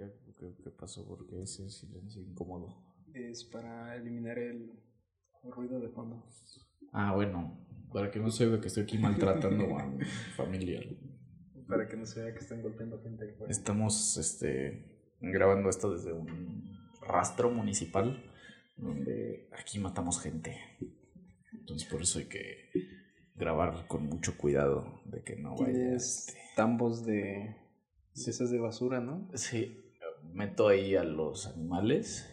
Ya, ¿qué, qué pasó? Porque ese silencio incómodo. Es para eliminar el ruido de fondo. Ah, bueno, para que no se vea que estoy aquí maltratando a mi familia. Para que no se vea que están golpeando gente fuera. Estamos este, grabando esto desde un rastro municipal donde aquí matamos gente. Entonces por eso hay que grabar con mucho cuidado de que no vaya. Este, tambos de cesas de basura, ¿no? Sí, meto ahí a los animales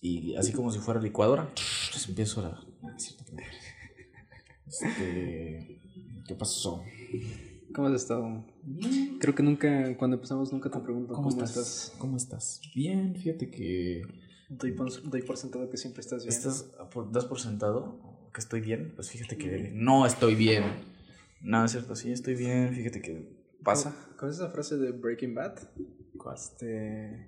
y así como si fuera licuadora, les empiezo a... Ah, es cierto que no. Este, ¿Qué pasó? ¿Cómo has estado? Creo que nunca, cuando empezamos, nunca te pregunto ¿Cómo, estás? ¿Cómo estás? Bien, fíjate que... Doy por, doy por sentado que siempre estás bien. ¿Estás, por- ¿Das por sentado que estoy bien? Pues fíjate que no estoy bien. No, es cierto, sí, estoy bien. Fíjate que pasa. ¿Con esa frase de Breaking Bad? Este,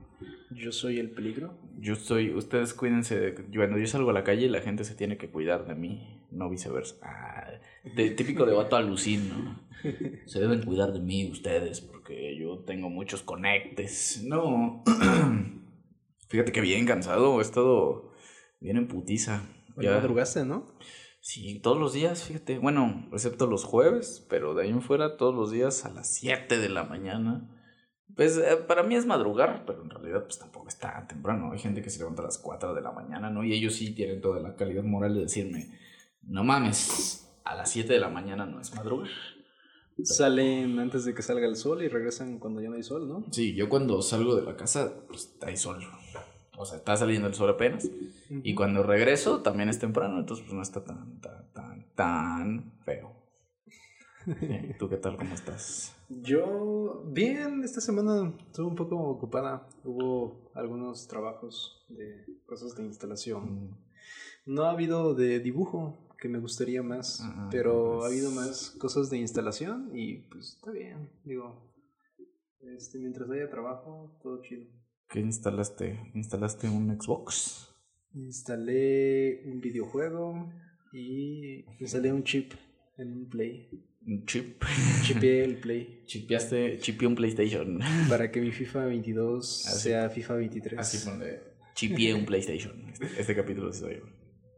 yo soy el peligro. Yo estoy, ustedes cuídense, de, cuando yo salgo a la calle la gente se tiene que cuidar de mí, no viceversa. Ah, de, típico de vato alucin, ¿no? Se deben cuidar de mí ustedes porque yo tengo muchos conectes. No. Fíjate que bien cansado, he estado bien en putiza. Hoy Ya- madrugaste, ¿no? Sí, todos los días, fíjate. Bueno, excepto los jueves, pero de ahí en fuera todos los días a las 7 de la mañana. Pues eh, para mí es madrugar, pero en realidad pues tampoco es tan temprano. Hay gente que se levanta a las 4 de la mañana, ¿no? Y ellos sí tienen toda la calidad moral de decirme, no mames, a las 7 de la mañana no es madrugar. Salen antes de que salga el sol y regresan cuando ya no hay sol, ¿no? Sí, yo cuando salgo de la casa, pues hay sol. O sea, está saliendo el sol apenas. Y cuando regreso también es temprano, entonces pues no está tan, tan, tan, tan feo. Sí, ¿Tú qué tal? ¿Cómo estás? Yo, bien, esta semana estuve un poco ocupada. Hubo algunos trabajos de cosas de instalación. No ha habido de dibujo, que me gustaría más, Ah, pero pues. ha habido más cosas de instalación y pues está bien, digo. Este, mientras haya trabajo, todo chido. ¿Qué instalaste? ¿Instalaste un Xbox? Instalé un videojuego y instalé un chip en un Play. ¿Un chip? Chipeé el Play Chipeaste, chipeé un PlayStation. para que mi FIFA 22 Así- sea FIFA 23. Así ponle. Chipeé un PlayStation. Este, este capítulo soy yo.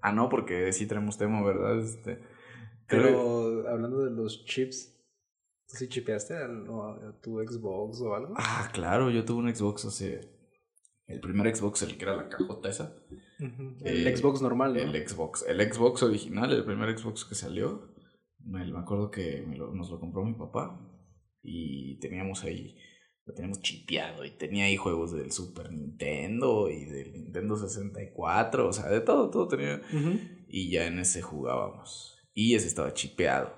Ah, no, porque sí tenemos tema, ¿verdad? Este, creo Pero hablando de los chips, ¿tú sí chipeaste a tu Xbox o algo? Ah, claro, yo tuve un Xbox hace... El primer Xbox, el que era la cajota esa. El Eh, Xbox normal, ¿no? El Xbox. El Xbox original, el primer Xbox que salió. Me, me acuerdo que me lo- nos lo compró mi papá. Y teníamos ahí. Lo teníamos chipeado. Y tenía ahí juegos del Super Nintendo y del Nintendo 64. O sea, de todo, todo tenía. Y ya en ese jugábamos. Y ese estaba chipeado.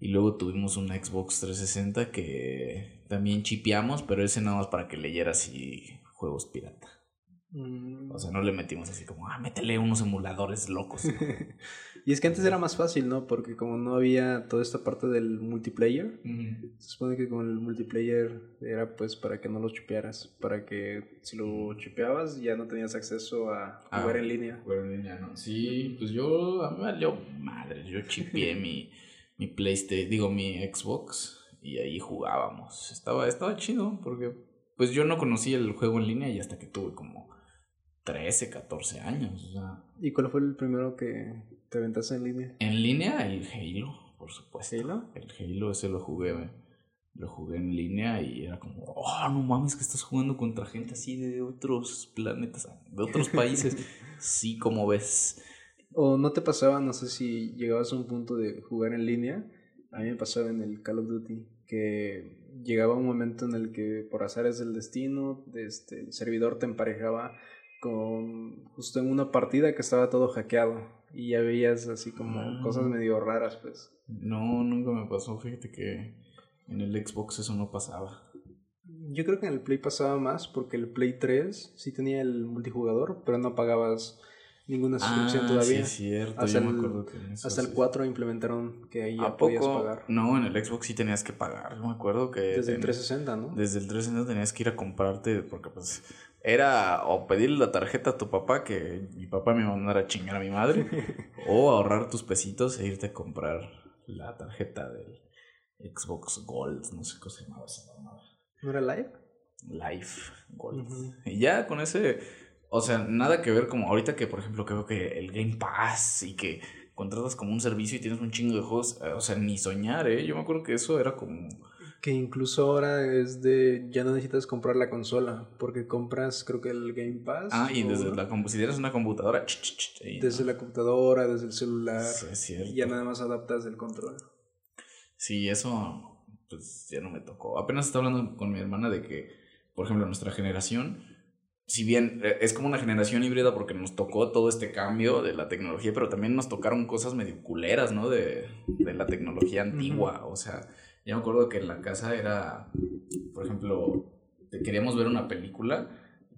Y luego tuvimos un Xbox 360 que también chipeamos, pero ese nada más para que leyera así juegos pirata. Mm. O sea, no le metimos así como, ah, métele unos emuladores locos. y es que antes era más fácil, ¿no? Porque como no había toda esta parte del multiplayer, se supone que con el multiplayer era pues para que no lo chipearas, para que si lo chipeabas ya no tenías acceso a Ah. jugar en línea. Jugar en línea, ¿no? Sí, pues yo, a mí me valió madre, yo chipeé mi, mi PlayStation, digo, mi Xbox y ahí jugábamos. Estaba, estaba chido porque pues yo no conocía el juego en línea y hasta que tuve como 13, 14 años. O sea, ¿Y cuál fue el primero que te aventaste en línea? en línea el Halo, por supuesto. ¿Halo? El Halo ese lo jugué, lo jugué en línea y era como, oh, no mames que estás jugando contra gente así de otros planetas, de otros países. sí, como ves. ¿O no te pasaba, no sé si llegabas a un punto de jugar en línea? A mí me pasaba en el Call of Duty, que llegaba un momento en el que por azares del destino, este, el servidor te emparejaba con justo en una partida que estaba todo hackeado y ya veías así como Ah. cosas medio raras, pues. No, nunca me pasó. Fíjate que en el Xbox eso no pasaba. Yo creo que en el Play pasaba más porque el Play 3 sí tenía el multijugador, pero no pagabas ninguna suscripción Ah, todavía. Sí, cierto. Hasta yo me el- acuerdo que en eso Hasta el sí. 4 implementaron que ahí ya ¿A podías poco? pagar. No, en el Xbox sí tenías que pagar. Yo me acuerdo que. Desde el ten- 360, ¿no? Desde el 360 tenías que ir a comprarte, porque pues era o pedirle la tarjeta a tu papá, que mi papá me mandara a chingar a mi madre, o ahorrar tus pesitos e irte a comprar la tarjeta del Xbox Gold, no sé cómo se llamaba esa. ¿No era live? Life Gold. Y ya con ese, o sea, nada que ver como ahorita que, por ejemplo, creo que el Game Pass y que contratas como un servicio y tienes un chingo de juegos, eh, o sea, ni soñar, ¿eh? Yo me acuerdo que eso era como... Que incluso ahora es de, ya no necesitas comprar la consola, porque compras creo que el Game Pass. Ah, y desde la si tienes una computadora... desde la computadora, desde el celular. Y ya nada más adaptas el control. Sí, eso pues ya no me tocó. Apenas estaba hablando con mi hermana de que, por ejemplo, nuestra generación si bien eh, es como una generación híbrida porque nos tocó todo este cambio de la tecnología, pero también nos tocaron cosas medio culeras, ¿no? De, de la tecnología antigua. O sea, yo me acuerdo que en la casa era, por ejemplo, te queríamos ver una película,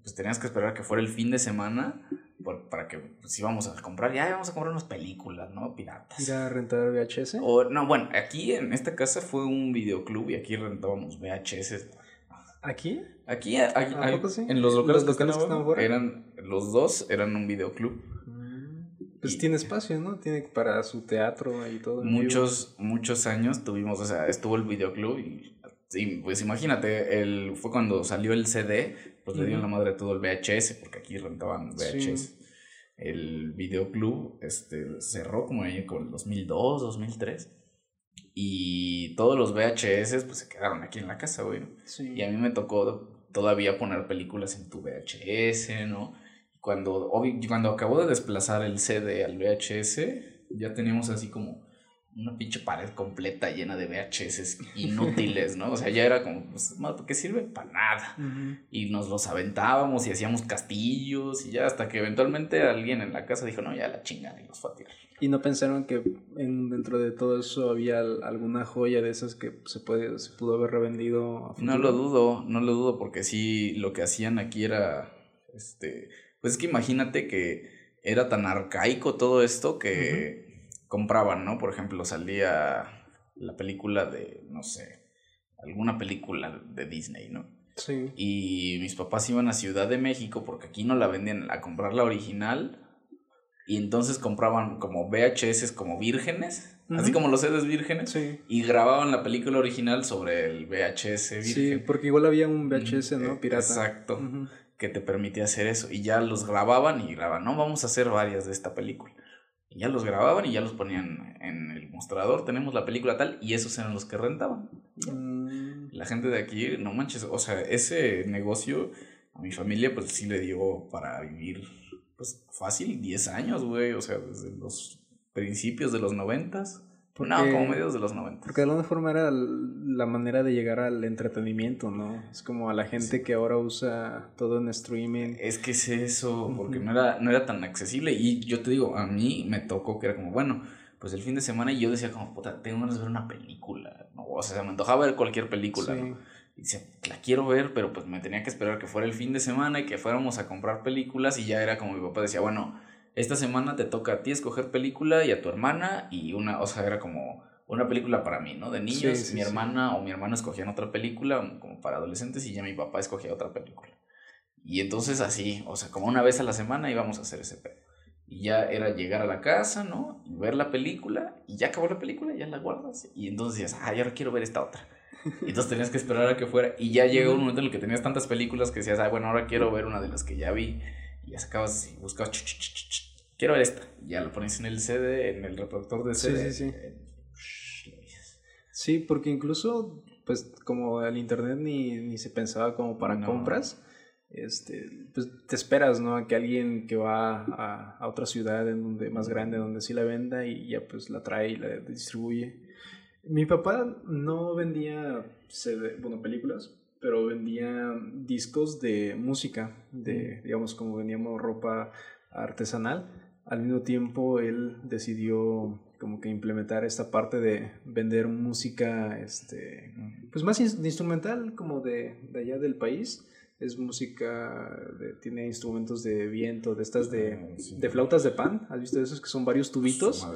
pues tenías que esperar que fuera el fin de semana para que pues, íbamos a comprar, ya íbamos a comprar unas películas, ¿no? Piratas. ¿Ir a rentar VHS? O, no, bueno, aquí en esta casa fue un videoclub y aquí rentábamos VHS ¿Aquí? Aquí, en los locales, que, están eran, los dos eran un videoclub. Mm. Pues tiene espacio, ¿no? Tiene para su teatro y todo. Muchos, muchos años tuvimos, o sea, estuvo el videoclub y, pues imagínate, el, fue cuando salió el CD, pues le dio la madre todo el VHS, porque aquí rentaban VHS. El videoclub este, cerró como en el 2002, 2003. Y todos los VHS pues se quedaron aquí en la casa, güey. Y a mí me tocó todavía poner películas en tu VHS, ¿no? Cuando, cuando acabó de desplazar el CD al VHS, ya teníamos así como una pinche pared completa llena de VHS inútiles, ¿no? O sea, ya era como, pues, ¿qué sirve? Para nada. Y nos los aventábamos y hacíamos castillos y ya hasta que eventualmente alguien en la casa dijo, no, ya la chingan y los fue a tirar. ¿Y no pensaron que en, dentro de todo eso había alguna joya de esas que se, puede, se pudo haber revendido? no lo dudo, no lo dudo porque sí, lo que hacían aquí era, este, pues es que imagínate que era tan arcaico todo esto que compraban, ¿no? Por ejemplo, salía la película de, no sé, alguna película de Disney, ¿no? Sí. Y mis papás iban a Ciudad de México porque aquí no la vendían a comprar la original. Y entonces compraban como VHS como vírgenes, así como los CDs vírgenes, sí. y grababan la película original sobre el VHS virgen. Sí, porque igual había un VHS, ¿no? Pirata. Exacto, que te permitía hacer eso. Y ya los grababan y grababan, no, vamos a hacer varias de esta película ya los grababan y ya los ponían en el mostrador. Tenemos la película tal y esos eran los que rentaban. Mm. La gente de aquí, no manches, o sea, ese negocio a mi familia pues sí le dio para vivir pues fácil 10 años, güey, o sea, desde los principios de los noventas no, como medios de los 90. Porque de alguna forma era la manera de llegar al entretenimiento, ¿no? Es como a la gente que ahora usa todo en streaming. Es que es eso, porque no, era, no era tan accesible. Y yo te digo, a mí me tocó que era como, bueno, pues el fin de semana y yo decía como, puta, tengo ganas de ver una película. ¿no? O sea, se me antojaba ver cualquier película, ¿no? Y decía, la quiero ver, pero pues me tenía que esperar que fuera el fin de semana y que fuéramos a comprar películas. Y ya era como mi papá decía, bueno esta semana te toca a ti escoger película y a tu hermana y una, o sea, era como una película para mí, ¿no? De niños, mi hermana o mi hermano escogían otra película como para adolescentes y ya mi papá escogía otra película. Y entonces así, o sea, como una vez a la semana íbamos a hacer ese pedo. Y ya era llegar a la casa, ¿no? Y ver la película y ya acabó la película, ya la guardas. Y entonces decías, ah, ahora quiero ver esta otra. Y entonces tenías que esperar a que fuera. Y ya llegó un momento en el que tenías tantas películas que decías, ah, bueno, ahora quiero ver una de las que ya vi. Y ya sacabas y buscabas, quiero ver esta. Ya lo pones en el CD, en el reproductor de CD. Sí, sí, sí. Sí, porque incluso, pues como el internet ni, ni se pensaba como para compras, este, pues te esperas, ¿no? A que alguien que va a, a, otra ciudad en donde más grande, donde sí la venda y ya pues la trae y la distribuye. Mi papá no vendía CD, bueno, películas, pero vendía discos de música, de, digamos, como vendíamos ropa artesanal al mismo tiempo él decidió como que implementar esta parte de vender música este pues más instrumental como de, de, allá del país. Es música tiene instrumentos de viento de estas de, ah, de flautas de pan. Has visto esos que son varios tubitos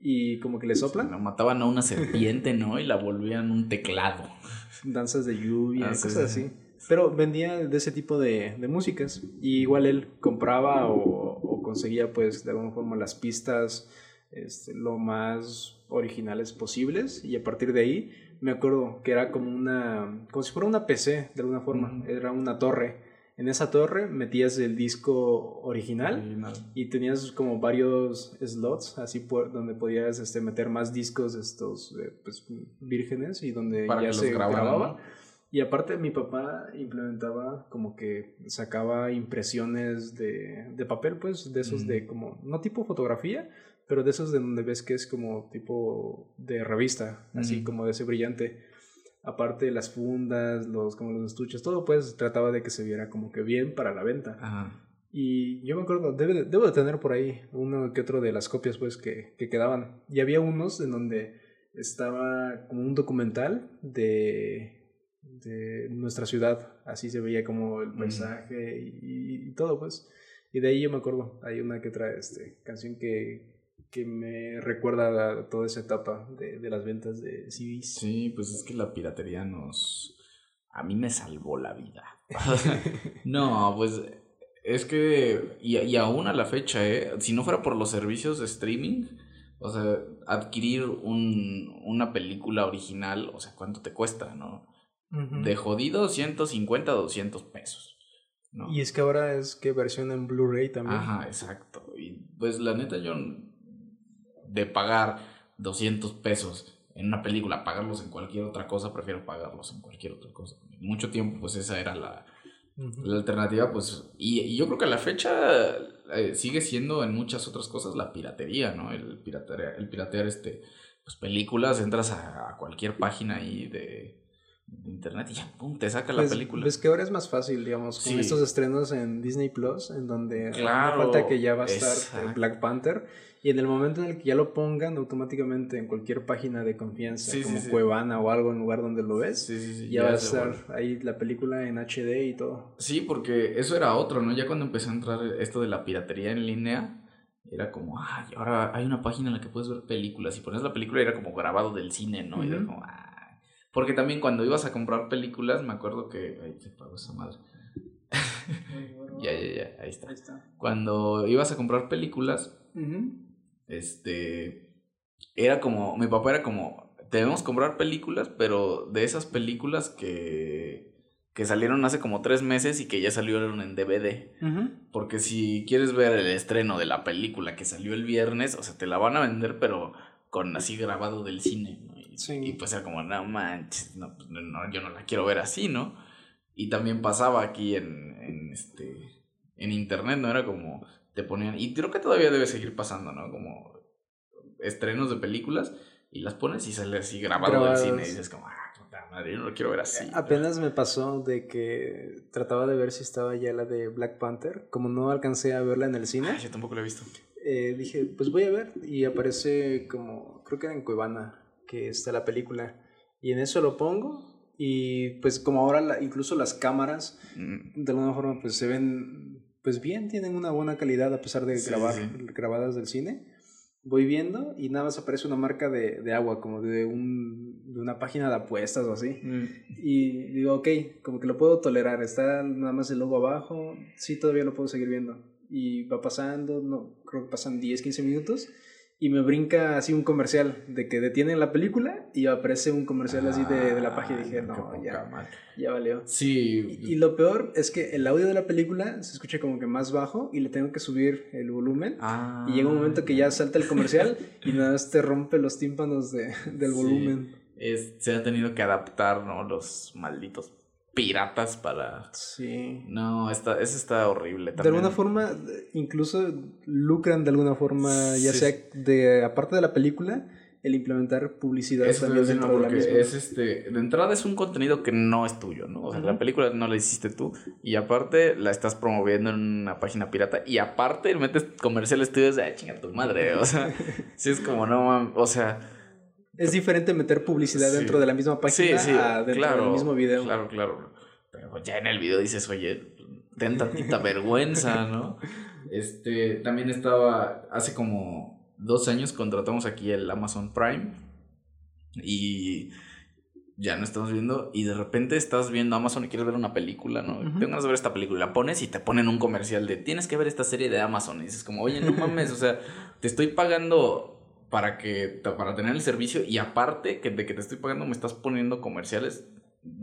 y como que le soplan. mataban a una serpiente no y la volvían un teclado. Danzas de lluvia ah, cosas así. pero vendía de ese tipo de, de músicas. Y igual él compraba o conseguía pues de alguna forma las pistas este, lo más originales posibles y a partir de ahí Me acuerdo que era como una, como si fuera una PC de alguna forma, era una torre. En esa torre metías el disco original, y tenías como varios slots así por, donde podías este, meter más discos estos eh, pues, vírgenes y donde ya se grababa. Y aparte mi papá implementaba como que sacaba impresiones de, de papel, pues de esos de como, no tipo fotografía, pero de esos de donde ves que es como tipo de revista, así como de ese brillante. Aparte las fundas, los como los estuches, todo pues trataba de que se viera como que bien para la venta. Ajá. Y yo me acuerdo, debe, debo de tener por ahí uno que otro de las copias pues que, que quedaban. Y había unos en donde estaba como un documental de de nuestra ciudad. Así se veía como el paisaje y, todo, pues. Y de ahí yo me acuerdo, hay una que trae este, canción que, que me recuerda a toda esa etapa de, de las ventas de CDs. Sí, pues es que la piratería nos... A mí me salvó la vida. no, pues es que, y, y, aún a la fecha, ¿eh? si no fuera por los servicios de streaming, o sea, adquirir un, una película original, o sea, ¿cuánto te cuesta, no? De jodido, 150, 200 pesos. ¿no? Y es que ahora es que versión en Blu-ray también. Ajá, exacto. Y pues la neta, yo de pagar 200 pesos en una película, pagarlos en cualquier otra cosa, prefiero pagarlos en cualquier otra cosa. Mucho tiempo, pues esa era la, la alternativa, pues. Y, yo creo que a la fecha eh, sigue siendo en muchas otras cosas la piratería, ¿no? El piratear, el piratear este, pues películas, entras a, a cualquier página ahí de internet y ya, pum, te saca la pues, película. Ves que ahora es más fácil, digamos, con estos estrenos en Disney Plus, en donde claro, falta que ya va a estar Black Panther. Y en el momento en el que ya lo pongan automáticamente en cualquier página de confianza, como Cuevana o algo en lugar donde lo ves, ya, va a estar ahí la película en HD y todo. Sí, porque eso era otro, ¿no? Ya cuando empezó a entrar esto de la piratería en línea, era como, ay, ahora hay una página en la que puedes ver películas. Y pones la película era como grabado del cine, ¿no? Y era como, ah, porque también cuando ibas a comprar películas, me acuerdo que. Ay, se pagó esa madre. ya, ya, ya, ahí está. Cuando ibas a comprar películas, este. Era como. Mi papá era como. Debemos comprar películas, pero de esas películas que. que salieron hace como tres meses y que ya salieron en DVD. Porque si quieres ver el estreno de la película que salió el viernes, o sea, te la van a vender, pero con así grabado del cine, ¿no? Y, pues era como, no manches, no, pues, no, yo no la quiero ver así, ¿no? Y también pasaba aquí en, en, este, en internet, ¿no? Era como, te ponían, y creo que todavía debe seguir pasando, ¿no? Como estrenos de películas y las pones y sale así grabado del cine y dices como, ah, puta madre, yo no lo quiero ver así. Apenas me pasó de que trataba de ver si estaba ya la de Black Panther, como no alcancé a verla en el cine. yo tampoco la he visto. Eh, dije, pues voy a ver y aparece como, creo que era en Cuevana que está la película. Y en eso lo pongo y pues como ahora incluso las cámaras mm. de alguna forma pues se ven pues bien, tienen una buena calidad a pesar de grabar, grabadas del cine. Voy viendo y nada más aparece una marca de, de agua, como de, un, de una página de apuestas o así. Mm. Y digo, ok, como que lo puedo tolerar. Está nada más el logo abajo. Sí, todavía lo puedo seguir viendo. Y va pasando, no, creo que pasan 10, 15 minutos y me brinca así un comercial de que detienen la película y aparece un comercial así de, de, la página y dije, no, ya, ya valió. Sí. Y, lo peor es que el audio de la película se escucha como que más bajo y le tengo que subir el volumen. y llega un momento que ya salta el comercial y nada más te rompe los tímpanos de, del volumen. Es, se han tenido que adaptar, ¿no? Los malditos piratas para. Sí. No, está, eso está horrible también. De alguna forma, incluso lucran de alguna forma, ya sea de aparte de la película, el implementar publicidad también dentro de la Es este, de entrada es un contenido que no es tuyo, ¿no? O sea, la película no la hiciste tú y aparte la estás promoviendo en una página pirata y aparte metes comerciales tuyos de, chinga tu madre, o sea, sí es como no, o sea, es diferente meter publicidad dentro de la misma página a dentro del mismo video. Claro, claro. Pero ya en el video dices, oye, ten tantita vergüenza, ¿no? Este, también estaba, hace como dos años contratamos aquí el Amazon Prime y ya no estamos viendo y de repente estás viendo Amazon y quieres ver una película, ¿no? Tengo ganas de ver esta película, la pones y te ponen un comercial de tienes que ver esta serie de Amazon y dices como, oye, no mames, o sea, te estoy pagando para que para tener el servicio y aparte que de que te estoy pagando me estás poniendo comerciales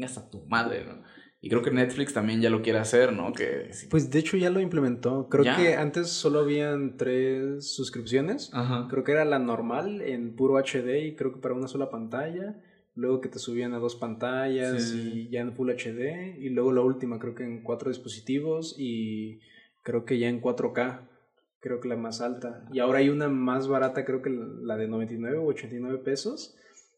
hasta tu madre, ¿no? Y creo que Netflix también ya lo quiere hacer, ¿no? Que Pues de hecho ya lo implementó. Creo que antes solo habían tres suscripciones. Creo que era la normal en puro HD y creo que para una sola pantalla. Luego que te subían a dos pantallas y ya en Full HD. Y luego la última creo que en cuatro dispositivos y creo que ya en 4K creo que la más alta. Y ahora hay una más barata, creo que la de 99 o 89 pesos,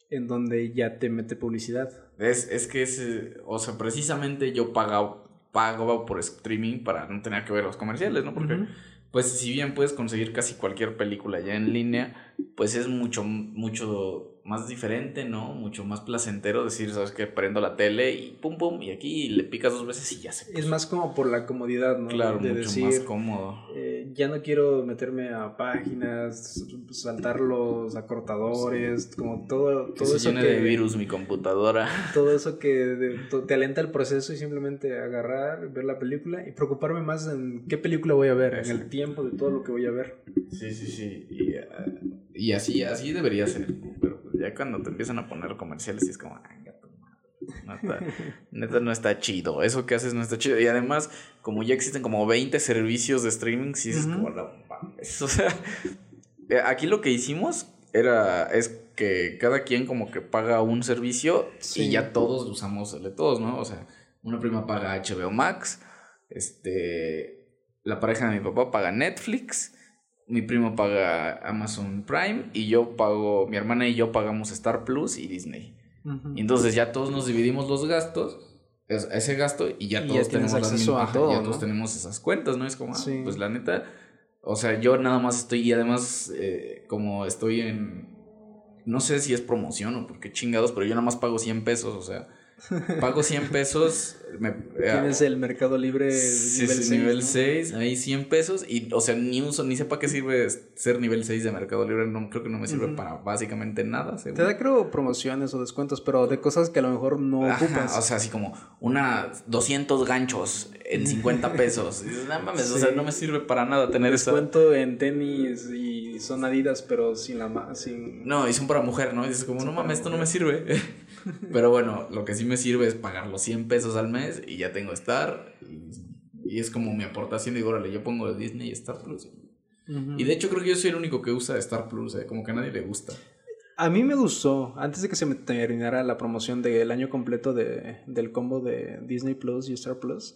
en donde ya te mete publicidad. Es, es que es, o sea, precisamente yo pagaba, pagaba por streaming para no tener que ver los comerciales, ¿no? Porque, pues, si bien puedes conseguir casi cualquier película ya en línea, pues es mucho, mucho más diferente, ¿no? Mucho más placentero decir, ¿sabes qué? Prendo la tele y pum, pum, y aquí le picas dos veces y ya se Es más como por la comodidad, ¿no? Claro, mucho más cómodo. Eh, ya no quiero meterme a páginas, saltar los acortadores, como todo, todo eso que... de virus mi computadora. Todo eso que te alenta el proceso y simplemente agarrar, ver la película y preocuparme más en qué película voy a ver, en el tiempo de todo lo que voy a ver. Sí, sí, sí. Y, eh, y así, así debería ser. Ya cuando te empiezan a poner comerciales y es como, neta, neta no está chido. Eso que haces no está chido. Y además, como ya existen como 20 servicios de streaming, sí es como la O sea, eh, aquí lo que hicimos era es que cada quien como que paga un servicio y ya todos usamos el de todos, ¿no? O sea, una prima paga HBO Max, este la pareja de mi papá paga Netflix mi primo paga Amazon Prime y yo pago, mi hermana y yo pagamos Star Plus y Disney. Y entonces ya todos nos dividimos los gastos, ese gasto, y ya todos tenemos acceso a todo, ya todos tenemos esas cuentas, ¿no? Es como, ah, pues la neta, o sea, yo nada más estoy, y además, eh, como estoy en, no sé si es promoción o porque chingados, pero yo nada más pago 100 pesos, o sea, Pago 100 pesos. Me, eh, Tienes el Mercado Libre nivel, 6, nivel 6. Ahí 100 pesos. Y, o sea, ni uso, ni sé para qué sirve ser nivel 6 de Mercado Libre. No, creo que no me sirve para básicamente nada. Te da, creo, promociones o descuentos, pero de cosas que a lo mejor no ocupas. O sea, así como una 200 ganchos en 50 pesos. no mames, o sea, no me sirve para nada tener eso. Descuento en tenis y son adidas, pero sin la. Sin... No, y son para mujer, ¿no? Y dices, como, no mames, esto no me sirve. Pero bueno, lo que sí me sirve es pagar los 100 pesos al mes y ya tengo Star. Y, es como mi aportación. Digo, órale, yo pongo Disney y Star Plus. Y de hecho creo que yo soy el único que usa Star Plus, ¿eh? como que a nadie le gusta. A mí me gustó, antes de que se me terminara la promoción del año completo de, del combo de Disney Plus y Star Plus,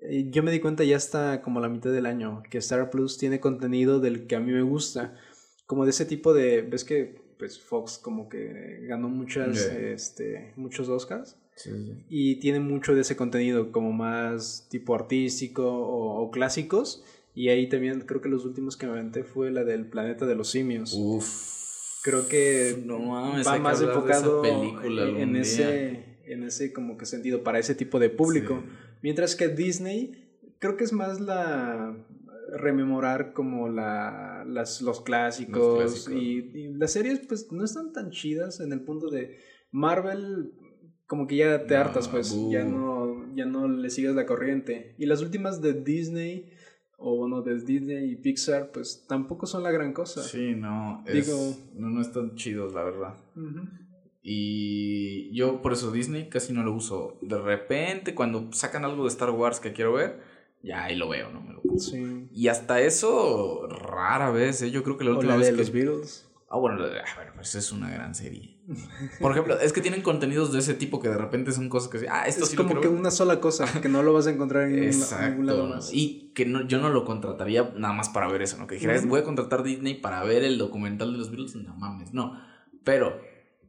eh, yo me di cuenta ya hasta como la mitad del año que Star Plus tiene contenido del que a mí me gusta, como de ese tipo de, ves que pues Fox como que ganó muchas, este, muchos Oscars. Y tiene mucho de ese contenido como más tipo artístico o, clásicos. Y ahí también creo que los últimos que me aventé fue la del planeta de los simios. Uf. Creo que no va más enfocado en, ese, en ese como que sentido para ese tipo de público. Mientras que Disney creo que es más la rememorar como la, las, los clásicos, Y, las series pues no están tan chidas en el punto de Marvel como que ya te hartas pues ya no ya no le sigas la corriente. Y las últimas de Disney o bueno de Disney y Pixar pues tampoco son la gran cosa. Sí no Digo, no no están chidos la verdad. Y yo por eso Disney casi no lo uso. De repente cuando sacan algo de Star Wars que quiero ver ya ahí lo veo, ¿no? Me lo sí. Y hasta eso, rara vez, ¿eh? Yo creo que la última vez. de los Beatles. Ah, bueno, ah, bueno, pues es una gran serie. Por ejemplo, es que tienen contenidos de ese tipo que de repente son cosas que ah, esto es como que una sola cosa, que no lo vas a encontrar en ningún lado más. Y que no, yo no lo contrataría nada más para ver eso, ¿no? Que dijeras, voy a contratar Disney para ver el documental de los Beatles, no mames, no. Pero,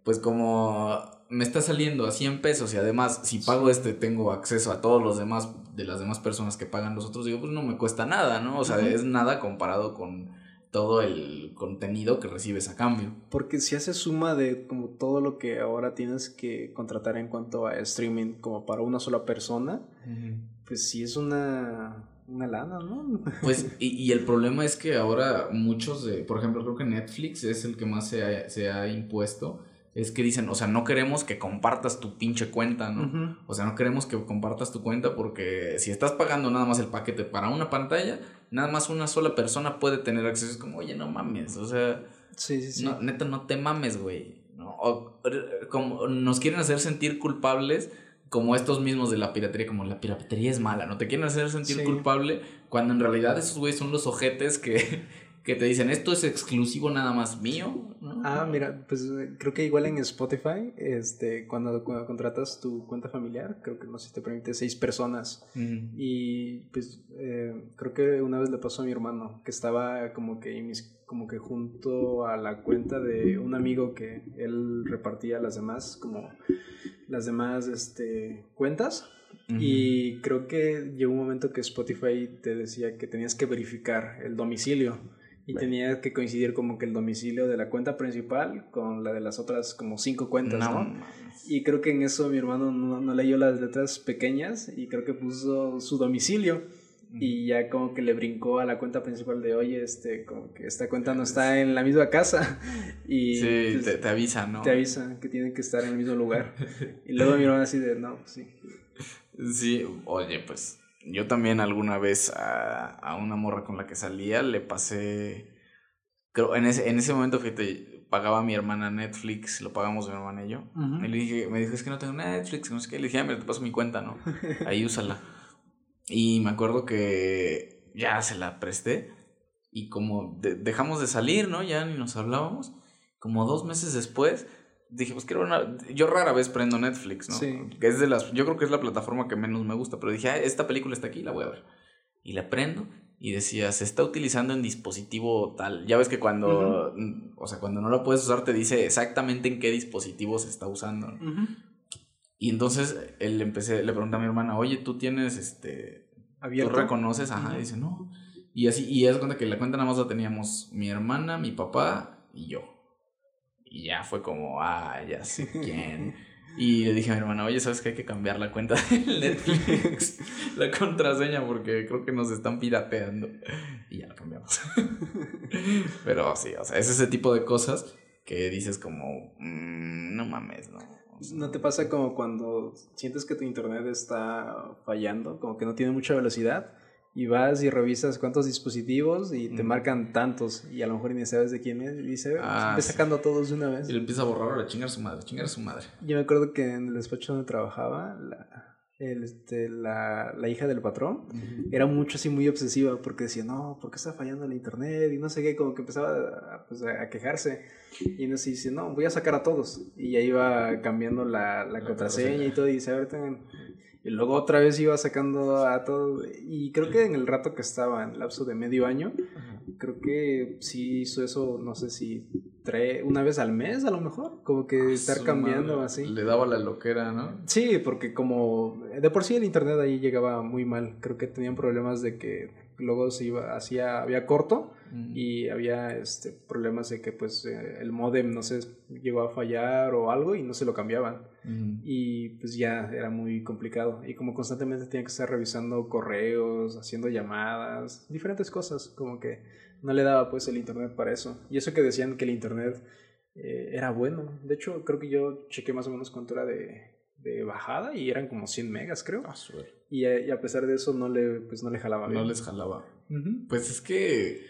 pues como me está saliendo a 100 pesos y además si pago este tengo acceso a todos los demás de las demás personas que pagan los otros, digo, pues no me cuesta nada, ¿no? O sea, es nada comparado con todo el contenido que recibes a cambio. Porque si hace suma de como todo lo que ahora tienes que contratar en cuanto a streaming como para una sola persona, pues sí es una, una lana, ¿no? Pues, y, y, el problema es que ahora muchos de, por ejemplo, creo que Netflix es el que más se se ha impuesto es que dicen, o sea, no queremos que compartas tu pinche cuenta, ¿no? O sea, no queremos que compartas tu cuenta porque si estás pagando nada más el paquete para una pantalla, nada más una sola persona puede tener acceso. Es como, oye, no mames, o sea, Sí, sí, sí. No, neta, no te mames, güey. ¿no? O, como nos quieren hacer sentir culpables como estos mismos de la piratería, como la piratería es mala, ¿no? Te quieren hacer sentir Sí. culpable cuando en realidad esos güeyes son los ojetes que, que te dicen esto es exclusivo nada más mío, ¿no? Ah, mira, pues eh, creo que igual en Spotify, este, cuando, cuando contratas tu cuenta familiar, creo que no sé si te permite seis personas. Mm. Y pues eh, creo que una vez le pasó a mi hermano, que estaba como que, como que junto a la cuenta de un amigo que él repartía las demás, como las demás este, cuentas. Y creo que llegó un momento que Spotify te decía que tenías que verificar el domicilio y tenía que coincidir como que el domicilio de la cuenta principal con la de las otras como cinco cuentas, No, ¿no? Y creo que en eso mi hermano no, no leyó las letras pequeñas y creo que puso su domicilio y ya como que le brincó a la cuenta principal de, oye, este, como que esta cuenta no está en la misma casa y Sí, pues, te, te avisa, ¿no? te avisa que tienen que estar en el mismo lugar. Y luego mi hermano así de, no, pues sí. Sí, oye, pues yo también alguna vez a, a una morra con la que salía le pasé, creo, en ese, en ese momento fíjate, pagaba mi hermana Netflix, lo pagamos mi hermana y yo. Y le dije, me dijo, es que no tengo Netflix, no sé qué. Le dije, ah, mira, te paso mi cuenta, ¿no? Ahí úsala. Y me acuerdo que ya se la presté. Y como de- dejamos de salir, ¿no? Ya ni nos hablábamos. Como dos meses después, dije, pues quiero una... Yo rara vez prendo Netflix, ¿no? Sí. Es de las... Yo creo que es la plataforma que menos me gusta. Pero dije, ah, esta película está aquí, la voy a ver. Y la prendo. Y decía, se está utilizando en dispositivo tal. Ya ves que cuando... mm, O sea, cuando no lo puedes usar te dice exactamente en qué dispositivo se está usando. ¿no? Y entonces él le empecé, le pregunté a mi hermana, oye, ¿tú tienes este... Abierto. ¿Tú reconoces? Ajá, Ujú. y dice, no. Y así, y es cuenta que la cuenta nada más la teníamos mi hermana, mi papá y yo. Y ya fue como, ah, ya sé quién. Y le dije a mi hermana, oye, ¿sabes que hay que cambiar la cuenta de Netflix? la contraseña, porque creo que nos están pirateando. Y ya la cambiamos. Pero sí, o sea, es ese tipo de cosas que dices como, "Mm, no mames, no. O sea, ¿No te pasa como cuando sientes que tu internet está fallando, como que no tiene mucha velocidad? Y vas y revisas cuántos dispositivos y te Mm. marcan tantos y a lo mejor ni sabes de quién es y dice, Ah, ve sí. sacando a todos de una vez. Y le empieza a borrar ahora, chingar a su madre, chingar a su madre. Yo me acuerdo que en el despacho donde trabajaba, la, el, este, la, la hija del patrón era mucho así muy obsesiva porque decía, no, ¿por qué está fallando el internet? Y no sé qué, como que empezaba a, pues, a quejarse. Y no sé, dice, no, voy a sacar a todos. Y ya iba cambiando la, la La contraseña contraseña. y todo. Y dice, a ver, tengan. Y luego otra vez iba sacando a todos. Y creo que en el rato que estaba, en el lapso de medio año, creo que sí hizo eso, no sé si tres, una vez al mes a lo mejor. Como que estar Su cambiando madre, así. Le daba la loquera, ¿no? Sí, porque como de por sí el internet ahí llegaba muy mal. Creo que tenían problemas de que luego se iba, hacía, había corto y había este problemas de que pues eh, el modem no sé llegó a fallar o algo y no se lo cambiaban y pues ya era muy complicado y como constantemente tenía que estar revisando correos, haciendo llamadas, diferentes cosas, como que no le daba pues el internet para eso. Y eso que decían que el internet eh, era bueno. De hecho, creo que yo chequé más o menos cuánto era de, de bajada y eran como 100 megas, creo. Ah, suerte. Y, a- y a pesar de eso no le, pues, no le jalaba bien. No les jalaba. Pues es que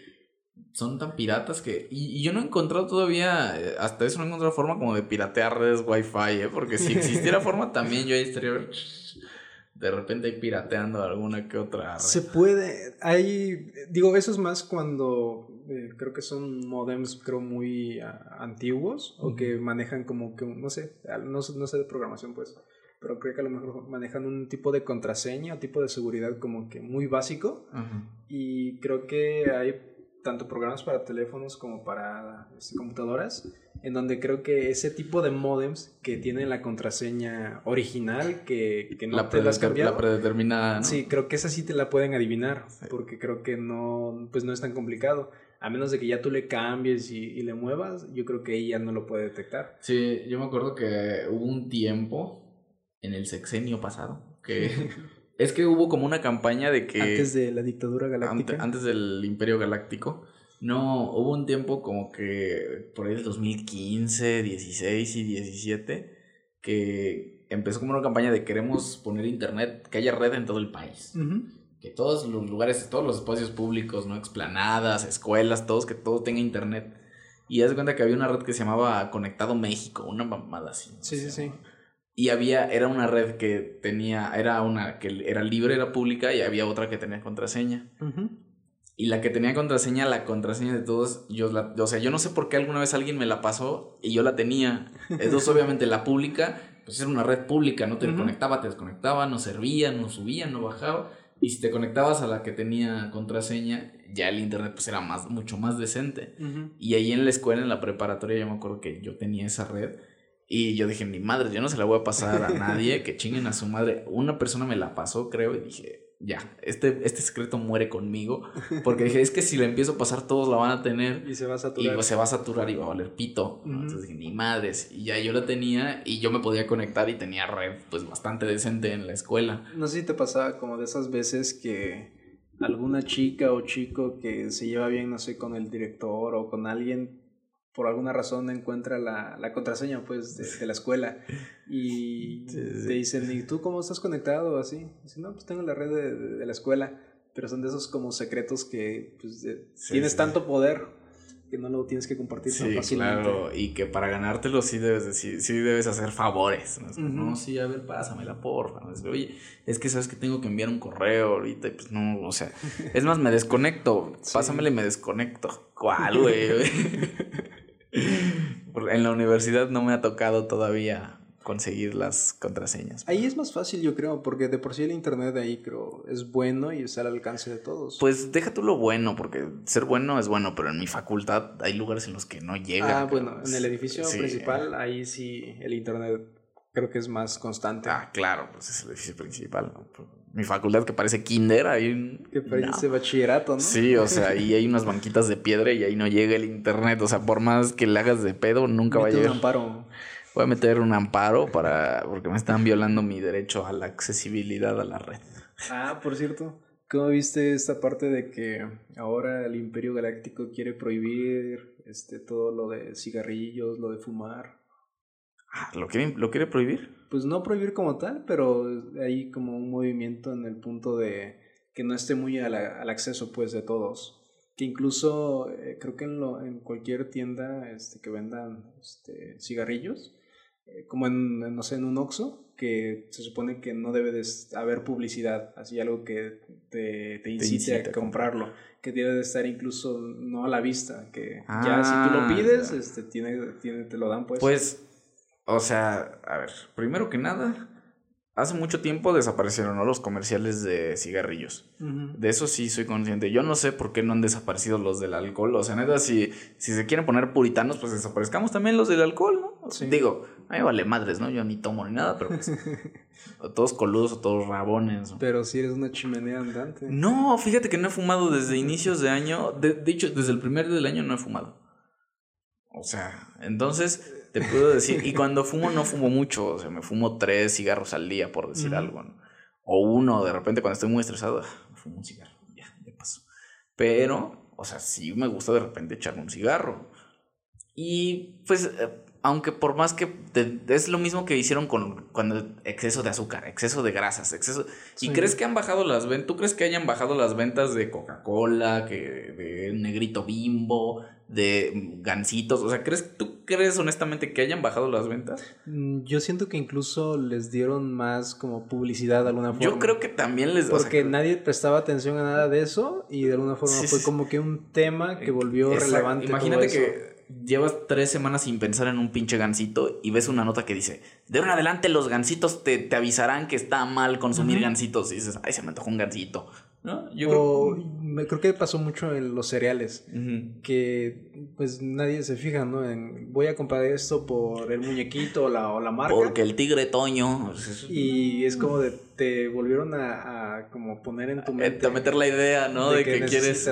son tan piratas que. Y, y yo no he encontrado todavía. eh, Hasta eso no he encontrado forma como de piratear redes wifi, ¿eh? Porque si existiera forma también yo ahí estaría. De repente pirateando alguna que otra. red. Se puede, hay, digo, eso es más cuando eh, creo que son modems, creo, muy ah, antiguos o que manejan como que, no sé, no, sé- no sé de programación, pues, pero creo que a lo mejor manejan un tipo de contraseña o tipo de seguridad como que muy básico y creo que hay tanto programas para teléfonos como para este, computadoras en donde creo que ese tipo de modems que tienen la contraseña original que, que no la, te la has predeter- cambiado la predeterminada, ¿no? Sí, creo que esa sí te la pueden adivinar, porque creo que no, pues no es tan complicado. A menos de que ya tú le cambies y, y le muevas, yo creo que ella no lo puede detectar. Sí, yo me acuerdo que hubo un tiempo en el sexenio pasado que es que hubo como una campaña de que Antes de la dictadura galáctica. ante- antes del Imperio Galáctico. No, hubo un tiempo como que por ahí del 2015, 16 y 17 que empezó como una campaña de queremos poner internet, que haya red en todo el país. Que todos los lugares, todos los espacios públicos, no explanadas, escuelas, todos que todo tenga internet. Y haz de cuenta que había una red que se llamaba Conectado México, una mamada así. Sí, sí, sí. Y había, era una red que tenía, era una que era libre, era pública, y había otra que tenía contraseña. Y la que tenía contraseña, la contraseña de todos, yo la, o sea, yo no sé por qué alguna vez alguien me la pasó y yo la tenía. Entonces, obviamente, la pública, pues era una red pública, no te conectaba, te desconectaba, no servía, no subía, no bajaba. Y si te conectabas a la que tenía contraseña, ya el internet pues era más, mucho más decente. Y ahí en la escuela, en la preparatoria, yo me acuerdo que yo tenía esa red. Y yo dije, mi madre, yo no se la voy a pasar a nadie, que chinguen a su madre. Una persona me la pasó, creo, y dije, ya, este, este secreto muere conmigo. Porque dije, es que si la empiezo a pasar, todos la van a tener. Y se va a saturar. Y se va a saturar y va a valer pito. Entonces dije, ni madres. Y ya yo la tenía y yo me podía conectar y tenía red, pues bastante decente en la escuela. No sé si te pasaba como de esas veces que alguna chica o chico que se lleva bien, no sé, con el director o con alguien por alguna razón encuentra la, la contraseña pues de, la escuela y te dicen, ¿y tú cómo estás conectado? Así, dicen, no, pues tengo la red de, la escuela, pero son de esos como secretos que pues, tienes tanto poder que no lo tienes que compartir tan fácilmente. Claro, y que para ganártelo sí debes decir, sí debes hacer favores. ¿no? sí, a ver, pásamela, porfa. Oye, es que sabes que tengo que enviar un correo ahorita, y pues no, o sea, es más, me desconecto, pásamela y me desconecto. ¿Cuál, güey? en la universidad no me ha tocado todavía conseguir las contraseñas. Ahí es más fácil, yo creo, porque de por sí el internet ahí creo es bueno y está al alcance de todos. Pues deja tú lo bueno, porque ser bueno es bueno, pero en mi facultad hay lugares en los que no llega. Ah, bueno, en el edificio principal ahí sí el internet creo que es más constante. Ah, claro, pues es el edificio principal. Mi facultad que parece kinder, ahí... Que parece bachillerato, ¿no? Sí, o sea, ahí hay unas banquitas de piedra y ahí no llega el internet. O sea, por más que le hagas de pedo, nunca va a llegar. un amparo. Voy a meter un amparo para... porque me están violando mi derecho a la accesibilidad a la red. Ah, por cierto. ¿Cómo viste esta parte de que ahora el Imperio Galáctico quiere prohibir este todo lo de cigarrillos, lo de fumar? Ah, ¿lo, quiere, ¿Lo quiere prohibir? Pues no prohibir como tal, pero hay como un movimiento en el punto de que no esté muy al, acceso pues de todos. Que incluso eh, creo que en, lo, en cualquier tienda este, que vendan este, cigarrillos, eh, como en, no sé, en un Oxxo, que se supone que no debe de haber publicidad, así algo que te, te, incite, a comprarlo, que debe de estar incluso no a la vista, que ya si tú lo ah, pides, este, tiene, tiene, te lo dan pues. Pues o sea, a ver, primero que nada, hace mucho tiempo desaparecieron los comerciales de cigarrillos. De eso sí soy consciente. Yo no sé por qué no han desaparecido los del alcohol. O sea, neta, si, si se quieren poner puritanos, pues desaparezcamos también los del alcohol, ¿no? Digo, a mí vale madres, ¿no? Yo ni tomo ni nada, pero pues, todos coludos o todos rabones. Pero si eres una chimenea andante. No, fíjate que no he fumado desde inicios de año. De, de hecho, desde el primer día del año no he fumado. O sea, entonces te puedo decir. Y cuando fumo, no fumo mucho. O sea, me fumo tres cigarros al día, por decir algo. O uno, de repente, cuando estoy muy estresado, me fumo un cigarro. Ya, ya pasó. Pero, o sea, sí me gusta de repente echarme un cigarro. Y pues eh, aunque por más que es lo mismo que hicieron con cuando exceso de azúcar, exceso de grasas, exceso y crees que han bajado las ventas, tú crees que hayan bajado las ventas de Coca-Cola, que de Negrito Bimbo, de Gancitos, o sea, ¿crees tú crees honestamente que hayan bajado las ventas? Mm, yo siento que incluso les dieron más como publicidad de alguna forma. Yo creo que también les porque nadie prestaba atención a nada de eso y de alguna forma fue como que un tema que volvió relevante. Imagínate que llevas tres semanas sin pensar en un pinche gansito y ves una nota que dice, de ahora en adelante los gansitos te, te avisarán que está mal consumir gansitos y dices, ay, se me antojó un gansito. ¿No? Yo creo... Me creo que pasó mucho en los cereales, que pues nadie se fija, ¿no? En voy a comprar esto por el muñequito o la, o la marca. Porque el tigre Toño. Y es como de, te volvieron a, a como poner en tu mente. A meter la idea, ¿no? De, que, quieres.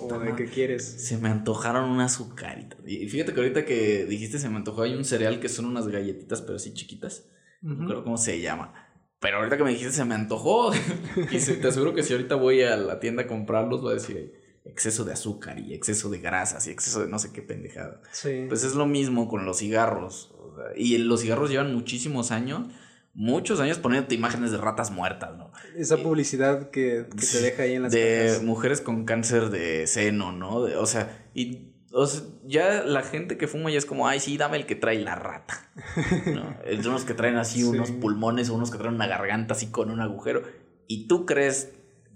o de que quieres. Se me antojaron una azucarita. Y fíjate que ahorita que dijiste se me antojó, hay un cereal que son unas galletitas, pero así chiquitas. No creo cómo se llama pero ahorita que me dijiste se me antojó. y te aseguro que si ahorita voy a la tienda a comprarlos, voy a decir exceso de azúcar y exceso de grasas y exceso de no sé qué pendejada. Sí. Pues es lo mismo con los cigarros. y los cigarros llevan muchísimos años muchos años poniéndote imágenes de ratas muertas, ¿no? Esa publicidad que, te deja ahí en las De mujeres con cáncer de seno, ¿no? o sea, y O sea, ya la gente que fuma ya es como, ay, sí, dame el que trae la rata. ¿no? Unos que traen así unos pulmones o unos que traen una garganta así con un agujero. Y tú crees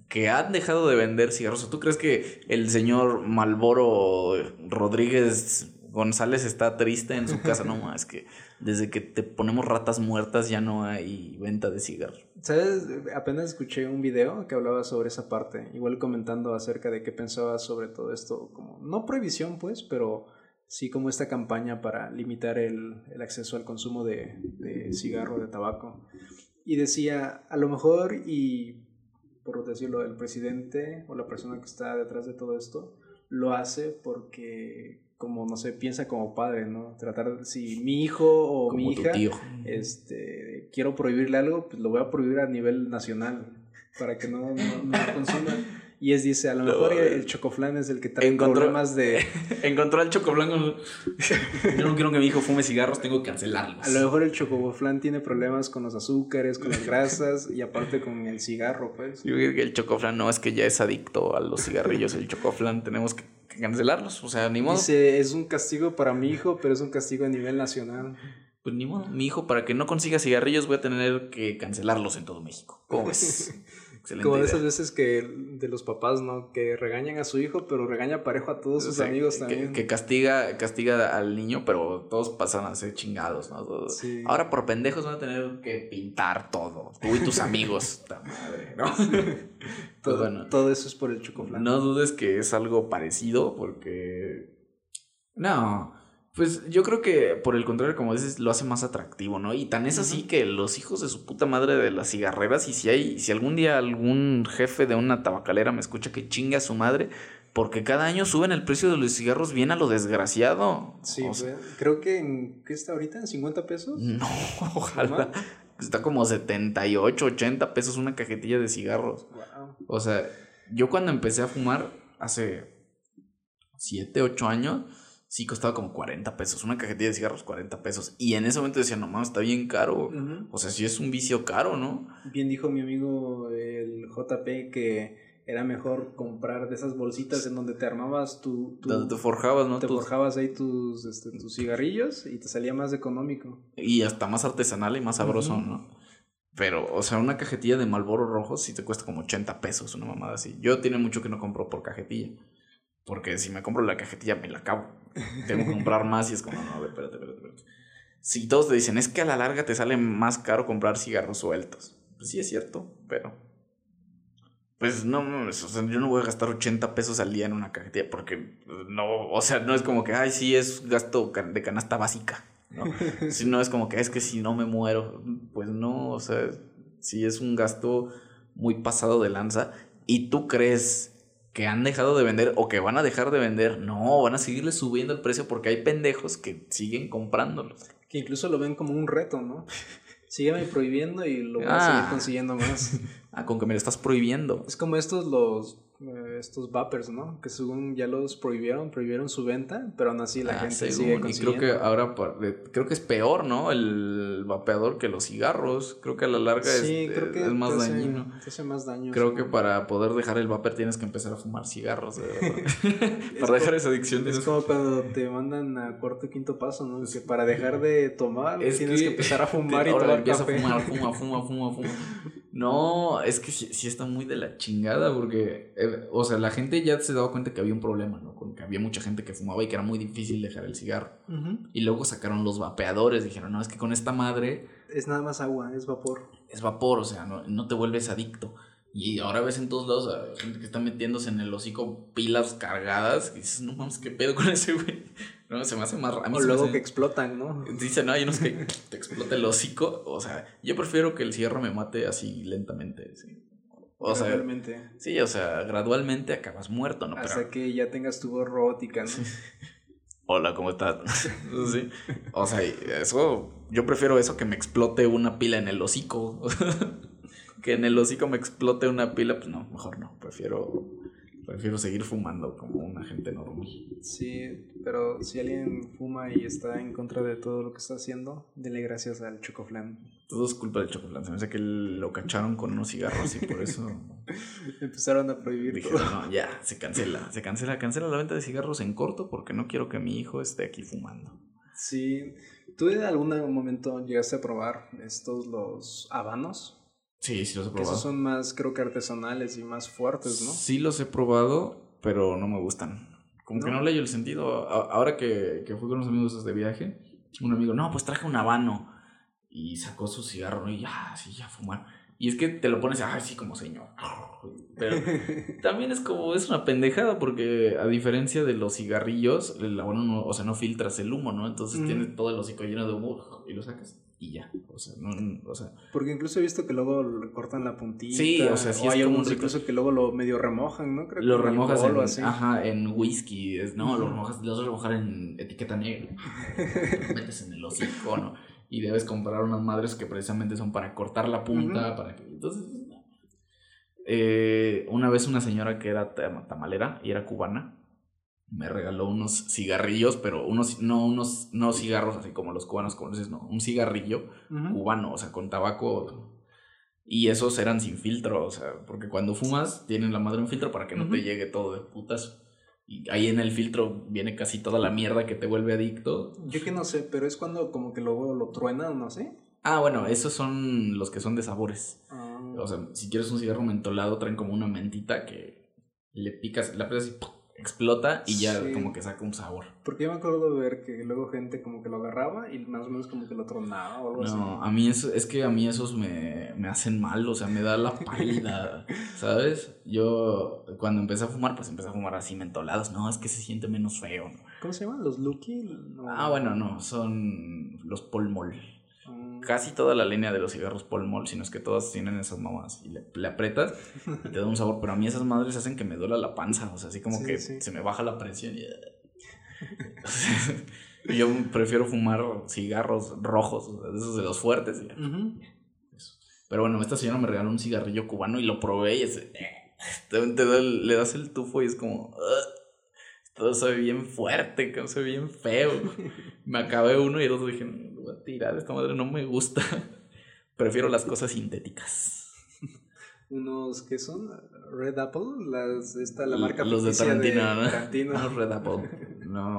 que han dejado de vender cigarros. ¿O tú crees que el señor Malboro Rodríguez González está triste en su casa? No, es que desde que te ponemos ratas muertas ya no hay venta de cigarros. ¿Sabes? Apenas escuché un video que hablaba sobre esa parte, igual comentando acerca de qué pensaba sobre todo esto, como no prohibición pues, pero sí como esta campaña para limitar el, el acceso al consumo de, de cigarro, de tabaco. Y decía, a lo mejor y por decirlo, el presidente o la persona que está detrás de todo esto lo hace porque como no sé, piensa como padre, ¿no? Tratar si mi hijo o mi hija este quiero prohibirle algo, pues lo voy a prohibir a nivel nacional para que no, no, no consuma. Y es, dice, a lo mejor el chocoflán es el que trae problemas de... Encontró al chocoflán con... Yo no quiero que mi hijo fume cigarros, tengo que cancelarlos. A lo mejor el chocoflán tiene problemas con los azúcares, con las grasas y aparte con el cigarro, pues. Yo creo que el chocoflán no, es que ya es adicto a los cigarrillos. El chocoflán tenemos que, cancelarlos, o sea, ni modo. Dice, es un castigo para mi hijo, pero es un castigo a nivel nacional. Pues ni modo, mi hijo para que no consiga cigarrillos voy a tener que cancelarlos en todo México. ¿Cómo Como esas veces que de los papás, ¿no? Que regañan a su hijo, pero regaña parejo a todos sus amigos también. Que, castiga, castiga al niño, pero todos pasan a ser chingados, ¿no? Ahora por pendejos van a tener que pintar todo. Tú y tus amigos. madre, ¿no? Pues todo, todo eso es por el chocolate. No dudes que es algo parecido, porque. No. Pues yo creo que por el contrario, como dices, lo hace más atractivo, ¿no? Y tan es así que los hijos de su puta madre de las cigarreras, y si hay, si algún día algún jefe de una tabacalera me escucha que chinga a su madre, porque cada año suben el precio de los cigarros bien a lo desgraciado. Sí, creo que en, ¿qué está ahorita? ¿En 50 pesos? No, ojalá. Está como 78, 80 pesos una cajetilla de cigarros. O sea, yo cuando empecé a fumar hace 7, 8 años sí costaba como 40 pesos. Una cajetilla de cigarros, 40 pesos. Y en ese momento decía, no mames, está bien caro. O sea, sí es un vicio caro, ¿no? Bien dijo mi amigo el JP que era mejor comprar de esas bolsitas en donde te armabas tu... te forjabas, ¿no? Te forjabas ahí tus, este, tus cigarrillos y te salía más económico. Y hasta más artesanal y más sabroso, ¿no? Pero, o sea, una cajetilla de Malboro rojo sí te cuesta como 80 pesos, una mamada así. Yo tiene mucho que no compro por cajetilla. Porque si me compro la cajetilla me la acabo. Tengo que comprar más y es como, no, a ver, espérate, espérate, espérate. Si todos te dicen, es que a la larga te sale más caro comprar cigarros sueltos. Pues sí es cierto, pero... Pues no, o sea, yo no voy a gastar 80 pesos al día en una cajetilla porque no, o sea, no es como que, ay, sí, es gasto de canasta básica, ¿no? si no es como que es que si no me muero, pues no, o sea, sí es un gasto muy pasado de lanza y tú crees que han dejado de vender o que van a dejar de vender. No, van a seguirle subiendo el precio porque hay pendejos que siguen comprándolos. Que incluso lo ven como un reto, ¿no? Sígueme prohibiendo y lo van a seguir ah. consiguiendo más. ah, con que me lo estás prohibiendo. Es como estos los eh, estos vapers, ¿no? Que según ya los prohibieron, prohibieron su venta, pero aún así la ah, gente sigue consiguiendo. Y creo que ahora, creo que es peor, ¿no? El vapeador que los cigarros. Creo que a la larga es, es, más dañino. hace más daño. Creo que para poder dejar el vapor tienes que empezar a fumar cigarros, para dejar esa adicción. Es como cuando te mandan a cuarto o quinto paso, ¿no? Que para dejar de tomar tienes que, empezar a fumar y tomar empieza a fumar, fuma, fuma, fuma, fuma. No, es que sí, está muy de la chingada porque, eh, o sea, la gente ya se daba cuenta que había un problema, ¿no? Con que había mucha gente que fumaba y que era muy difícil dejar el cigarro. Y luego sacaron los vapeadores, dijeron, no, es que con esta madre... Es nada más agua, es vapor. Es vapor, o sea, no, no te vuelves adicto. Y ahora ves en todos lados a gente que está metiéndose en el hocico pilas cargadas. Y dices, no mames, ¿qué pedo con ese güey? No, se me hace más. A o luego que explotan, ¿no? Dicen, no, hay unos que te explota el hocico. O sea, yo prefiero que el cigarro me mate así lentamente. ¿sí? O gradualmente. sí, o sea, gradualmente acabas muerto, ¿no? Hasta que ya tengas tu voz robótica, ¿no? Hola, ¿cómo estás? sí. O sea, eso. Yo prefiero eso que me explote una pila en el hocico. que en el hocico me explote una pila, pues no, mejor no. Prefiero Prefiero seguir fumando como una gente normal. Sí, pero si alguien fuma y está en contra de todo lo que está haciendo, dele gracias al Chocoflan. Todo es culpa del chocolate. Se me hace que lo cacharon con unos cigarros y por eso. Empezaron a prohibir Dije, no, ya, se cancela. Se cancela, cancela la venta de cigarros en corto porque no quiero que mi hijo esté aquí fumando. Sí. ¿Tú en algún momento llegaste a probar estos, los habanos? Sí, sí los he probado. esos son más, creo que artesanales y más fuertes, ¿no? Sí los he probado, pero no me gustan. Como que ¿No? le hallo el sentido. Ahora que, que fui con unos amigos de viaje, un amigo, no, pues traje un habano. Y sacó su cigarro ¿no? y ya, sí, ya fumar. Y es que te lo pones, ay, sí, como señor. Pero también es como, es una pendejada porque a diferencia de los cigarrillos, el habano no, o sea, no filtras el humo, ¿no? Entonces tienes todo el hocico lleno de humo y lo sacas y ya. O sea, no, o sea, Porque incluso he visto que luego le cortan la puntita. Sí, o sea, sí es hay como algunos incluso que luego lo medio remojan, ¿no? Creo que lo en remojas o en, así. ajá, en whisky, no, lo remojas, lo vas a remojar en etiqueta negra, lo metes en el hocico, ¿no? Y debes comprar unas madres que precisamente son para cortar la punta, para que, entonces. Eh, una vez una señora que era tam- tamalera y era cubana, me regaló unos cigarrillos, pero unos, no unos, no cigarros así como los cubanos conoces, no, un cigarrillo cubano, o sea, con tabaco. Y esos eran sin filtro, o sea, porque cuando fumas tienen la madre un filtro para que no te llegue todo de putas. Y ahí en el filtro viene casi toda la mierda que te vuelve adicto. Yo que no sé, pero es cuando como que luego lo truenan, no sé. Ah, bueno, esos son los que son de sabores. Ah, O sea, si quieres un cigarro mentolado, traen como una mentita que le picas, la picas y ¡pum! Explota y ya Sí. como que saca un sabor. porque yo me acuerdo de ver que luego gente como que lo agarraba y más o menos como que lo tronaba o algo No, a mí eso, es que a mí esos me, me hacen mal, o sea, me da la pálida, ¿sabes? Yo cuando empecé a fumar, pues empecé a fumar así mentolados, no, es que se siente menos feo. ¿no? así. ¿Cómo se llaman? ¿Los Lucky? No. Ah, bueno, no, son los Pol Mol. Ah, Casi toda la línea de los cigarros Pol Mol, sino es que todas tienen esas mamás y le, le aprietas y te da un sabor, pero a mí esas madres hacen que me duela la panza, o sea, así como Sí, que sí. se me baja la presión y... Yo prefiero fumar cigarros rojos, o sea, esos de los fuertes. Pero bueno, esta señora me regaló un cigarrillo cubano y lo probé y es, te, te da le das el tufo y es como... "Ugh, todo se ve bien fuerte, se ve bien feo. Me acabé uno y el otro dije, "No, lo voy a tirar, esta madre no me gusta. Prefiero las cosas sintéticas. Unos que son Red Apple, las, esta, la marca Los de Tarantino, ¿no? Tarantino. Unos Red Apple. No,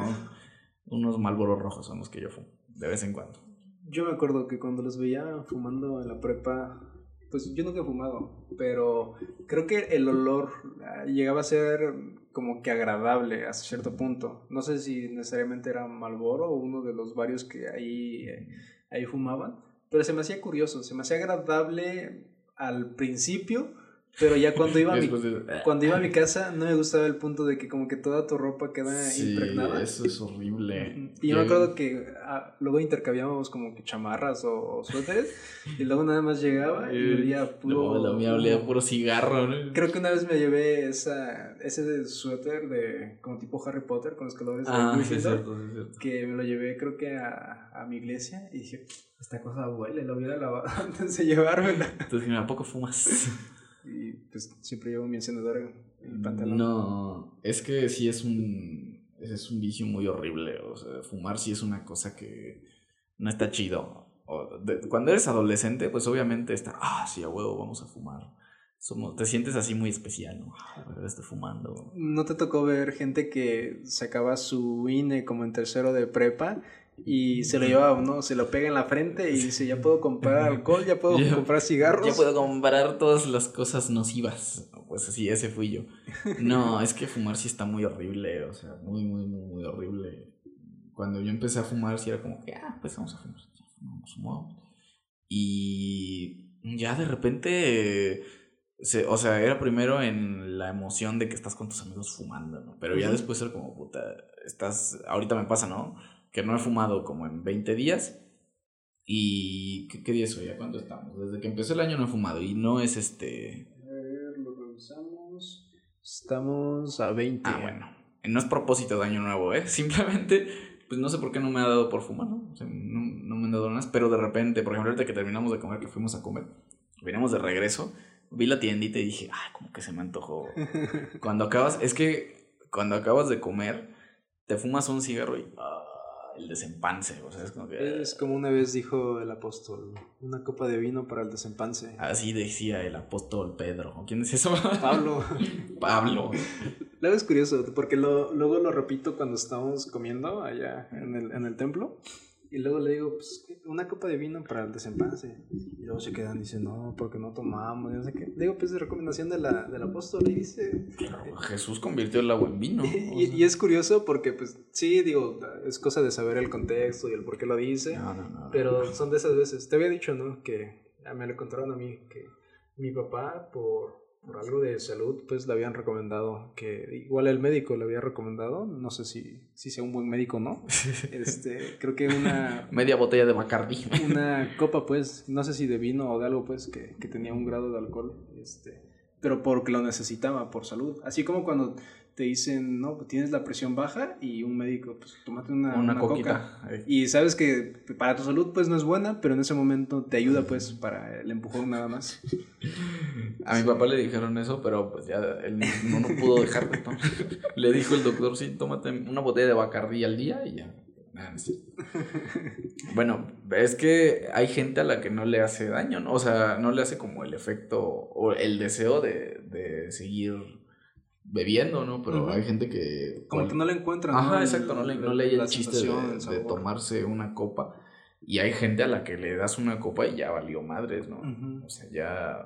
unos Malboros rojos son los que yo fumo, de vez en cuando. Yo me acuerdo que cuando los veía fumando en la prepa, pues yo nunca he fumado, pero creo que el olor ah, llegaba a ser como que agradable hasta cierto punto. No sé si necesariamente era Marlboro o uno de los varios que ahí, eh, ahí fumaban, pero se me hacía curioso, se me hacía agradable al principio, pero ya cuando iba a mi, de- cuando iba a mi casa no me gustaba el punto de que como que toda tu ropa queda Sí, impregnada. eso es horrible. Y yo me acuerdo que ah, luego intercambiábamos como que chamarras o, o suéteres y luego nada más llegaba y olía puro... No, la mía olía puro cigarro. ¿no? Creo que una vez me llevé esa, ese suéter de como tipo Harry Potter con los colores de Ah, sí, es cierto, sí, es cierto. que me lo llevé creo que a, a mi iglesia y dije, esta cosa huele, lo hubiera lavado antes de llevármela. Entonces, ¿a poco fumas? Y pues siempre llevo mi encendedor en el pantalón. No, es que sí es un, es un vicio muy horrible. O sea, fumar sí es una cosa que no está chido. O de- cuando eres adolescente, pues obviamente está, ah, sí, a huevo, vamos a fumar. Somos, te sientes así muy especial, ¿no? Ah, estoy fumando. ¿No te tocó ver gente que sacaba su INE como en tercero de prepa y se lo llevaba, ¿no? Se lo pega en la frente y dice, ya puedo comprar alcohol, ya puedo comprar cigarros. Ya puedo comprar todas las cosas nocivas. Pues así, ese fui yo. No, es que fumar sí está muy horrible, o sea, muy, muy, muy, muy horrible. Cuando yo empecé a fumar, sí era como que, ah, pues vamos a fumar. Ya fumamos, fumamos. Y ya de repente, se, o sea, era primero en la emoción de que estás con tus amigos fumando, ¿no? Pero ya después era como, puta, estás, ahorita me pasa, ¿no? Que no he fumado como en 20 días. ¿Y qué, qué día es hoy? ¿A cuánto estamos? Desde que empezó el año no he fumado y no es este... A ver, lo revisamos. Estamos a 20. Ah, bueno. No es propósito de año nuevo, ¿eh? Simplemente, pues no sé por qué no me ha dado por fumar, ¿no? O sea, no, no me han dado ganas, pero de repente, por ejemplo, ahorita que terminamos de comer, que fuimos a comer, venimos de regreso, vi la tiendita y dije, ay, como que se me antojó. Cuando acabas, es que cuando acabas de comer, te fumas un cigarro y... Ay, el desempance. O sea, es como que. Es como una vez dijo el apóstol: una copa de vino para el desempance. Así decía el apóstol Pedro. ¿Quién es eso? Pablo. Pablo. Luego es curioso, porque lo, luego lo repito cuando estamos comiendo allá en el, en el templo. Y luego le digo, pues, una copa de vino para el desempance. Y luego se quedan y dicen, no, porque no tomamos, no sé qué. Le digo, pues, de recomendación de la, del apóstol. Y dice... Jesús convirtió el agua en vino. Y, y, es curioso porque, pues, sí, digo, es cosa de saber el contexto y el por qué lo dice. No, no, no. Pero son de esas veces. Te había dicho, ¿no? Que me lo contaron a mí, que mi papá, por por algo de salud, pues le habían recomendado que, igual el médico le había recomendado, no sé si, si sea un buen médico o no, este, creo que una... Media botella de Bacardi. Una copa, pues, no sé si de vino o de algo, pues, que, que tenía un grado de alcohol, este, pero porque lo necesitaba, por salud. Así como cuando te dicen, no, tienes la presión baja y un médico, pues tómate una, una, una coquita. coca. Y sabes que para tu salud, pues no es buena, pero en ese momento te ayuda, pues, para el empujón nada más. A mi papá le dijeron eso, pero pues ya él no, no pudo dejar de tomar. Le dijo el doctor, sí, tómate una botella de Bacardí al día y ya. Bueno, es que hay gente a la que no le hace daño, ¿no? O sea, no le hace como el efecto o el deseo de, de seguir bebiendo, ¿no? Pero hay gente que... Como que no le encuentran. Ajá, ¿no? exacto, no le, no le el chiste de, tomarse una copa. Y hay gente a la que le das una copa y ya valió madres, ¿no? O sea, ya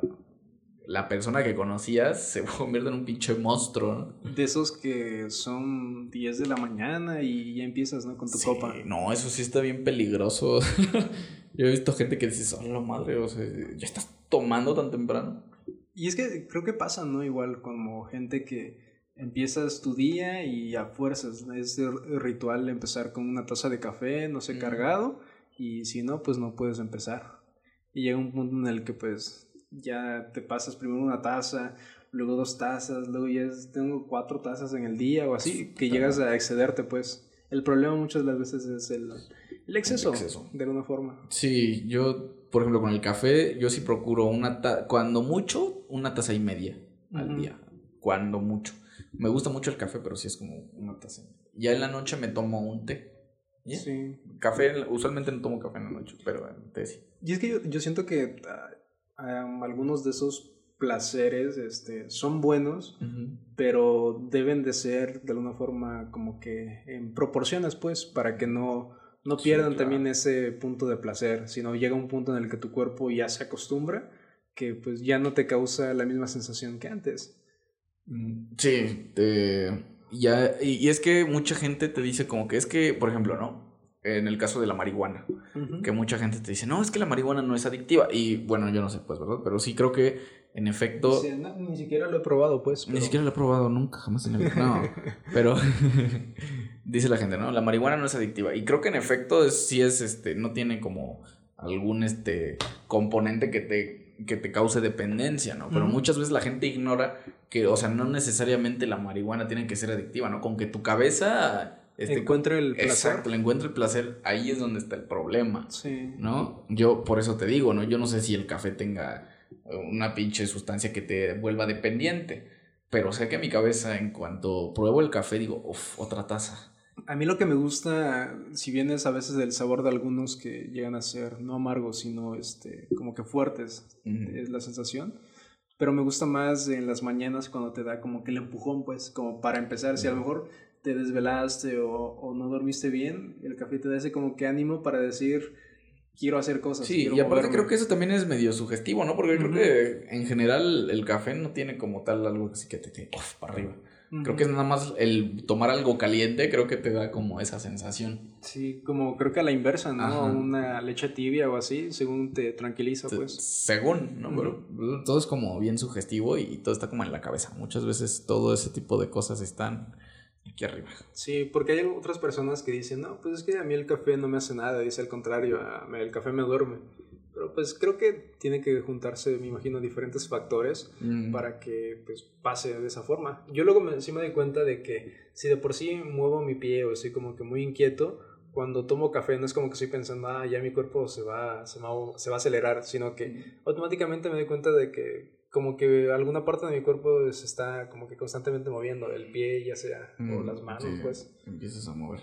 la persona que conocías se convierte en un pinche monstruo, ¿no? De esos que son 10 de la mañana y ya empiezas, ¿no? Con tu Sí, copa. No, eso sí está bien peligroso. Yo he visto gente que dice, la madre, o sea, ya estás tomando tan temprano. Y es que creo que pasa, ¿no? Igual como gente que empiezas tu día y a fuerzas, es el ritual empezar con una taza de café, no sé, Mm. cargado, y si no, pues no puedes empezar. Y llega un punto en el que pues ya te pasas primero una taza, luego dos tazas, luego ya tengo cuatro tazas en el día o así, que llegas a excederte, pues. El problema muchas de las veces es el, el exceso, exceso. de alguna forma. Sí, yo, por ejemplo, con el café, yo sí procuro una taza, cuando mucho, una taza y media al día. Cuando mucho. Me gusta mucho el café, pero sí es como una taza. Ya en la noche me tomo un té. ¿Ya? Sí. Café, usualmente no tomo café en la noche, pero en té sí. Y es que yo, yo siento que ah, um, algunos de esos placeres este, son buenos, pero deben de ser de alguna forma como que en proporciones, pues, para que no, no Sí, pierdan claro. también ese punto de placer, sino llega un punto en el que tu cuerpo ya se acostumbra, que pues ya no te causa la misma sensación que antes. Mm, Sí, ya, y, y es que mucha gente te dice como que es que, por ejemplo, ¿no? En el caso de la marihuana, que mucha gente te dice, no, es que la marihuana no es adictiva. Y bueno, yo no sé, pues, ¿verdad? Pero sí creo que en efecto... Dice, "No, ni siquiera lo he probado, pues. Ni siquiera lo he probado nunca, jamás en vida. No, pero dice la gente, ¿no? La marihuana no es adictiva. Y creo que en efecto es, sí es, este, no tiene como algún este componente que te, que te cause dependencia, ¿no? Pero muchas veces la gente ignora que, o sea, no necesariamente la marihuana tiene que ser adictiva, ¿no? Con que tu cabeza este, Encuentre el placer. Exacto, le encuentre el placer, ahí es donde está el problema. Sí. ¿no? Yo por eso te digo, ¿no? Yo no sé si el café tenga una pinche sustancia que te vuelva dependiente, pero sé que mi cabeza en cuanto pruebo el café digo, uff, otra taza. A mí lo que me gusta, si bien es a veces el sabor de algunos que llegan a ser no amargos, sino este, como que fuertes, es la sensación. Pero me gusta más en las mañanas cuando te da como que el empujón, pues, como para empezar. Si a lo mejor te desvelaste o, o no dormiste bien, el café te da ese como que ánimo para decir, quiero hacer cosas. Sí, y aparte moverme". creo que eso también es medio sugestivo, ¿no? Porque creo Ujú. que en general el café no tiene como tal algo así que te, uf, para arriba. Creo que es nada más el tomar algo caliente, creo que te da como esa sensación. Sí, como creo que a la inversa, ¿no? Ajá. Una leche tibia o así, según te tranquiliza, pues. Según, ¿no? Pero todo es como bien sugestivo y todo está como en la cabeza. Muchas veces todo ese tipo de cosas están aquí arriba. Sí, porque hay otras personas que dicen, no, pues es que a mí el café no me hace nada, dice al contrario, a- el café me duerme. Pero pues creo que tiene que juntarse, me imagino, diferentes factores Mm. para que pues pase de esa forma. Yo luego me, sí me doy cuenta de que si de por sí muevo mi pie o estoy como que muy inquieto, cuando tomo café no es como que estoy pensando, ah, ya mi cuerpo se va, se va, se va a acelerar, sino que automáticamente me doy cuenta de que como que alguna parte de mi cuerpo se está como que constantemente moviendo, el pie ya sea, o Mm, las manos, sí, pues. Empiezas a mover.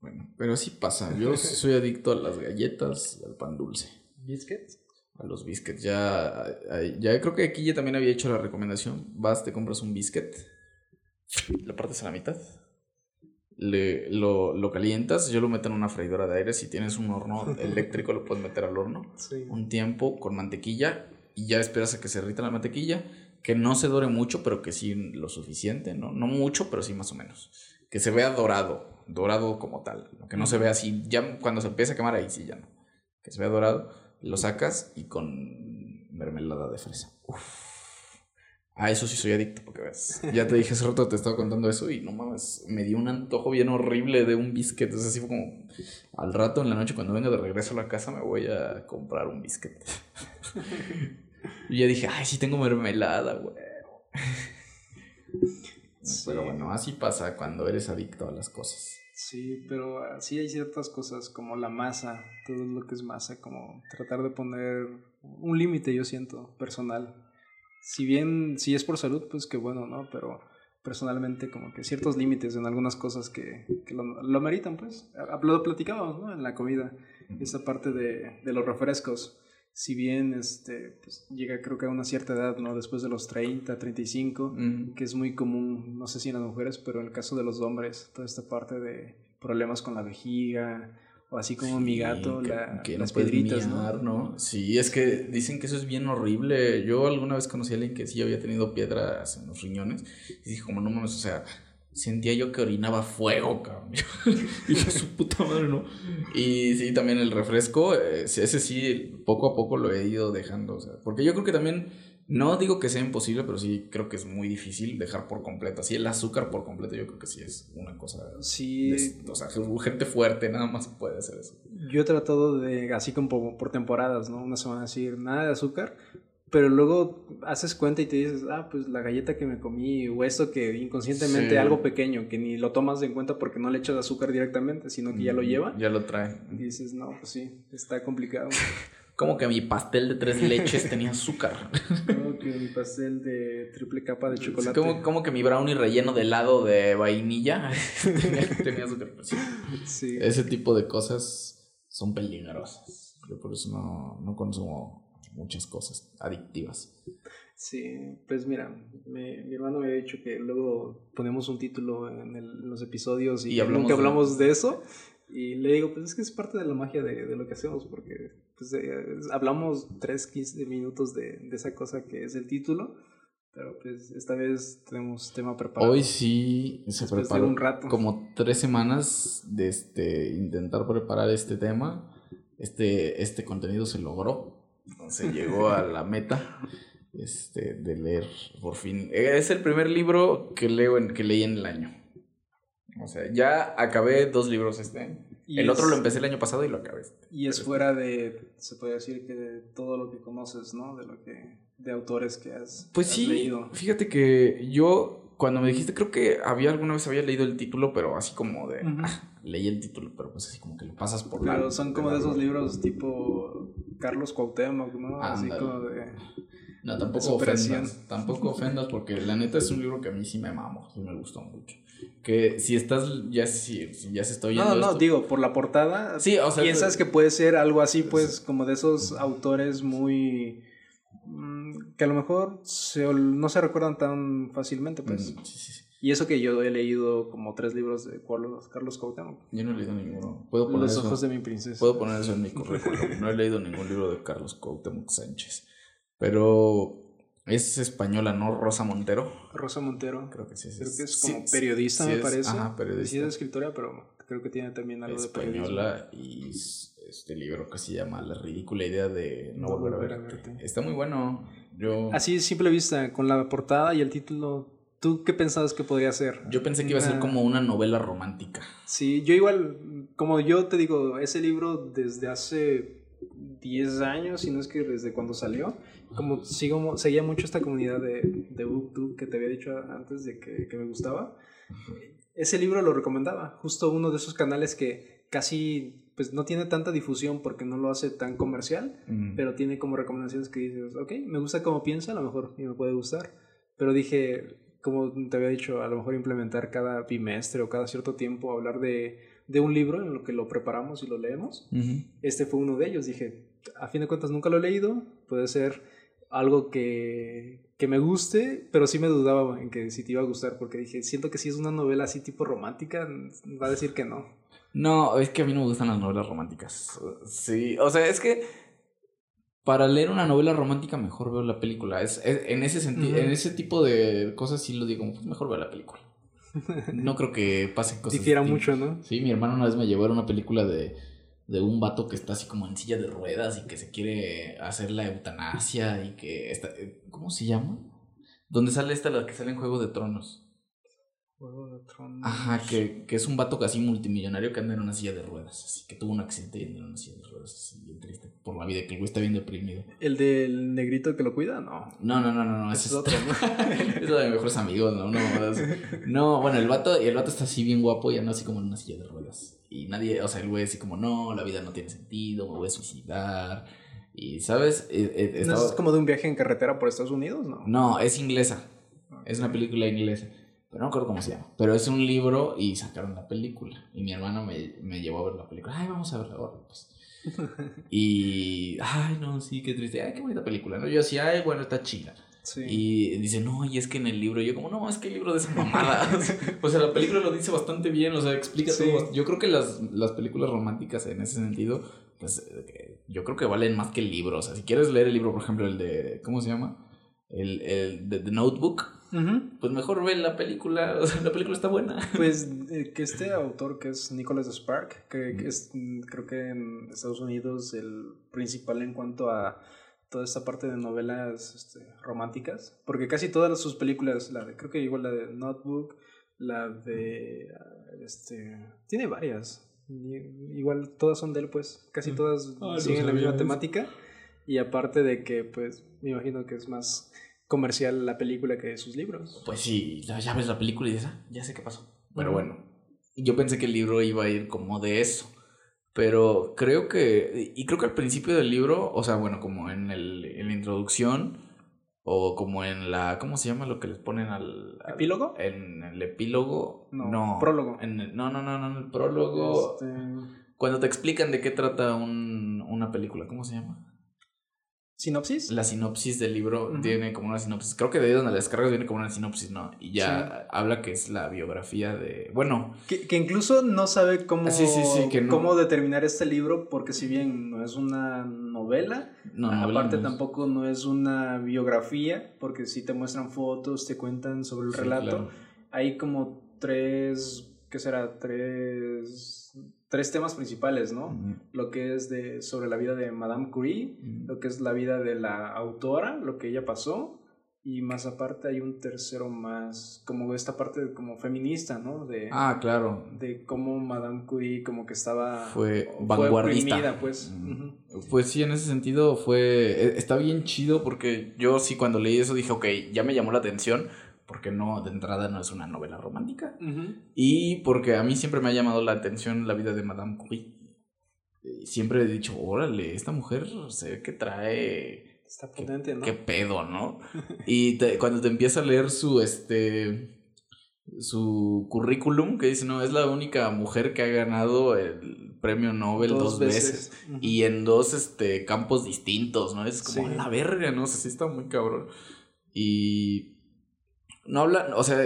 Bueno, pero sí pasa. Yo soy adicto a las galletas y al pan dulce. ¿Biscuits? A los biscuits. Ya, ya creo que aquí ya también había hecho la recomendación. Vas, te compras un biscuit, lo partes a la mitad, le, lo, lo, calientas, yo lo meto en una freidora de aire. Si tienes un horno eléctrico, lo puedes meter al horno. Un tiempo con mantequilla y ya esperas a que se derrita la mantequilla. Que no se dore mucho, pero que sí lo suficiente, ¿no? No mucho, pero sí más o menos. Que se vea dorado, dorado como tal. Que no se vea así, ya cuando se empieza a quemar ahí sí ya no. Que se vea dorado, lo sacas y con mermelada de fresa. Uf. A eso sí soy adicto, porque ves. Ya te dije hace rato, te estaba contando eso y no mames, me dio un antojo bien horrible de un biscuit. Entonces, así fue como al rato en la noche, cuando venga de regreso a la casa, me voy a comprar un biscuit. y ya dije, ay, sí tengo mermelada, güey. Pero bueno, así pasa cuando eres adicto a las cosas. Sí, pero sí hay ciertas cosas como la masa, todo lo que es masa, como tratar de poner un límite, yo siento, personal si bien, si es por salud, pues qué bueno, ¿no? Pero personalmente como que ciertos límites en algunas cosas que, que lo, lo meritan, pues. Lo platicábamos, ¿no? En la comida, esa parte de, de los refrescos. Si bien este, pues, llega creo que a una cierta edad, ¿no? Después de los 30, 35, que es muy común, no sé si en las mujeres, pero en el caso de los hombres, toda esta parte de problemas con la vejiga, o así como mi gato, la, las piedritas, ¿no? Sí, es que dicen que eso es bien horrible. Yo alguna vez conocí a alguien que sí había tenido piedras en los riñones. Y dije, como no mames, o sea, sentía yo que orinaba fuego, cabrón. y su puta madre, ¿no? Y sí, también el refresco, eh, ese sí, poco a poco lo he ido dejando. O sea, porque yo creo que también no digo que sea imposible, pero sí creo que es muy difícil dejar por completo. Así el azúcar por completo, yo creo que sí es una cosa. Sí. o sea, gente fuerte nada más puede hacer eso. Yo he tratado de, así como por temporadas, ¿no? Una semana decir nada de azúcar, pero luego haces cuenta y te dices, ah, pues la galleta que me comí, o esto que inconscientemente algo pequeño, que ni lo tomas en cuenta porque no le echas azúcar directamente, sino que ya lo mm, lleva. Ya lo trae. Y dices, no, pues sí, está complicado. Como que mi pastel de tres leches tenía azúcar. Como que mi pastel de triple capa de chocolate. Como, como que mi brownie relleno de helado de vainilla tenía, azúcar. Sí. Ese tipo de cosas son peligrosas. Yo por eso no, no consumo muchas cosas adictivas. Sí, pues mira, mi hermano me había dicho que luego ponemos un título en, los episodios y, nunca hablamos de eso. Y le digo, pues es que es parte de la magia de, de lo que hacemos, porque pues, eh, hablamos 3, 15 minutos de, de, esa cosa que es el título, pero pues esta vez tenemos tema preparado. Hoy sí se preparó un rato. como tres semanas de este, intentar preparar este tema. Este, este contenido se logró, se llegó a la meta este, de leer por fin. Es el primer libro que, leo en, que leí en el año. O sea, ya acabé dos libros este año. el otro lo empecé el año pasado y lo acabé. Este. Y es fuera de, se puede decir que de todo lo que conoces, ¿no? De lo que, de autores que has, pues sí, Fíjate que yo, cuando me dijiste, creo que había alguna vez había leído el título, pero así como de, ah, leí el título, pero pues así como que lo pasas por Pero son como de esos libros tipo Carlos Cuauhtémoc, ¿no? Así como de... No, tampoco ofendas. Tampoco ofendas porque la neta es un libro que a mí sí me mamo, sí me gustó mucho. Que si estás, ya, si, ya se está oyendo. No, no, digo, por la portada. Sí, o sea. Piensas que puede ser algo así, pues, como de esos autores muy. Mm, que a lo mejor no se recuerdan tan fácilmente, pues. Mm, sí, sí, sí. Y eso que yo he leído como tres libros de Carlos, Carlos Cuauhtémoc. Yo no he leído ninguno. ¿Puedo poner Los ojos de mi princesa. Puedo poner eso en mi currículum. no he leído ningún libro de Carlos Cuauhtémoc Sánchez. Pero es española, ¿no? Rosa Montero. Rosa Montero. Creo que sí. Creo que es como periodista, me parece. Ajá, periodista. Sí es escritora, pero creo que tiene también algo de periodismo. Española y este libro que se llama La ridícula idea de no, volver, a, verte. Está muy bueno. Yo... Así, simple vista, con la portada y el título ¿Tú qué pensabas que podría ser? Yo pensé que iba a ser como una novela romántica. Sí, yo igual, como yo te digo, ese libro desde hace 10 años, si no es que desde cuando salió. Como sigo, seguía mucho esta comunidad de, de Booktube que te había dicho antes de que, que, me gustaba. Ese libro lo recomendaba, justo uno de esos canales que casi pues no tiene tanta difusión porque no lo hace tan comercial, pero tiene como recomendaciones que dices, ok, me gusta como piensa, a lo mejor y me puede gustar. Pero dije, como te había dicho, a lo mejor implementar cada bimestre o cada cierto tiempo, hablar de de un libro en lo que lo preparamos y lo leemos. Este fue uno de ellos. Dije, a fin de cuentas nunca lo he leído, puede ser algo que, que me guste, pero sí me dudaba en que si te iba a gustar, porque dije, siento que si es una novela así tipo romántica, va a decir que no. No, es que a mí no me gustan las novelas románticas. Sí, o sea, es que para leer una novela romántica mejor veo la película. Es, en ese sentido, en ese tipo de cosas sí lo digo, pues mejor veo la película. No creo que pasen cosas. Difiera mucho, ¿no? Sí, mi hermano una vez me llevó a una película de, de un vato que está así como en silla de ruedas y que se quiere hacer la eutanasia y que está, ¿cómo se llama? Donde sale esta la que sale en Juego de Tronos. Ajá, que, que, es un vato casi multimillonario que anda en una silla de ruedas. Así que tuvo un accidente y anda en una silla de ruedas. Así bien triste por la vida, que el güey está bien deprimido. ¿El del negrito que lo cuida? No. No, no, no, no. Ese es otro. es de mis mejores amigos, ¿no? No, no, bueno, el vato, y el vato está así bien guapo y anda así como en una silla de ruedas. Y nadie, o sea, el güey así como, no, la vida no tiene sentido, me voy a suicidar. Y, ¿sabes? Eh, eh, ¿No es como de un viaje en carretera por Estados Unidos? No, no es inglesa. Es una película inglesa. Pero no recuerdo cómo se llama. Pero es un libro y sacaron la película. Y mi hermano me, me llevó a ver la película. Ay, vamos a verla ahora, pues. y, ay, no, sí, qué triste. Ay, qué bonita película, ¿no? Yo decía, ay, bueno, está chida. Sí. Y dice, no, y es que en el libro, yo como, no, es que el libro de esa mamada. o sea, la película lo dice bastante bien, o sea, explica todo. Yo creo que las, las películas románticas en ese sentido, pues eh, yo creo que valen más que el libro. O sea, si quieres leer el libro, por ejemplo, el de, ¿cómo se llama? El, el de The Notebook pues mejor ve la película, o sea, la película está buena. Pues eh, que este autor que es Nicholas Spark, que, es creo que en Estados Unidos el principal en cuanto a toda esta parte de novelas este, románticas, porque casi todas sus películas, la de, creo que igual la de Notebook, la de, este, tiene varias, igual todas son de él, pues, casi todas ah, siguen la misma temática, y aparte de que, pues, me imagino que es más comercial la película que sus libros. Pues sí, ya ves la película y dices, ah, ya sé qué pasó. Pero bueno, yo pensé que el libro iba a ir como de eso. Pero creo que, y creo que al principio del libro, o sea, bueno, como en, el, en la introducción, o como en la, ¿cómo se llama lo que les ponen al... ¿Epílogo? En el epílogo. No. Prólogo. En no, no, no, no, en el prólogo. Este... Cuando te explican de qué trata un, una película, ¿cómo se llama? ¿Sinopsis? La sinopsis del libro tiene como una sinopsis. Creo que de ahí donde la descargas viene como una sinopsis, ¿no? Y ya habla que es la biografía de. Bueno. Que, que incluso no sabe cómo, sí, sí, cómo determinar este libro, porque si bien no es una novela, no, aparte tampoco no es una biografía, porque si te muestran fotos, te cuentan sobre el relato. Hay como tres. ¿Qué será? Tres tres temas principales, ¿no? Lo que es de, sobre la vida de Madame Curie, lo que es la vida de la autora, lo que ella pasó, y más aparte hay un tercero más, como esta parte como feminista, ¿no? De, ah, claro. De cómo Madame Curie como que estaba... Fue vanguardista. pues. Pues sí, en ese sentido fue... E, está bien chido porque yo sí cuando leí eso dije, ok, ya me llamó la atención porque no, de entrada no es una novela romántica. Y porque a mí siempre me ha llamado la atención la vida de Madame Curie. Siempre he dicho, órale, esta mujer se ve que trae... Está potente, ¿no? Qué pedo, ¿no? y cuando te empieza a leer su, este, su currículum, que dice, no, es la única mujer que ha ganado el premio Nobel dos, veces, y en dos este, campos distintos, ¿no? Es como la verga, ¿no? O sea, sí está muy cabrón. Y no habla, o sea,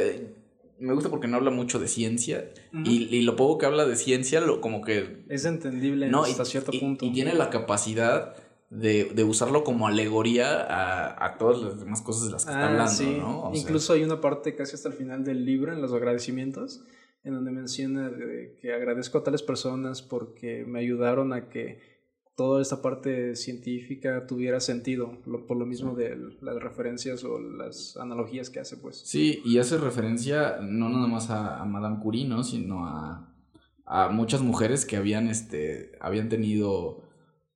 me gusta porque no habla mucho de ciencia y, lo poco que habla de ciencia, lo, como que... Es entendible no, hasta cierto punto. Y, tiene la capacidad de, usarlo como alegoría a, todas las demás cosas de las que está ah, hablando, ¿no? Incluso hay una parte casi hasta el final del libro, en los agradecimientos, en donde menciona que agradezco a tales personas porque me ayudaron a que toda esta parte científica tuviera sentido, por lo mismo de las referencias o las analogías que hace, pues. Sí, y hace referencia no nada más a, Madame Curie, ¿no? Sino a, a, muchas mujeres que habían, este, habían tenido,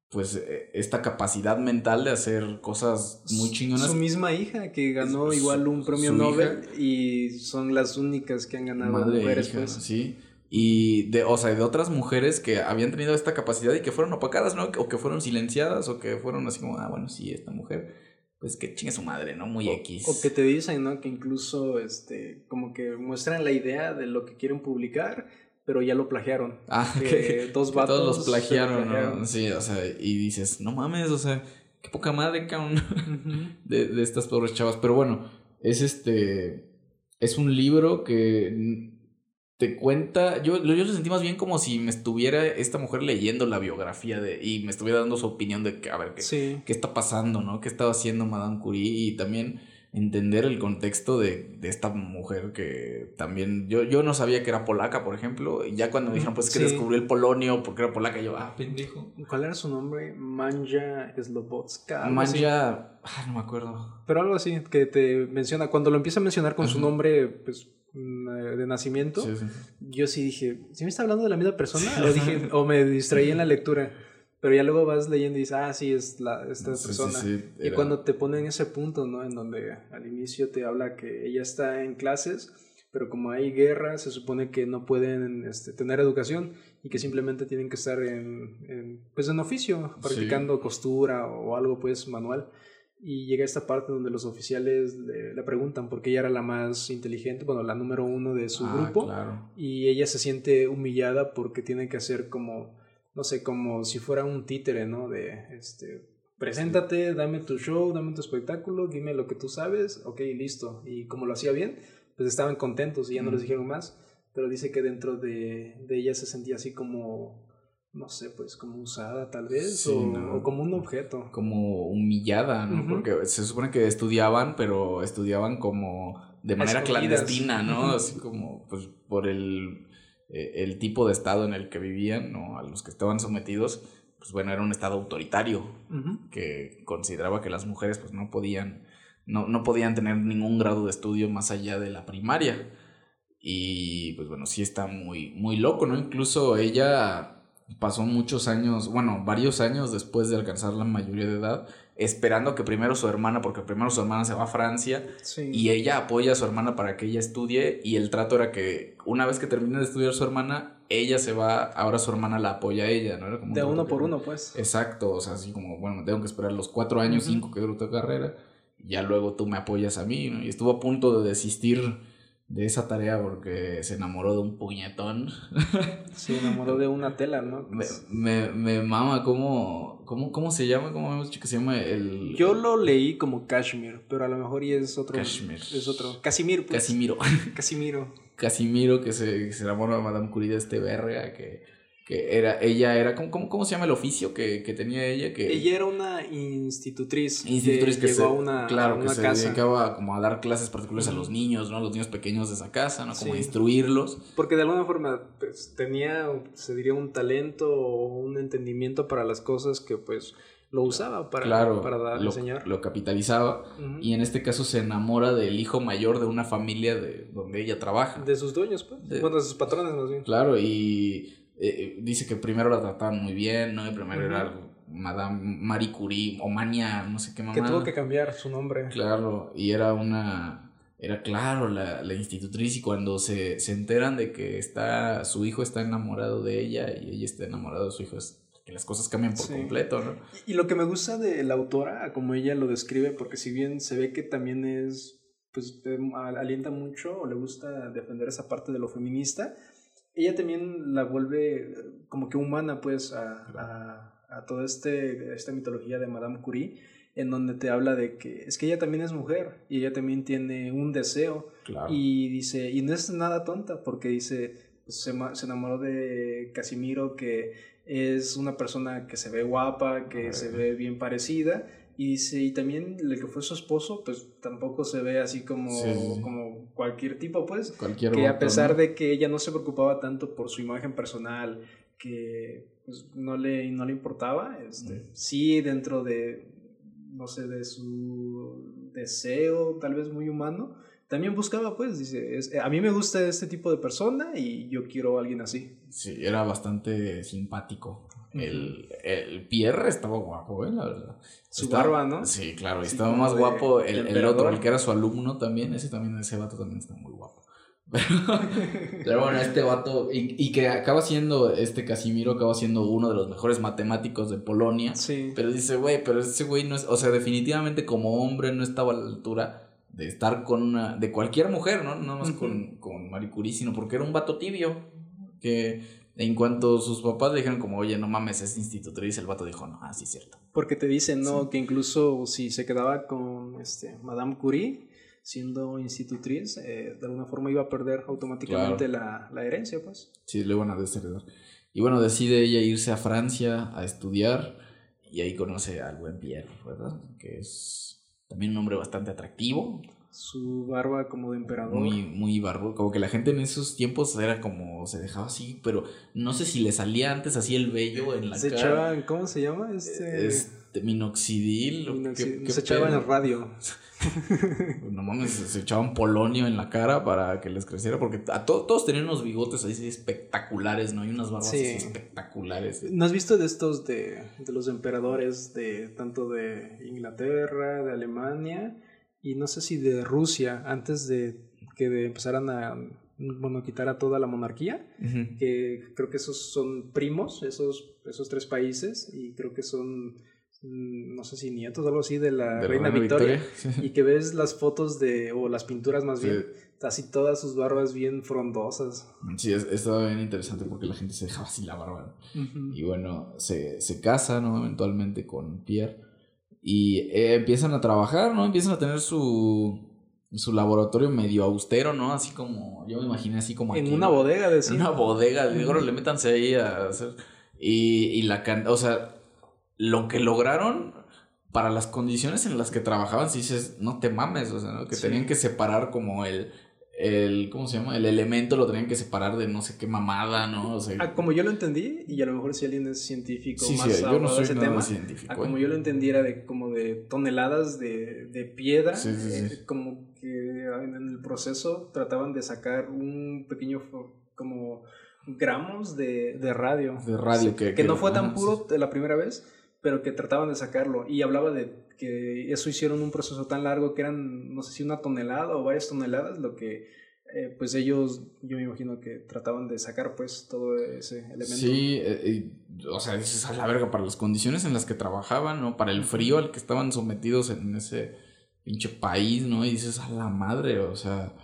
pues, e, esta capacidad mental de hacer cosas muy chingonas. Su misma hija, que ganó igual un premio Nobel, y son las únicas que han ganado mujeres, pues. Sí. Y de, o sea, de otras mujeres que habían tenido esta capacidad y que fueron opacadas, ¿no? O que fueron silenciadas, o que fueron así como, ah, bueno, sí, esta mujer, pues que chingue su madre, ¿no? Muy X. O que te dicen, ¿no? Que incluso, este, como que muestran la idea de lo que quieren publicar, pero ya lo plagiaron. Ah, que dos vatos. Todos los plagiaron, plagiaron. ¿no? Sí, o sea, y dices, no mames, o sea, qué poca madre, cabrón, de, de estas pobres chavas. Pero bueno, es este. Es un libro que te cuenta. Yo, yo lo sentí más bien como si me estuviera esta mujer leyendo la biografía de. Y me estuviera dando su opinión de que, a ver, qué, Sí. qué está pasando, ¿no? ¿Qué estaba haciendo Madame Curie? Y también entender el contexto de, de esta mujer que también. Yo, yo no sabía que era polaca, por ejemplo. Y ya cuando me dijeron, pues es que Sí. descubrió el polonio porque era polaca, yo, ah, pendejo. ¿Cuál era su nombre? Manja así. Manja. Ah, no me acuerdo. Pero algo así, que te menciona. Cuando lo empieza a mencionar con su nombre, pues. Mm, eh, De nacimiento, Sí, sí. yo sí dije, ¿sí me está hablando de la misma persona? O, dije, o me distraí en la lectura. Pero ya luego vas leyendo y dices, ah, sí, es la, esta Sí, sí, persona. sí, Y cuando te ponen ese punto, ¿no? En donde al inicio te habla que ella está en clases, pero como hay guerra, se supone que no pueden este, tener educación y que simplemente tienen que estar en, en, pues en oficio, practicando costura o algo pues manual. Y llega esta parte donde los oficiales le, le preguntan por qué ella era la más inteligente, bueno, la número uno de su Ah, grupo Claro. y ella se siente humillada porque tiene que hacer como, no sé, como si fuera un títere, ¿no? De, este, preséntate, dame tu show, dame tu espectáculo, dime lo que tú sabes, ok, listo. Y como lo hacía bien, pues estaban contentos y ya no Mm. les dijeron más, pero dice que dentro de, de ella se sentía así como, no sé, pues como usada tal vez, Sí, o, ¿no? o como un objeto. Como humillada, ¿no? Porque se supone que estudiaban, pero estudiaban como de manera clandestina, ¿no? Así como, pues, por el, eh, el tipo de estado en el que vivían, ¿no? A los que estaban sometidos, pues bueno, era un estado autoritario que consideraba que las mujeres, pues, no podían, no, no podían tener ningún grado de estudio más allá de la primaria. Y, pues, bueno, sí está muy, muy loco, ¿no? Incluso ella pasó muchos años, bueno, varios años después de alcanzar la mayoría de edad, esperando que primero su hermana, porque primero su hermana se va a Francia Sí. y ella apoya a su hermana para que ella estudie y el trato era que una vez que termine de estudiar su hermana, ella se va, ahora su hermana la apoya a ella, ¿no? Era como un de uno por uno, pues. Exacto, o sea, así como, bueno, tengo que esperar los cuatro años, Ujú. cinco que duró tu carrera, ya luego tú me apoyas a mí, ¿no? Y estuvo a punto de desistir de esa tarea porque se enamoró de un puñetón. Se enamoró de una tela, ¿no? Me, me, me mama cómo, cómo, cómo se llama, cómo hemos dicho que se llama el... Yo lo leí como Kashmir, pero a lo mejor y es otro. Kashmir. Es otro. Casimir, pues. Casimiro. Casimiro. Casimiro que se, que se enamora de Madame Curie de este verga que, que era, ella era, ¿cómo, cómo, cómo se llama el oficio que, que tenía ella? Que, Ella era una institutriz. institutriz que, llegó se, a una, claro, a que una se casa. dedicaba como a dar clases particulares a los niños, ¿no? A los niños pequeños de esa casa, ¿no? Como a instruirlos. Porque de alguna forma pues, tenía, se diría, un talento o un entendimiento para las cosas que pues lo usaba para, claro, para dar, lo, enseñar. lo capitalizaba. Y en este caso se enamora del hijo mayor de una familia de donde ella trabaja. De sus dueños, pues. De- Bueno, de sus patrones más bien. Claro, y eh, dice que primero la trataban muy bien, ¿no? Y primero era Madame Marie Curie o Mania, no sé qué mamá. Que tuvo que cambiar su nombre. Claro, y era una. Era claro la, la institutriz, y cuando se, se enteran de que está su hijo está enamorado de ella y ella está enamorada de su hijo, es que las cosas cambian por Sí. completo, ¿no? Y lo que me gusta de la autora, como ella lo describe, porque si bien se ve que también es, pues al- alienta mucho o le gusta defender esa parte de lo feminista, ella también la vuelve eh, como que humana, pues, a, a, a toda este, esta mitología de Madame Curie, en donde te habla de que es que ella también es mujer y ella también tiene un deseo. Claro. y dice, y no es nada tonta, porque dice, pues, se, se enamoró de Casimiro, que es una persona que se ve guapa, que se ve bien parecida, y dice, y también el que fue su esposo, pues tampoco se ve así como, Sí, sí, sí. como cualquier tipo, pues, Cualquier que a pesar de que ella no se preocupaba tanto por su imagen personal, que pues, no, le, no le importaba, este, sí dentro de, no sé, de su deseo tal vez muy humano, también buscaba, pues, dice, es- a mí me gusta este tipo de persona y yo quiero a alguien así. Sí, era bastante simpático. El, el Pierre estaba guapo, ¿eh? La verdad. Su Estaba- barba, ¿no? Sí, claro. y Sí, estaba más de guapo el, el otro, el que era su alumno también. Ese también, ese vato también está muy guapo. Pero, pero bueno, este vato, y, y que acaba siendo, este Casimiro acaba siendo uno de los mejores matemáticos de Polonia. Sí. Pero dice, güey, pero ese güey no es, o sea, definitivamente como hombre no estaba a la altura de estar con una, de cualquier mujer, ¿no? No más con, con Marie Curie, sino porque era un vato tibio. Que en cuanto sus papás le dijeron como, oye, no mames, es institutriz, el vato dijo, no, ah, sí, cierto. Porque te dicen, ¿no? Que incluso si se quedaba con este, Madame Curie, siendo institutriz, eh, de alguna forma iba a perder automáticamente la, la, herencia, pues. Sí, le iban a desheredar. Y bueno, decide ella irse a Francia a estudiar y ahí conoce al buen Pierre, ¿verdad? Que es también un hombre bastante atractivo. Su barba como de emperador. Muy, muy barbudo. Como que la gente en esos tiempos era como, se dejaba así, pero no sé si le salía antes así el vello en la se cara. Echaban, ¿cómo se llama? Este... este minoxidil. se echaban el radio. no mames, se echaban polonio en la cara para que les creciera, porque a todos tenían unos bigotes ahí espectaculares, ¿no? Y unas barbas espectaculares. ¿No has visto de estos de, de los emperadores de tanto de Inglaterra, de Alemania y no sé si de Rusia, antes de que empezaran a bueno, quitar a toda la monarquía, que creo que esos son primos, esos, esos tres países, y creo que son Mm, no sé si nietos o algo así de la reina, Victoria, y que ves las fotos de o las pinturas más bien así todas sus barbas bien frondosas. Sí estaba bien interesante porque la gente se dejaba así la barba. Y bueno se, se casa no eventualmente con Pierre y eh, empiezan a trabajar no empiezan a tener su su laboratorio medio austero, ¿no? Así como, yo me imaginé así como En una bodega, decía. En una bodega, digo, le métanse ahí a hacer... Y, y la... O sea, lo que lograron para las condiciones en las que trabajaban, si dices, no te mames, o sea, ¿no? que tenían que separar como el, el, ¿cómo se llama? El elemento lo tenían que separar de no sé qué mamada, ¿no? O sea, ah, como yo lo entendí, y a lo mejor si alguien es científico sí, más sí, yo no soy ese tema, científico. Ah, como ¿eh? yo lo entendí era de como de toneladas de, de piedra, eh, como que en el proceso trataban de sacar un pequeño como gramos de, de radio. De radio que, que, no fue tan puro la primera vez, pero que trataban de sacarlo. Y hablaba de que eso hicieron un proceso tan largo que eran, no sé si una tonelada o varias toneladas, lo que eh, pues ellos, yo me imagino que trataban de sacar pues todo ese elemento. Sí, eh, o sea, dices a la verga, para las condiciones en las que trabajaban, ¿no? Para el frío al que estaban sometidos en ese pinche país, ¿no? Y dices, a la madre, o sea,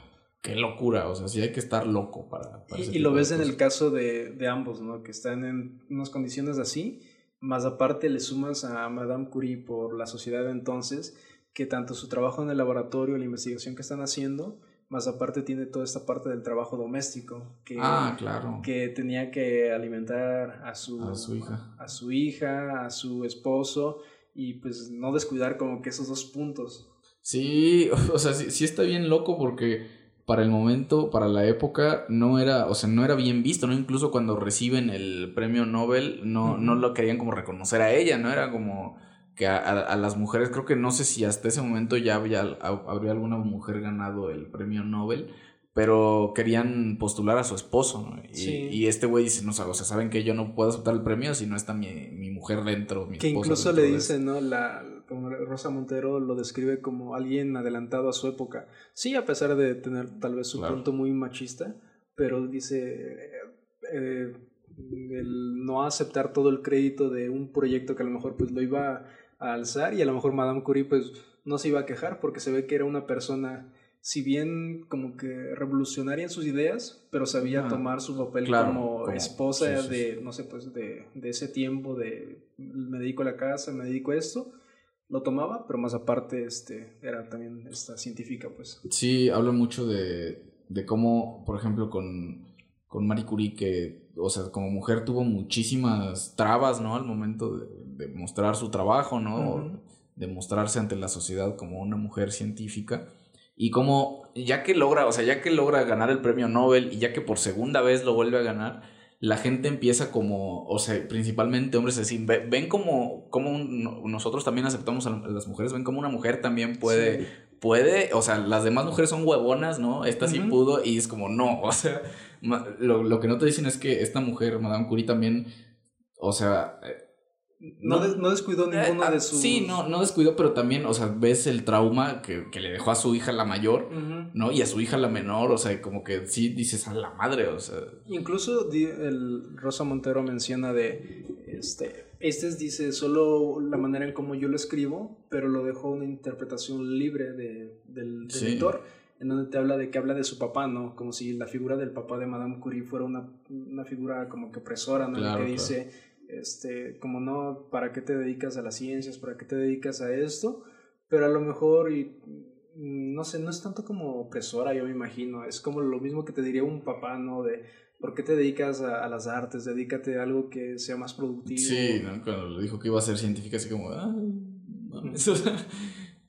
qué locura, o sea, sí hay que estar loco para... y, lo ves en el caso de, de ambos, ¿no? Que están en unas condiciones así más aparte le sumas a Madame Curie por la sociedad de entonces, que tanto su trabajo en el laboratorio, la investigación que están haciendo, más aparte tiene toda esta parte del trabajo doméstico que, ah, claro. que tenía que alimentar a su, a su hija, a su hija, a su esposo y pues no descuidar como que esos dos puntos. Sí, o sea, sí, sí está bien loco porque para el momento, para la época, no era, o sea, no era bien visto, ¿no? Incluso cuando reciben el premio Nobel, no, no lo querían como reconocer a ella, ¿no? Era como que a, las mujeres, creo que no sé si hasta ese momento ya había, habría alguna mujer ganado el premio Nobel, pero querían postular a su esposo, ¿no? Y, y este güey dice, no, o sea, saben que yo no puedo aceptar el premio si no está mi, mi mujer dentro, mi Que incluso le dice, ¿no? La, como Rosa Montero lo describe como alguien adelantado a su época. Sí, a pesar de tener tal vez su punto muy machista, pero dice eh, el no aceptar todo el crédito de un proyecto que a lo mejor pues lo iba a alzar y a lo mejor Madame Curie pues no se iba a quejar porque se ve que era una persona si bien como que revolucionaria en sus ideas, pero sabía tomar su papel como, esposa de, no sé, pues de, de, ese tiempo de me dedico a la casa, me dedico a esto, lo tomaba, pero más aparte este, era también esta científica, pues. Sí, habla mucho de, de cómo, por ejemplo, con, con Marie Curie, que, o sea, como mujer tuvo muchísimas trabas, ¿no? Al momento de, mostrar su trabajo, ¿no? De mostrarse ante la sociedad como una mujer científica. Y como, ya que logra, o sea, ya que logra ganar el premio Nobel y ya que por segunda vez lo vuelve a ganar, la gente empieza como, o sea, principalmente hombres así, ven como, como nosotros también aceptamos a las mujeres, ven como una mujer también puede, puede, o sea, las demás mujeres son huevonas, ¿no? Esta sí pudo y es como, no, o sea, lo, lo, que no te dicen es que esta mujer, Madame Curie, también, o sea, no, no, descuidó eh, ninguno de ah, sus... Sí, no, no descuidó, pero también, o sea, ves el trauma que, que le dejó a su hija la mayor, ¿no? Y a su hija la menor, o sea, como que sí dices a la madre, o sea... Incluso el Rosa Montero menciona de, este, este dice solo la manera en cómo yo lo escribo, pero lo dejó una interpretación libre de, del, editor. en donde te habla de que habla de su papá, ¿no? Como si la figura del papá de Madame Curie fuera una, una figura como que opresora, ¿no? que dice, este, como no, ¿para qué te dedicas a las ciencias? ¿Para qué te dedicas a esto? Pero a lo mejor, y no sé, no es tanto como opresora, yo me imagino, es como lo mismo que te diría un papá, ¿no? De, ¿por qué te dedicas a, las artes? Dedícate a algo que sea más productivo. Sí, ¿no? Cuando le dijo que iba a ser científica, así como, ah,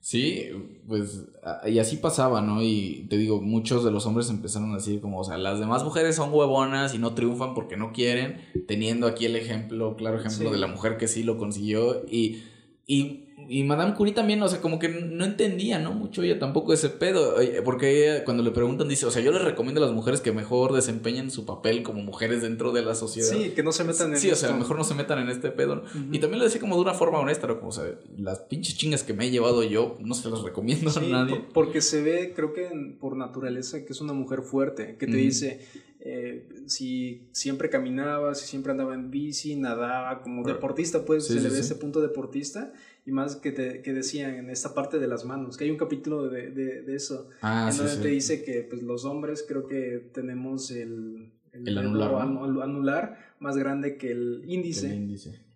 Sí, pues, y así pasaba, ¿no? Y te digo, muchos de los hombres empezaron a decir como, o sea, las demás mujeres son huevonas y no triunfan porque no quieren, teniendo aquí el ejemplo, claro ejemplo de la mujer que sí lo consiguió y, y y Madame Curie también, o sea, como que no entendía, ¿no? Mucho ella tampoco ese pedo. Porque ella, cuando le preguntan, dice, o sea, yo les recomiendo a las mujeres que mejor desempeñen su papel como mujeres dentro de la sociedad. Sí, que no se metan en Sí, o sea, mejor no se metan en este pedo. Y también lo decía como de una forma honesta, ¿no? Como, o sea, las pinches chingas que me he llevado yo, no se las recomiendo a nadie. porque se ve, creo que por naturaleza, que es una mujer fuerte, que te dice eh, si siempre caminaba, si siempre andaba en bici, nadaba, como deportista, pues se le ve ese punto deportista y más que, te, que decían en esta parte de las manos, que hay un capítulo de, de, eso, ah, en donde te dice que pues, los hombres creo que tenemos el, el, anular, anular, más grande que el índice.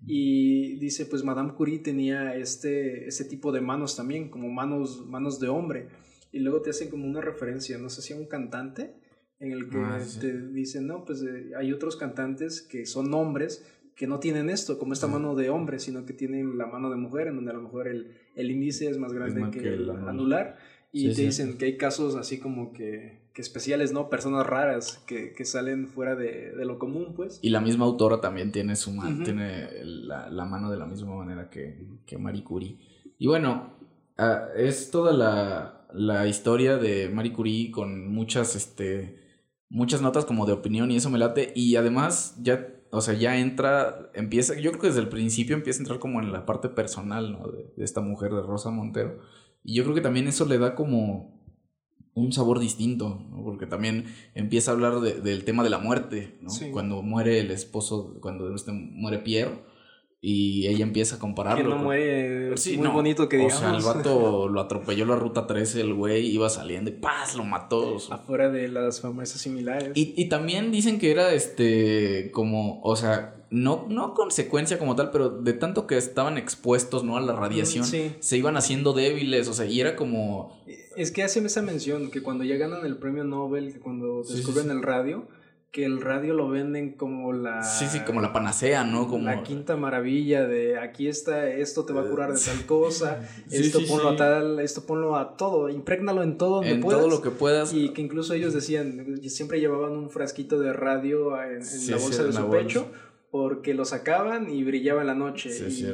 Y dice, pues Madame Curie tenía este, este tipo de manos también, como manos, manos de hombre. Y luego te hacen como una referencia, no sé si a un cantante, en el que ah, te dicen, no, pues eh, hay otros cantantes que son hombres que no tienen esto, como esta mano de hombre, sino que tienen la mano de mujer, en donde a lo mejor el, el índice es más grande que, el anular. Y te dicen que hay casos así como que, que especiales, ¿no? Personas raras que, que salen fuera de, de, lo común, pues. Y la misma autora también tiene su mano, tiene la, la, mano de la misma manera que, que Marie Curie. Y bueno, ah, es toda la, la historia de Marie Curie con muchas, este muchas notas como de opinión y eso me late. Y además ya, o sea, ya entra, empieza, yo creo que desde el principio empieza a entrar como en la parte personal, ¿no? De, esta mujer, de Rosa Montero. Y yo creo que también eso le da como un sabor distinto, ¿no? Porque también empieza a hablar del tema de la muerte, ¿no? Cuando muere el esposo, cuando este, muere Pierre y ella empieza a compararlo. Que no muere sí, muy bonito que digamos. O sea, el vato lo atropelló la ruta 13, el güey iba saliendo y ¡paz! lo mató. Afuera de las famosas similares. Y, y, también dicen que era este como, o sea, no, no consecuencia como tal, pero de tanto que estaban expuestos, ¿no? A la radiación, se iban haciendo débiles, o sea, y era como... Es que hacen esa mención, que cuando ya ganan el premio Nobel, que cuando descubren el radio que el radio lo venden como la... Sí, sí, como la panacea, ¿no? Como... La quinta maravilla de aquí está, esto te va a curar de tal cosa, esto ponlo a tal, esto ponlo a todo, imprégnalo en todo donde en todo lo que puedas. Y que incluso ellos decían, siempre llevaban un frasquito de radio en, la bolsa de su pecho porque lo sacaban y brillaba en la noche.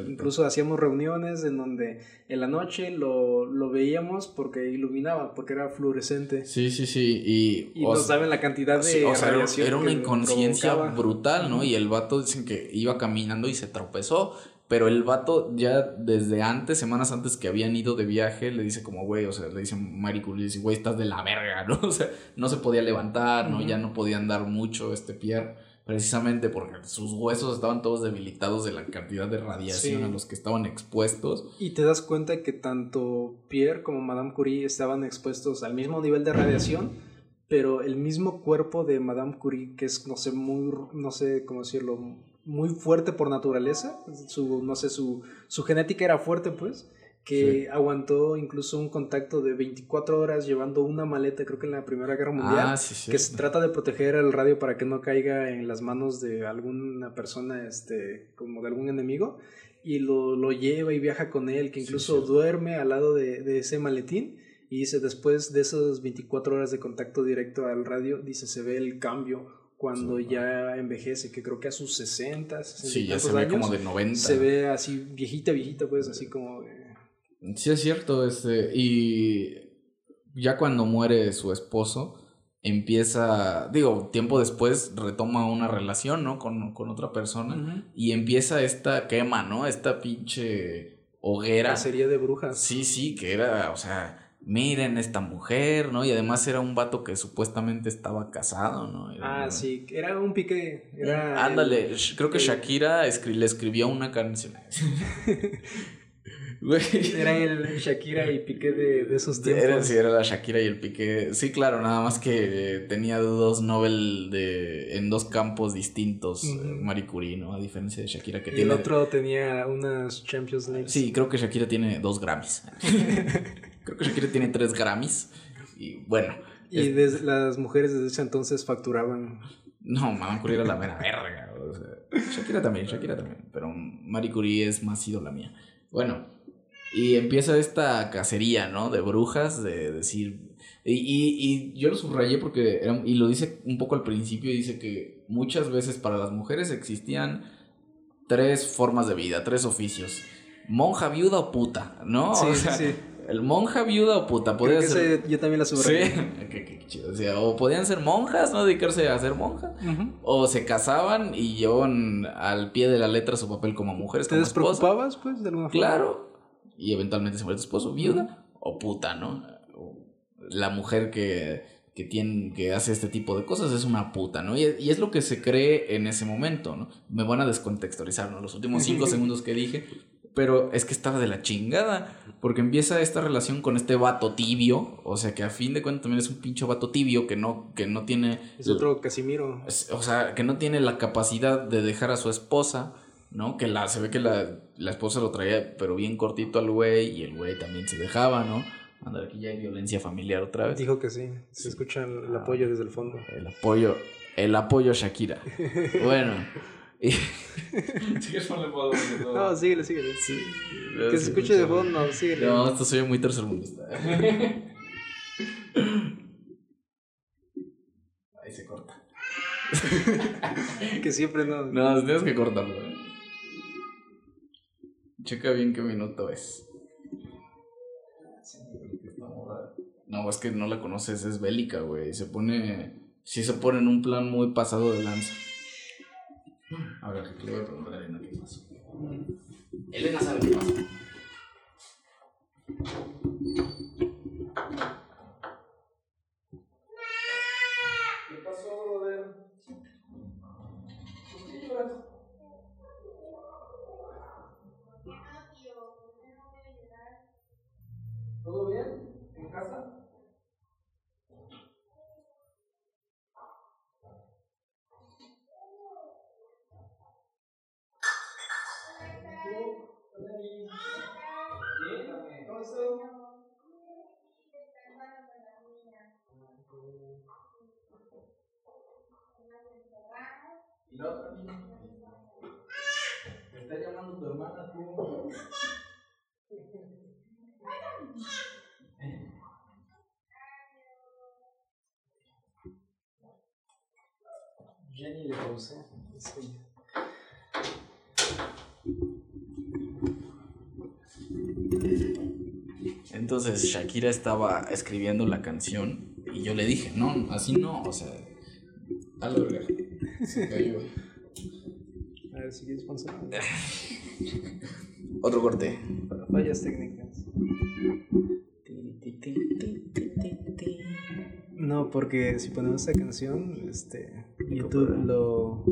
incluso hacíamos reuniones en donde en la noche lo, lo, veíamos porque iluminaba, porque era fluorescente. Sí, sí, sí. Y, y nos saben la cantidad de o sea, Era una inconsciencia brutal, ¿no? Y el vato dicen que iba caminando y se tropezó. Pero el vato ya desde antes, semanas antes que habían ido de viaje, le dice como, güey, o sea, le dice Marie Curie, dice, güey, estás de la verga, ¿no? O sea, no se podía levantar, ¿no? Ya no podía andar mucho este Pierre precisamente porque sus huesos estaban todos debilitados de la cantidad de radiación a los que estaban expuestos. Y te das cuenta que tanto Pierre como Madame Curie estaban expuestos al mismo nivel de radiación, pero el mismo cuerpo de Madame Curie, que es, no sé, muy, no sé cómo decirlo, muy fuerte por naturaleza, su, no sé, su, su genética era fuerte, pues, que aguantó incluso un contacto de 24 horas llevando una maleta, creo que en la Primera Guerra Mundial, ah, que se trata de proteger el radio para que no caiga en las manos de alguna persona, este, como de algún enemigo, y lo, lo lleva y viaja con él, que incluso duerme al lado de, de, ese maletín, y dice, después de esas 24 horas de contacto directo al radio, dice, se ve el cambio cuando ya envejece, que creo que a sus 60, 60 sí, ya se ve como de 90. Se ve así viejita, viejita, pues así como... Sí, es cierto, este, y ya cuando muere su esposo, empieza, digo, tiempo después retoma una relación, ¿no? Con, otra persona y empieza esta quema, ¿no? Esta pinche hoguera. serie de brujas. Sí, sí, que era, o sea, miren esta mujer, ¿no? Y además era un vato que supuestamente estaba casado, ¿no? ah, sí, era un pique. Era Ándale, creo que Shakira le escribió una canción. Era el Shakira y Piqué de, esos tiempos. Era, sí, era la Shakira y el Piqué. Sí, claro, nada más que tenía dos Nobel de, en dos campos distintos, Marie Curie, ¿no? A diferencia de Shakira que y tiene... el otro tenía unas Champions League. Sí, creo que Shakira tiene dos Grammys. creo que Shakira tiene tres Grammys. Y bueno. Y desde, las mujeres desde ese entonces facturaban. No, Maman Curie era la mera verga. Shakira también, Shakira también. Pero Marie Curie es más la mía. Bueno, y empieza esta cacería, ¿no? De brujas, de decir. Y, y, yo lo subrayé porque. y lo dice un poco al principio. Dice que muchas veces para las mujeres existían tres formas de vida, tres oficios: monja, viuda o puta, ¿no? Sí, sí, sí. El monja, viuda o puta. Podía ser... yo también la subrayé. Sí, qué, chido. O, sea, o podían ser monjas, ¿no? Dedicarse a ser monja. O se casaban y llevaban al pie de la letra su papel como mujeres. ¿Te despreocupabas, pues, de alguna forma? Claro. Y eventualmente se muere tu esposo, viuda o puta, ¿no? La mujer que, que, tiene, que hace este tipo de cosas es una puta, ¿no? Y, y, es lo que se cree en ese momento, ¿no? Me van a descontextualizar, ¿no? Los últimos cinco segundos que dije pero es que estaba de la chingada. Porque empieza esta relación con este vato tibio. O sea que a fin de cuentas también es un pincho vato tibio que no, que no tiene. Es otro Casimiro. o sea, que no tiene la capacidad de dejar a su esposa. ¿No? Que la, se ve que la, la esposa lo traía, pero bien cortito al güey. Y el güey también se dejaba, ¿no? Andar aquí ya hay violencia familiar otra vez. Dijo que sí. Se escucha el, apoyo desde el fondo. El apoyo. El apoyo a Shakira. bueno. Y... ¿Sigues con el fondo? No, síguele, síguele. Sí. Que se escuche de fondo, síguele. No, esto soy muy tercermundista. Ahí se corta. que siempre no. No, tienes que cortarlo. ¿eh? Checa bien qué minuto es. No, es que no la conoces, es bélica, güey. Se pone. Sí se pone en un plan muy pasado de lanza. A ver, le voy a preguntar a Elena qué pasó. Elena sabe qué pasó. La otra niña. Me está llamando tu hermana, tú. Jenny le pausé. Entonces Shakira estaba escribiendo la canción y yo le dije, no, así no, o sea, a A ver si quieres Otro corte. Para fallas técnicas. No, porque si ponemos esta canción, este, YouTube lo,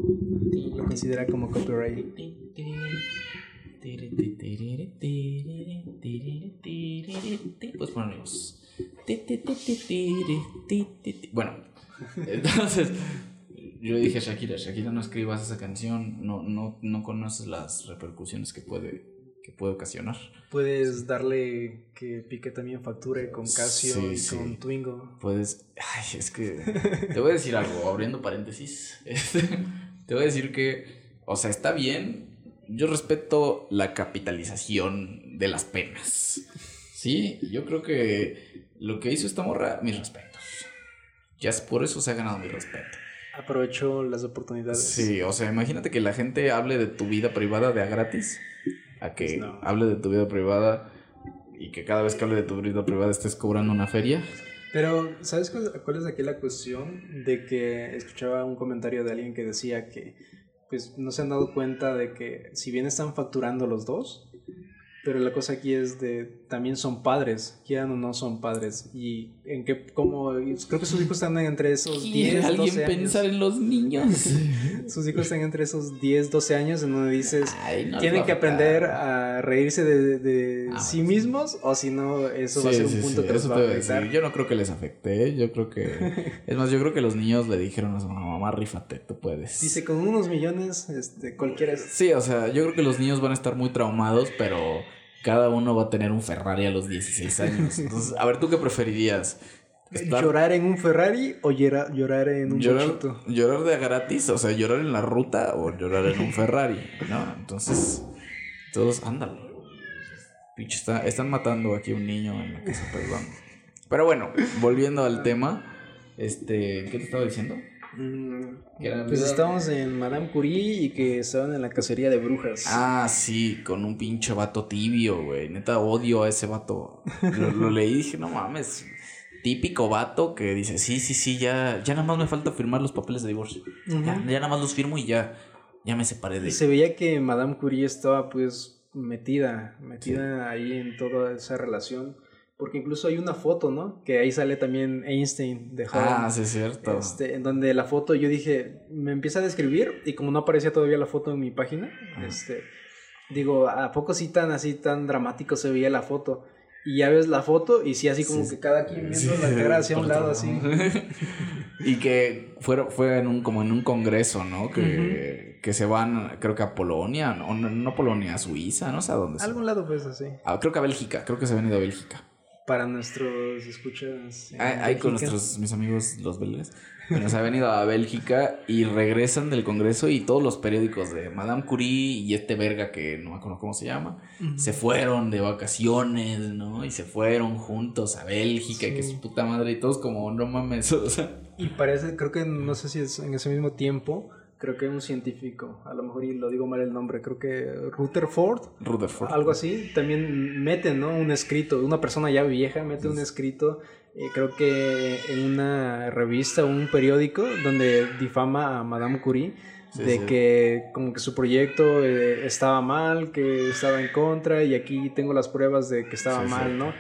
lo considera como copyright. Pues ponemos. Bueno, entonces yo le dije a Shakira, Shakira no escribas esa canción, no, no, no conoces las repercusiones que puede, que puede ocasionar. Puedes darle que Pique también facture con Casio y con Twingo. Puedes, ay, es que te voy a decir algo, abriendo paréntesis, este, te voy a decir que, o sea, está bien, yo respeto la capitalización de las penas. Sí, yo creo que lo que hizo esta morra, mis respetos. Ya es por eso se ha ganado mi respeto. Aprovechó las oportunidades. Sí, o sea, imagínate que la gente hable de tu vida privada de a gratis, a que pues hable de tu vida privada y que cada vez que hable de tu vida privada estés cobrando una feria. Pero, ¿sabes cuál es aquí la cuestión? De que escuchaba un comentario de alguien que decía que pues no se han dado cuenta de que si bien están facturando los dos, pero la cosa aquí es de también son padres, quieran o no son padres. Y en qué, como, creo que sus hijos están entre esos 10, alguien pensar en los niños? sus hijos están entre esos 10, 12 años en donde dices, tienen que aprender a reírse de, de Ah, sí mismos o si no, eso va a Sí, ser un sí, punto sí, que les eso va a afectar. Yo no creo que les afecte, ¿eh? yo creo que... Es más, yo creo que los niños le dijeron a su mamá, rífate, tú puedes. Dice, con unos millones, este, cualquiera es... Sí, o sea, yo creo que los niños van a estar muy traumados, pero cada uno va a tener un Ferrari a los 16 años. Entonces, a ver, ¿tú qué preferirías? Estar- ¿Llorar en un Ferrari o llora- llorar en un llorar, bochito? llorar de gratis, o sea, llorar en la ruta o llorar en un Ferrari, ¿no? Entonces, todos, ándalo. Pinche, está, están matando aquí a un niño en la casa, perdón. Pero bueno, volviendo al tema, este, ¿qué te estaba diciendo? Mm, Pues estábamos en Madame Curie y que estaban en la cacería de brujas. Ah, sí, con un pinche vato tibio, güey. Neta, odio a ese vato. Lo, lo leí y dije, no mames. Típico vato que dice, sí, sí, sí, ya, ya nada más me falta firmar los papeles de divorcio. Ya, ya nada más los firmo y ya, ya me separé de Y se veía que Madame Curie estaba pues metida, metida ahí en toda esa relación. Porque incluso hay una foto, ¿no? Que ahí sale también Einstein de joven. Ah, sí, es cierto. Este, en donde la foto yo dije, me empieza a describir y como no aparecía todavía la foto en mi página, este, digo, ¿a poco sí tan así, tan dramático se veía la foto? Y ya ves la foto y sí así como Sí. que cada quien viendo Sí, la cara hacia un lado así. y que fue, fue en un, como en un congreso, ¿no? Que, que se van, creo que a Polonia, no, no, Polonia, a Suiza, no sé a dónde. A algún lado pues así. Ah, creo que a Bélgica, creo que se han ido a Bélgica. Para nuestros escuchas. en Ahí con nuestros, mis amigos los belgas. Bueno, se han venido a Bélgica y regresan del congreso y todos los periódicos de Madame Curie y este verga que no me acuerdo cómo se llama, se fueron de vacaciones, ¿no? Y se fueron juntos a Bélgica, y que Sí. su puta madre, y todos como, no mames, o sea. Y parece, creo que no sé si es en ese mismo tiempo, creo que un científico, a lo mejor y lo digo mal el nombre, creo que Rutherford, Rutherford. algo así, también mete, ¿no? Un escrito, una persona ya vieja mete un escrito, eh, creo que en una revista o un periódico donde difama a Madame Curie. Sí, de sí. que como que su proyecto eh, estaba mal, que estaba en contra y aquí tengo las pruebas de que estaba Sí, mal, ¿no?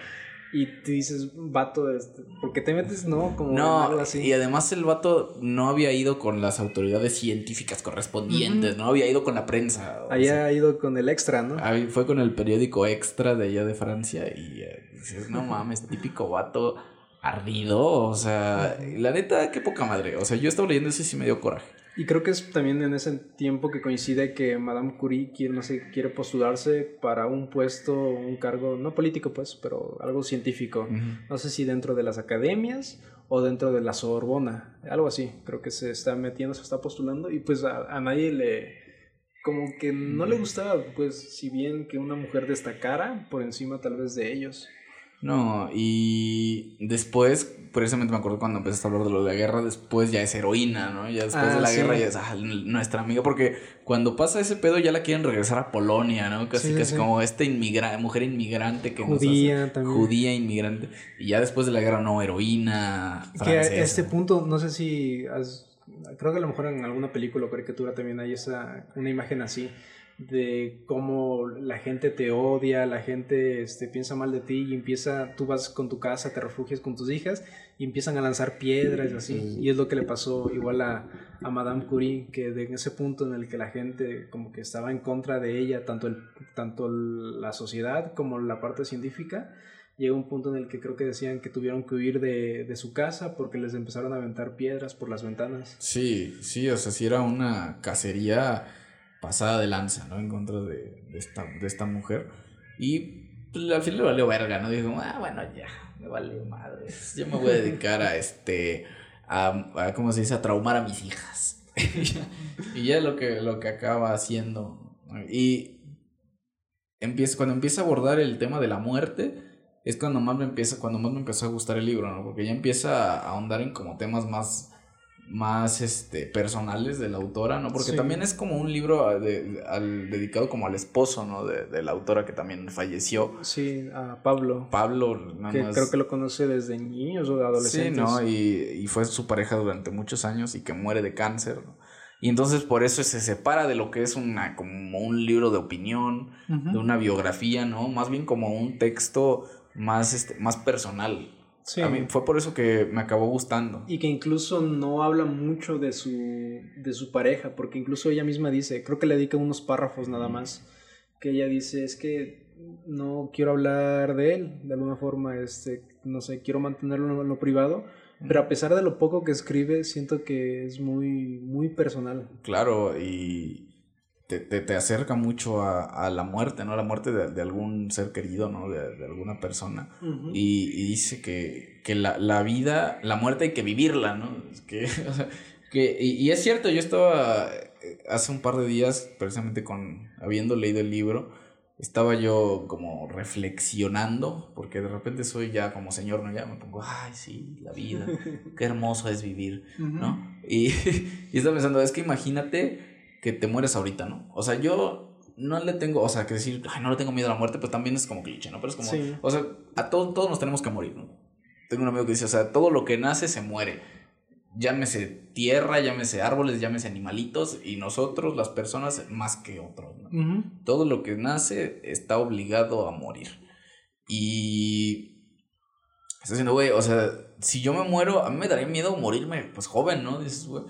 Y tú dices, vato, este, ¿por qué te metes, no? Como No, algo así. y además el vato no había ido con las autoridades científicas correspondientes, no había ido con la prensa. Había sea, ido con el extra, ¿no? ahí fue con el periódico extra de allá de Francia y eh, dices, no mames, típico vato ardido, o sea, la neta, qué poca madre, o sea, yo estaba leyendo eso y sí me dio coraje. Y creo que es también en ese tiempo que coincide que Madame Curie quiere, no sé, quiere postularse para un puesto, un cargo, no político pues, pero algo científico. No sé si dentro de las academias o dentro de la Sorbona, algo así. Creo que se está metiendo, se está postulando y pues a, a nadie le... Como que no le gustaba, pues, si bien que una mujer destacara por encima tal vez de ellos. No, y después, precisamente me acuerdo cuando empezaste a hablar de lo de la guerra, después ya es heroína, ¿no? Ya después Ah, de la sí. guerra ya es ah, nuestra amiga, porque cuando pasa ese pedo ya la quieren regresar a Polonia, ¿no? Casi, Sí, casi sí. como esta inmigra mujer inmigrante que nos Judía hace- también. Judía inmigrante. Y ya después de la guerra, no, heroína. Que a francesa. este punto, no sé si has, creo que a lo mejor en alguna película o caricatura también hay esa, una imagen así de cómo la gente te odia, la gente este, piensa mal de ti y empieza, tú vas con tu casa, te refugias con tus hijas y empiezan a lanzar piedras y así. Y es lo que le pasó igual a, a Madame Curie, que de en ese punto en el que la gente como que estaba en contra de ella, tanto, el, tanto la sociedad como la parte científica, llegó un punto en el que creo que decían que tuvieron que huir de, de su casa porque les empezaron a aventar piedras por las ventanas. Sí, sí, o sea, sí era una cacería pasada de lanza, ¿no? En contra de, de esta, de esta mujer. Y pues, al final le valió verga, ¿no? Dijo, ah, bueno, ya, me vale madre. Yo me voy a dedicar a este, a, ¿cómo se dice? A traumar a mis hijas. y ya lo que, lo que acaba haciendo. Y empieza, cuando empieza a abordar el tema de la muerte, es cuando más me empieza, cuando más me empezó a gustar el libro, ¿no? Porque ya empieza a ahondar en como temas más más este personales de la autora, ¿no? Porque Sí. también es como un libro de- al, dedicado como al esposo, ¿no? De, de la autora que también falleció. Sí, a Pablo, Pablo, nada que más- creo que lo conoce desde niños o de Sí, adolescentes. ¿no? Y, y fue su pareja durante muchos años y que muere de cáncer, ¿no? Y entonces por eso se separa de lo que es una, como un libro de opinión, de una biografía, ¿no? Más bien como un texto más, este, más personal. Sí. A mí fue por eso que me acabó gustando. Y que incluso no habla mucho de su, de su pareja, porque incluso ella misma dice, creo que le dedica unos párrafos nada más, que ella dice, es que no quiero hablar de él, de alguna forma, este, no sé, quiero mantenerlo en lo privado, pero a pesar de lo poco que escribe, siento que es muy, muy personal. Claro, y te, te, acerca mucho a, la muerte, ¿no? A la muerte de, algún ser querido, ¿no? De, alguna persona. y, dice que, la, vida, la muerte hay que vivirla, ¿no? Que, que, y, y, es cierto, yo estaba eh, hace un par de días, precisamente con, habiendo leído el libro, estaba yo como reflexionando, porque de repente soy ya como señor, ¿no? Ya me pongo, ay, sí, la vida, qué hermoso es vivir, ¿no? Y, y estaba pensando, es que imagínate que te mueres ahorita, ¿no? O sea, yo no le tengo, o sea, que decir, ay, no le tengo miedo a la muerte, pues también es como cliché, ¿no? Pero es como, o sea, a todos, todos nos tenemos que morir, ¿no? Tengo un amigo que dice, o sea, todo lo que nace se muere llámese tierra, llámese árboles, llámese animalitos, y nosotros, las personas, más que otros. Todo lo que nace está obligado a morir. Y. Está diciendo, güey, o sea, si yo me muero, a mí me daría miedo morirme, pues joven, ¿no? Dices, güey,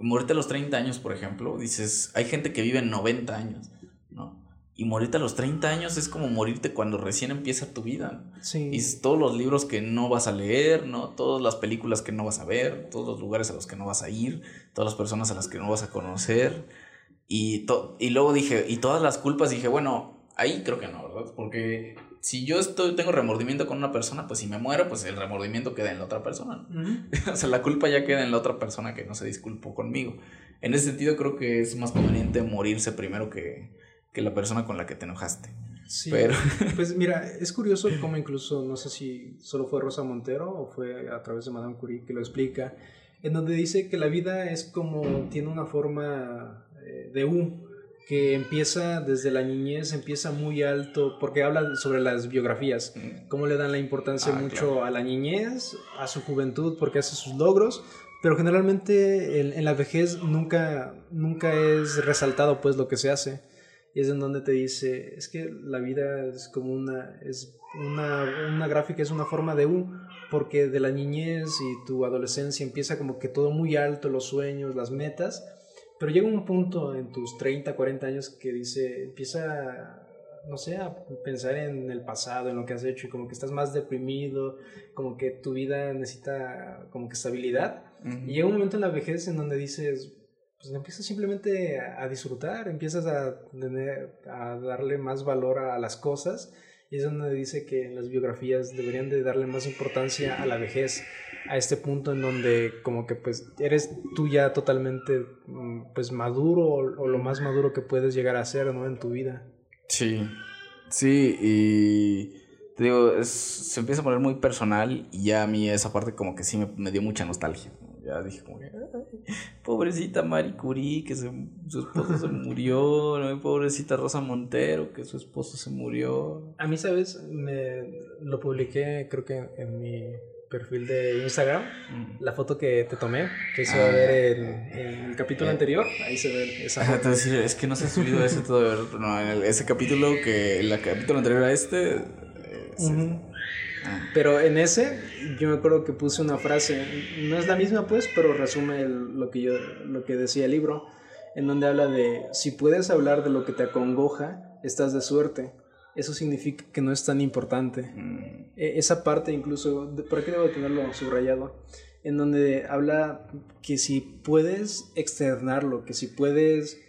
morirte a los 30 años, por ejemplo, dices, hay gente que vive en 90 años, ¿no? Y morirte a los 30 años es como morirte cuando recién empieza tu vida. Sí. Y todos los libros que no vas a leer, ¿no? Todas las películas que no vas a ver, todos los lugares a los que no vas a ir, todas las personas a las que no vas a conocer. Y, y luego dije, y todas las culpas, dije, bueno, ahí creo que no, ¿verdad? Porque si yo estoy, tengo remordimiento con una persona, pues si me muero, pues el remordimiento queda en la otra persona. o sea, la culpa ya queda en la otra persona que no se disculpó conmigo. En ese sentido creo que es más conveniente morirse primero que que la persona con la que te enojaste. Sí, pero... pues mira, es curioso cómo incluso, no sé si solo fue Rosa Montero o fue a través de Madame Curie que lo explica, en donde dice que la vida es como, tiene una forma eh, de U, que empieza desde la niñez, empieza muy alto, porque habla sobre las biografías, mm. cómo le dan la importancia ah, mucho a la niñez, a su juventud, porque hace sus logros, pero generalmente en, en, la vejez nunca, nunca es resaltado pues lo que se hace y es en donde te dice, es que la vida es como una, es una, una gráfica, es una forma de U, porque de la niñez y tu adolescencia empieza como que todo muy alto, los sueños, las metas, pero llega un punto en tus 30, 40 años que dice, empieza no sé, a pensar en el pasado, en lo que has hecho y como que estás más deprimido, como que tu vida necesita como que estabilidad. Y llega un momento en la vejez en donde dices, pues empiezas simplemente a, disfrutar, empiezas a, tener, a darle más valor a, las cosas y es donde dice que las biografías deberían de darle más importancia a la vejez, a este punto en donde como que pues eres tú ya totalmente mm, pues maduro o, lo más maduro que puedes llegar a ser, ¿no? En tu vida. Sí, sí, y te digo, se empieza a poner muy personal y ya a mí esa parte como que sí me, me dio mucha nostalgia. Ya dije como que, pobrecita Marie Curie, que su esposo se murió, pobrecita Rosa Montero, que su esposo se murió. A mí, ¿sabes? Me lo publiqué creo que en mi perfil de Instagram, mm. la foto que te tomé, que se va a ver en, el capítulo anterior, ahí se ve esa foto. es que no se ha subido ese todo, no, ese capítulo que el capítulo anterior a este... Eh, pero en ese, yo me acuerdo que puse una frase, no es la misma pues, pero resume lo, que yo, lo que decía el libro, en donde habla de, si puedes hablar de lo que te acongoja, estás de suerte. Eso significa que no es tan importante. Mm. E, esa parte incluso, ¿por qué debo tenerlo subrayado? En donde habla que si puedes externarlo, que si puedes,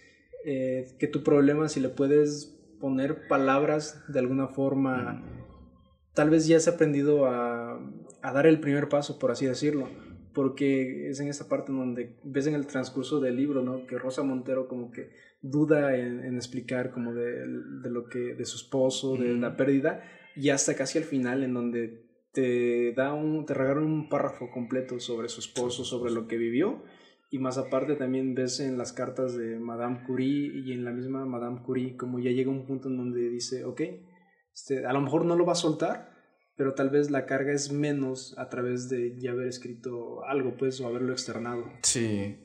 eh, que tu problema, si le puedes poner palabras de alguna forma... Tal vez ya has aprendido a, dar el primer paso, por así decirlo, porque es en esa parte donde ves en el transcurso del libro, ¿no? Que Rosa Montero como que duda en, explicar como de, lo que, de su esposo, de la pérdida, y hasta casi al final en donde te da un, te regala un párrafo completo sobre su esposo, sobre lo que vivió, y más aparte también ves en las cartas de Madame Curie y en la misma Madame Curie como ya llega un punto en donde dice, ok, este, a lo mejor no lo va a soltar, pero tal vez la carga es menos a través de ya haber escrito algo, pues, o haberlo externado. Sí.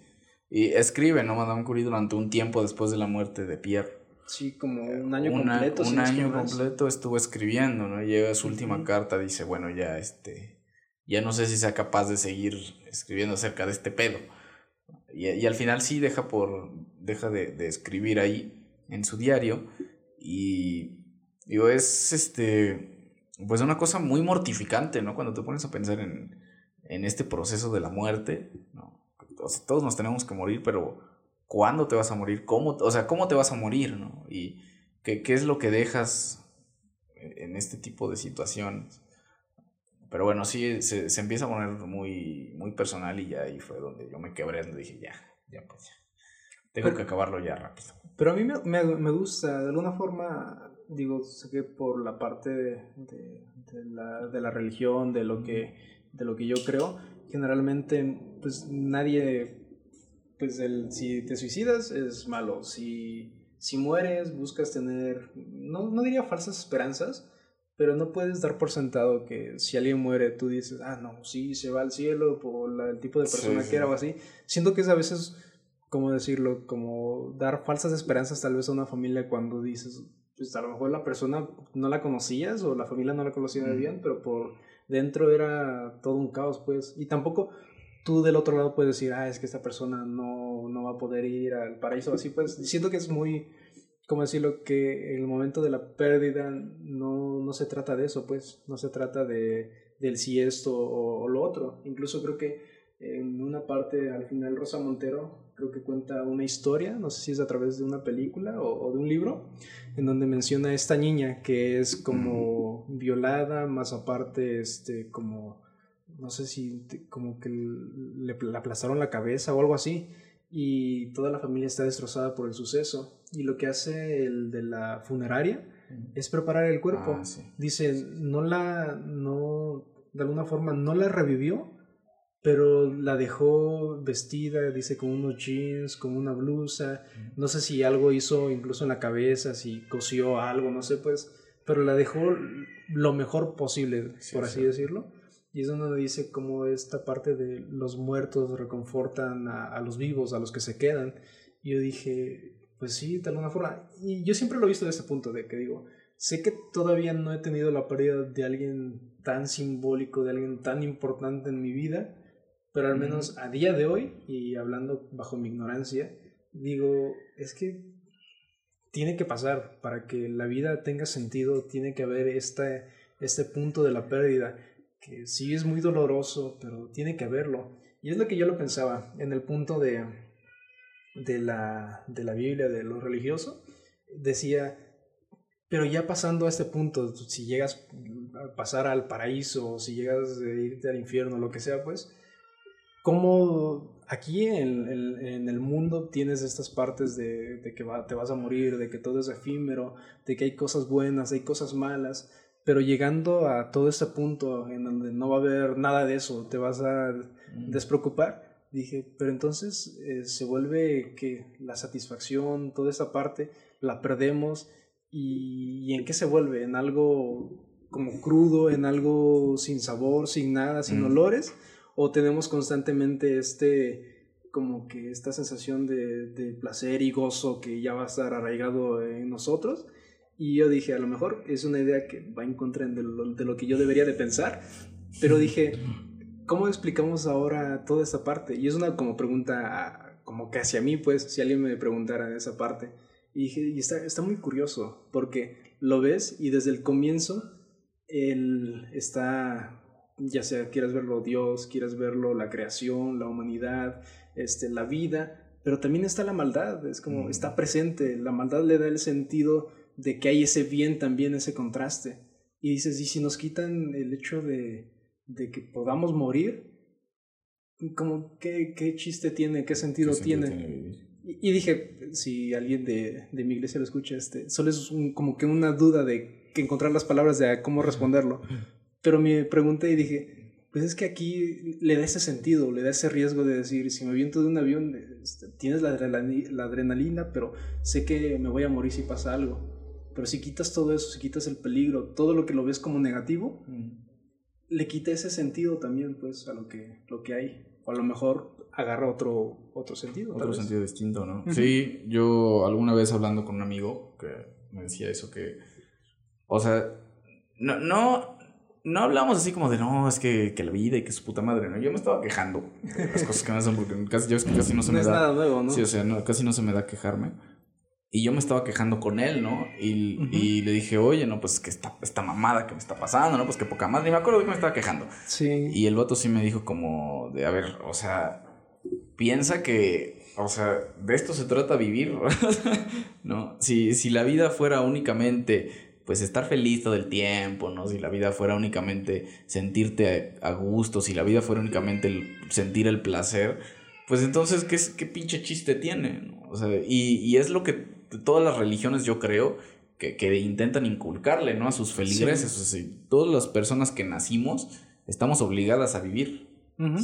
Y escribe, ¿no? Madame Curie durante un tiempo después de la muerte de Pierre. Sí, como un año completo. Un año completo estuvo escribiendo, ¿no? Llega su última carta, dice, bueno, ya este, ya no sé si sea capaz de seguir escribiendo acerca de este pedo. Y, y al final sí deja por, deja de, de escribir ahí en su diario Y digo, es este, pues una cosa muy mortificante, ¿no? Cuando te pones a pensar en, en este proceso de la muerte, ¿no? todos nos tenemos que morir, pero ¿cuándo te vas a morir? ¿Cómo, o sea, ¿cómo te vas a morir, ¿no? Y qué, qué es lo que dejas en este tipo de situaciones. Pero bueno, sí, se, se, empieza a poner muy, muy personal y ya ahí fue donde yo me quebré, donde dije, ya, ya pues ya. Tengo que acabarlo ya rápido. Pero a mí me, me, me, gusta, de alguna forma, digo, sé que por la parte de, de, de, la, de la religión, de lo, que, de lo que yo creo, generalmente, pues nadie, pues el, si te suicidas es malo, si, si mueres buscas tener, no, no diría falsas esperanzas, pero no puedes dar por sentado que si alguien muere tú dices, ah, no, sí, se va al cielo por la, el tipo de persona que era o así. Siento que es a veces, como decirlo, como dar falsas esperanzas tal vez a una familia cuando dices, pues a lo mejor la persona no la conocías o la familia no la conocía bien, pero por dentro era todo un caos, pues. Y tampoco tú del otro lado puedes decir, ah, es que esta persona no, no va a poder ir al paraíso, así pues. Siento que es muy como decirlo, que el momento de la pérdida no, no se trata de eso, pues, no se trata de, del si esto o, lo otro. Incluso creo que en una parte, al final, Rosa Montero creo que cuenta una historia, no sé si es a través de una película o, de un libro, en donde menciona a esta niña que es como violada, más aparte, este, como, no sé si, como que le, le aplastaron la cabeza o algo así y toda la familia está destrozada por el suceso. Y lo que hace el de la funeraria es preparar el cuerpo. Ah, Dice, no la, no, de alguna forma no la revivió, pero la dejó vestida, dice, con unos jeans, con una blusa. No sé si algo hizo incluso en la cabeza, si cosió algo, no sé, pues, pero la dejó lo mejor posible, por así decirlo. Y es donde dice cómo esta parte de los muertos reconfortan a, los vivos, a los que se quedan. Y yo dije, pues sí, de alguna forma. Y yo siempre lo he visto de ese punto, de que digo, sé que todavía no he tenido la pérdida de alguien tan simbólico, de alguien tan importante en mi vida, pero al menos a día de hoy, y hablando bajo mi ignorancia, digo, es que tiene que pasar para que la vida tenga sentido, tiene que haber este, este punto de la pérdida que sí es muy doloroso, pero tiene que haberlo. Y es lo que yo lo pensaba en el punto de, de, la, de la Biblia, de lo religioso. Decía, pero ya pasando a este punto, si llegas a pasar al paraíso, si llegas a irte al infierno, lo que sea, pues, ¿cómo aquí en, en, el mundo tienes estas partes de, de que te vas a morir, de que todo es efímero, de que hay cosas buenas, hay cosas malas? Pero llegando a todo ese punto en donde no va a haber nada de eso, te vas a despreocupar, dije, pero entonces eh, se vuelve que la satisfacción, toda esa parte, la perdemos y, en qué se vuelve, en algo como crudo, en algo sin sabor, sin nada, sin olores, o tenemos constantemente este como que esta sensación de, de placer y gozo que ya va a estar arraigado en nosotros y yo dije, a lo mejor es una idea que va en contra de lo, de lo que yo debería de pensar, pero dije, ¿cómo explicamos ahora toda esa parte? Y es una como pregunta como que hacia mí, pues, si alguien me preguntara esa parte. Y dije, y está, está muy curioso, porque lo ves y desde el comienzo él está, ya sea quieras verlo Dios, quieras verlo la creación, la humanidad, este, la vida, pero también está la maldad, es como, está presente, la maldad le da el sentido de que hay ese bien también, ese contraste. Y dices, ¿y si nos quitan el hecho de, de que podamos morir? Como, ¿qué, ¿qué, chiste tiene? ¿Qué sentido, tiene? y, dije, si alguien de, de, mi iglesia lo escucha, este, solo es como que una duda de que encontrar las palabras de cómo responderlo. Pero me pregunté y dije, pues es que aquí le da ese sentido, le da ese riesgo de decir, si me viento de un avión, este, tienes la, la adrenalina, pero sé que me voy a morir si pasa algo. Pero si quitas todo eso, si quitas el peligro, todo lo que lo ves como negativo, le quita ese sentido también, pues, a lo que, lo que hay. O a lo mejor agarra otro, otro sentido. Otro sentido distinto, ¿no? Sí, yo alguna vez hablando con un amigo que me decía eso, que, o sea, no, no, no hablamos así como de, no, es que, que la vida y que su puta madre, ¿no? Yo me estaba quejando de las cosas que me hacen porque casi, yo es que casi no se me da. Es nada nuevo, ¿no? Sí, o sea, no, casi no se me da quejarme. Y yo me estaba quejando con él, ¿no? Y, y le dije, oye, no, pues que esta, esta mamada que me está pasando, ¿no? Pues que poca madre. Y me acuerdo que me estaba quejando. Sí. Y el vato sí me dijo como de, a ver, o sea, piensa que, o sea, de esto se trata vivir, ¿no? Si, si la vida fuera únicamente pues estar feliz todo el tiempo, ¿no? Si la vida fuera únicamente sentirte a, gusto, si la vida fuera únicamente el, sentir el placer, pues entonces, ¿qué, qué pinche chiste tiene? O sea, y, y, es lo que todas las religiones yo creo que, que intentan inculcarle, ¿no? A sus feligreses. O sea, todas las personas que nacimos estamos obligadas a vivir.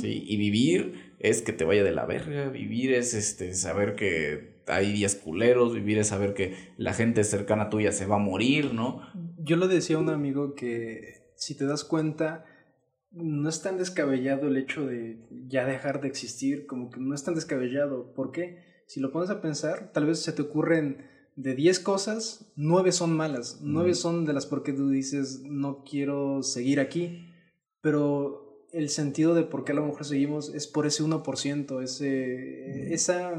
¿sí? Y vivir es que te vaya de la verga, vivir es este, saber que hay días culeros, vivir es saber que la gente cercana tuya se va a morir, ¿no? Yo le decía a un amigo que si te das cuenta, no es tan descabellado el hecho de ya dejar de existir, como que no es tan descabellado. ¿Por qué? Si lo pones a pensar, tal vez se te ocurren de 10 cosas, 9 son malas, 9 son de las porque tú dices no quiero seguir aquí, pero el sentido de por qué a lo mejor seguimos es por ese 1%, ese, esa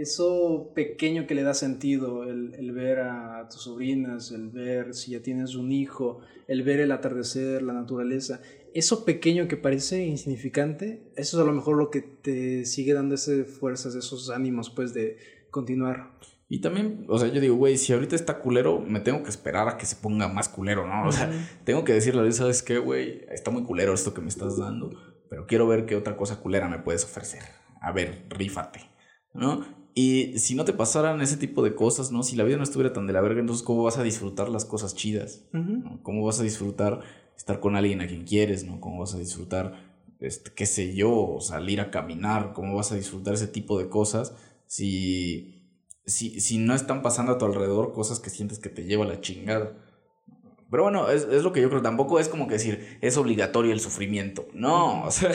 eso pequeño que le da sentido, el, el, ver a tus sobrinas, el ver si ya tienes un hijo, el ver el atardecer, la naturaleza, eso pequeño que parece insignificante, eso es a lo mejor lo que te sigue dando esas fuerzas, esos ánimos, pues, de continuar. Y también, o sea, yo digo, güey, si ahorita está culero, me tengo que esperar a que se ponga más culero, ¿no? O sea, tengo que decirle, ¿sabes qué, güey? Está muy culero esto que me estás dando, pero quiero ver qué otra cosa culera me puedes ofrecer. A ver, rífate, ¿no? Y si no te pasaran ese tipo de cosas, ¿no? Si la vida no estuviera tan de la verga, entonces ¿cómo vas a disfrutar las cosas chidas? ¿Cómo vas a disfrutar estar con alguien a quien quieres, ¿no? ¿Cómo vas a disfrutar, este, qué sé yo, salir a caminar? ¿Cómo vas a disfrutar ese tipo de cosas si, si, si no están pasando a tu alrededor cosas que sientes que te lleva la chingada? Pero bueno, es, es lo que yo creo. Tampoco es como que decir, es obligatorio el sufrimiento. No, o sea,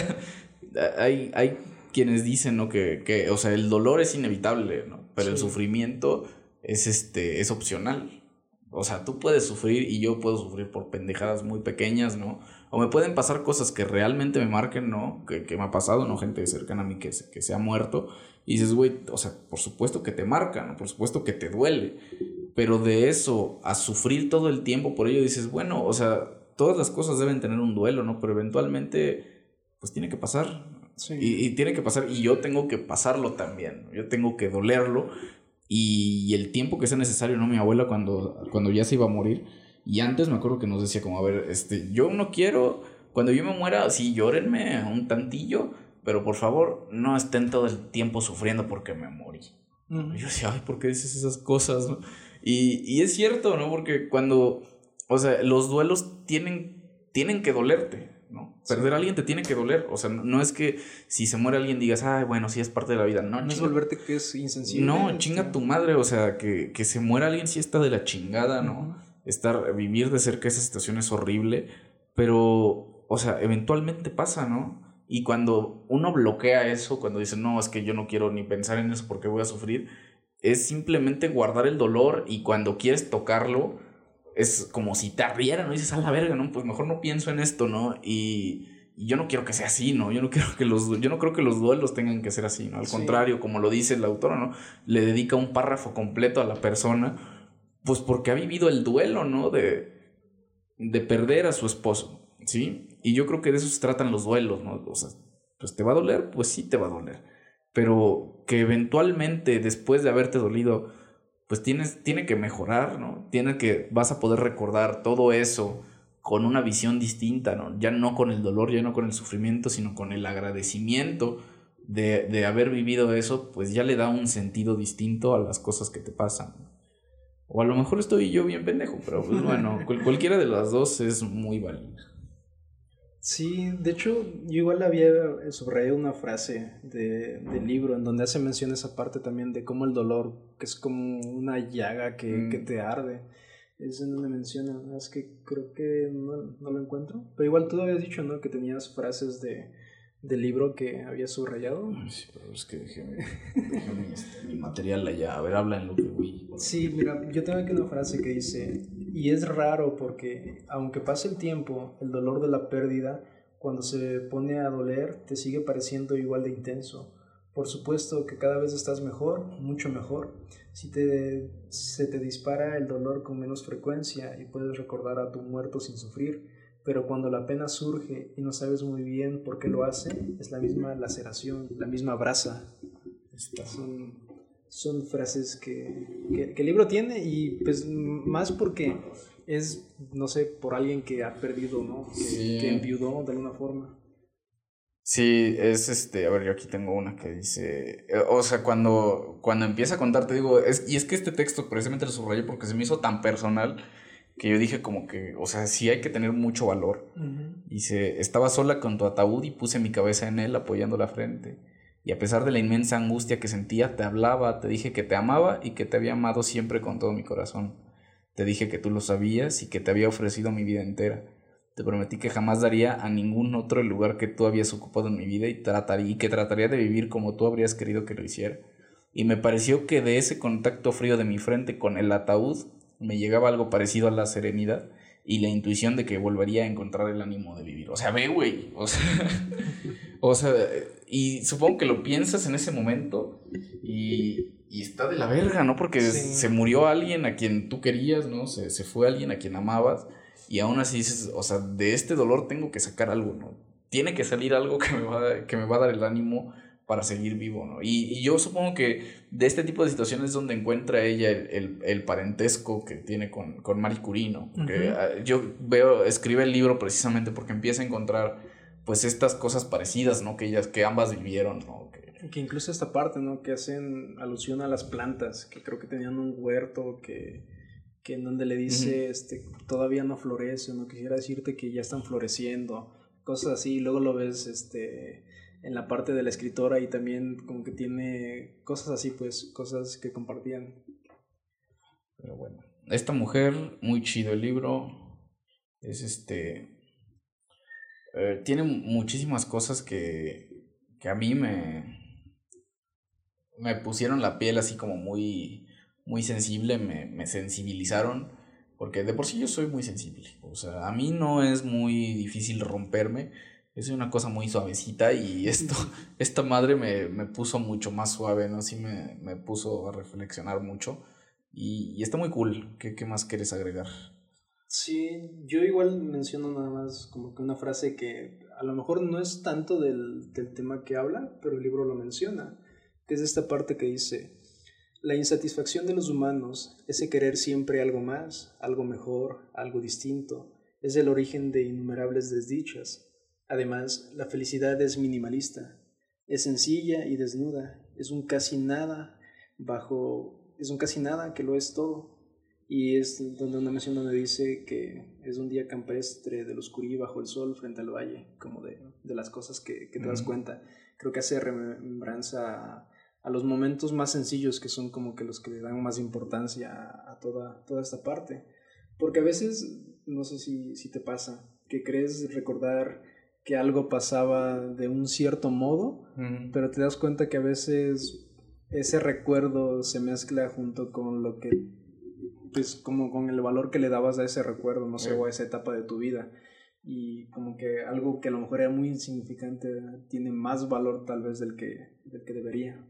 hay, hay quienes dicen, ¿no? Que, que, o sea, el dolor es inevitable, ¿no? Pero el sufrimiento es, este, es opcional. O sea, tú puedes sufrir y yo puedo sufrir por pendejadas muy pequeñas, ¿no? O me pueden pasar cosas que realmente me marquen, ¿no? Que, que me ha pasado, ¿no? Gente cercana a mí que, que se ha muerto. Y dices, güey, o sea, por supuesto que te marcan, ¿no? Por supuesto que te duele. Pero de eso a sufrir todo el tiempo por ello dices, bueno, o sea, todas las cosas deben tener un duelo, ¿no? Pero eventualmente, pues tiene que pasar. Y, tiene que pasar, y yo tengo que pasarlo también, yo tengo que dolerlo, y, el tiempo que sea necesario, ¿no? Mi abuela cuando, cuando ya se iba a morir, y antes me acuerdo que nos decía como, a ver, este, yo no quiero, cuando yo me muera, sí, llórenme un tantillo, pero por favor, no estén todo el tiempo sufriendo porque me morí. Y yo decía, ay, ¿por qué dices esas cosas? Y, y es cierto, ¿no? Porque cuando, o sea, los duelos tienen, tienen que dolerte. ¿No? Perder a alguien te tiene que doler. O sea, no, es que si se muere alguien digas, ay, bueno, sí es parte de la vida. No, no es volverte que es insensible. No, chinga tu madre. O sea, que, que se muera alguien sí está de la chingada, ¿no? Estar, vivir de cerca esa situación es horrible. Pero, o sea, eventualmente pasa, ¿no? Y cuando uno bloquea eso, cuando dice, no, es que yo no quiero ni pensar en eso porque voy a sufrir, es simplemente guardar el dolor y cuando quieres tocarlo, es como si te arriera, ¿no? Y dices, a la verga, ¿no? Pues mejor no pienso en esto, ¿no? Y, yo no quiero que sea así, ¿no? Yo no quiero que los, yo no creo que los duelos tengan que ser así, ¿no? Al contrario, como lo dice el autor, ¿no? Le dedica un párrafo completo a la persona, pues porque ha vivido el duelo, ¿no? De, de perder a su esposo, ¿sí? Y yo creo que de eso se tratan los duelos, ¿no? O sea, pues te va a doler, pues sí te va a doler. Pero que eventualmente, después de haberte dolido, pues tienes, tiene que mejorar, ¿no? Tiene que, vas a poder recordar todo eso con una visión distinta, ¿no? Ya no con el dolor, ya no con el sufrimiento, sino con el agradecimiento de, de haber vivido eso, pues ya le da un sentido distinto a las cosas que te pasan. O a lo mejor estoy yo bien pendejo, pero pues bueno, cualquiera de las dos es muy válida. Sí, de hecho, yo igual había subrayado una frase de, del libro en donde hace mención esa parte también de cómo el dolor, que es como una llaga que, que mm. te arde, es en donde menciona, es que creo que no, no, lo encuentro, pero igual tú habías dicho, ¿no? Que tenías frases de, del libro que había subrayado. Sí, pero es que dejé, mi, material allá, a ver, habla en lo que voy. Sí, mira, yo tengo aquí una frase que dice, y es raro porque aunque pase el tiempo, el dolor de la pérdida, cuando se pone a doler, te sigue pareciendo igual de intenso, Por supuesto que cada vez estás mejor, mucho mejor. Si te, se te dispara el dolor con menos frecuencia y puedes recordar a tu muerto sin sufrir, pero cuando la pena surge y no sabes muy bien por qué lo hace, es la misma laceración, la misma brasa. Son, son frases que, que, el libro tiene y pues más porque es, no sé, por alguien que ha perdido, ¿no? Que, que enviudó de alguna forma. Sí, es este, a ver, yo aquí tengo una que dice, eh, o sea, cuando, cuando empieza a contar, te digo, es, y es que este texto precisamente lo subrayé porque se me hizo tan personal que yo dije como que, o sea, sí hay que tener mucho valor. Dice, estaba sola con tu ataúd y puse mi cabeza en él apoyando la frente. Y a pesar de la inmensa angustia que sentía, te hablaba, te dije que te amaba y que te había amado siempre con todo mi corazón. Te dije que tú lo sabías y que te había ofrecido mi vida entera. Te prometí que jamás daría a ningún otro el lugar que tú habías ocupado en mi vida y, trataría, que trataría de vivir como tú habrías querido que lo hiciera. Y me pareció que de ese contacto frío de mi frente con el ataúd me llegaba algo parecido a la serenidad y la intuición de que volvería a encontrar el ánimo de vivir. O sea, ve, güey. O sea, o sea, y supongo que lo piensas en ese momento y, y está de la verga, ¿no? Porque se murió alguien a quien tú querías, ¿no? Se, se fue alguien a quien amabas y aún así dices, o sea, de este dolor tengo que sacar algo, ¿no? Tiene que salir algo que me va, que me va a dar el ánimo para seguir vivo, ¿no? Y, yo supongo que de este tipo de situaciones es donde encuentra ella el, parentesco que tiene con, con Marie Curie, ¿no? Porque ah, yo veo, escribe el libro precisamente porque empieza a encontrar, pues, estas cosas parecidas, ¿no? Que ellas, que ambas vivieron, ¿no? Que, que incluso esta parte, ¿no? Que hacen alusión a las plantas, que creo que tenían un huerto, que, que en donde le dice, este, todavía no florece, no quisiera decirte que ya están floreciendo, cosas así, y luego lo ves, este en la parte de la escritora y también como que tiene cosas así, pues, cosas que compartían. Pero bueno, esta mujer, muy chido el libro, es este... Eh, tiene muchísimas cosas que, que a mí me, me pusieron la piel así como muy, muy sensible, me, me sensibilizaron, porque de por sí yo soy muy sensible, o sea, a mí no es muy difícil romperme, es una cosa muy suavecita y esto, esta madre me, me puso mucho más suave, ¿no? Sí me, me puso a reflexionar mucho y, y está muy cool. ¿Qué, ¿Qué, más quieres agregar? Sí, yo igual menciono nada más como que una frase que a lo mejor no es tanto del, del tema que habla, pero el libro lo menciona, que es esta parte que dice, la insatisfacción de los humanos, ese querer siempre algo más, algo mejor, algo distinto, es el origen de innumerables desdichas Además, la felicidad es minimalista, es sencilla y desnuda, es un casi nada bajo, es un casi nada que lo es todo. Y es donde una mención donde dice que es un día campestre de los curí bajo el sol frente al valle, como de, de las cosas que, que te das cuenta. Creo que hace remembranza a, a, los momentos más sencillos que son como que los que le dan más importancia a, a toda, toda esta parte. Porque a veces, no sé si, si te pasa, que crees recordar que algo pasaba de un cierto modo, pero te das cuenta que a veces ese recuerdo se mezcla junto con lo que, pues como con el valor que le dabas a ese recuerdo, no sé, o a esa etapa de tu vida. Y como que algo que a lo mejor era muy insignificante tiene más valor tal vez del que, del que debería.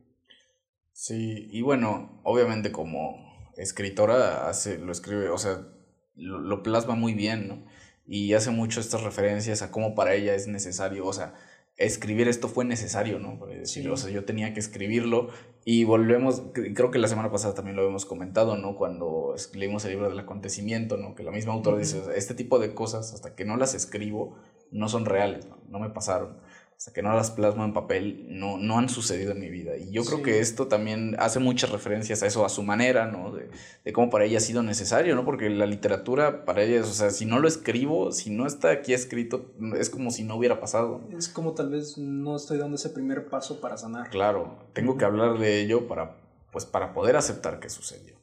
Sí, y bueno, obviamente como escritora hace, lo escribe, o sea, lo, lo plasma muy bien, ¿no? Y hace mucho estas referencias a cómo para ella es necesario, o sea, escribir esto fue necesario, ¿no? Decir, O sea, yo tenía que escribirlo y volvemos, creo que la semana pasada también lo hemos comentado, ¿no? Cuando leímos el libro del acontecimiento, ¿no? Que la misma autora dice, este tipo de cosas, hasta que no las escribo, no son reales, ¿no? no me pasaron hasta que no las plasmo en papel, no, no han sucedido en mi vida. Y yo creo que esto también hace muchas referencias a eso, a su manera, ¿no? De, de, cómo para ella ha sido necesario, ¿no? Porque la literatura para ella, es, o sea, si no lo escribo, si no está aquí escrito, es como si no hubiera pasado. Es como tal vez no estoy dando ese primer paso para sanar. Claro, tengo que hablar de ello para, pues, para poder aceptar que sucedió.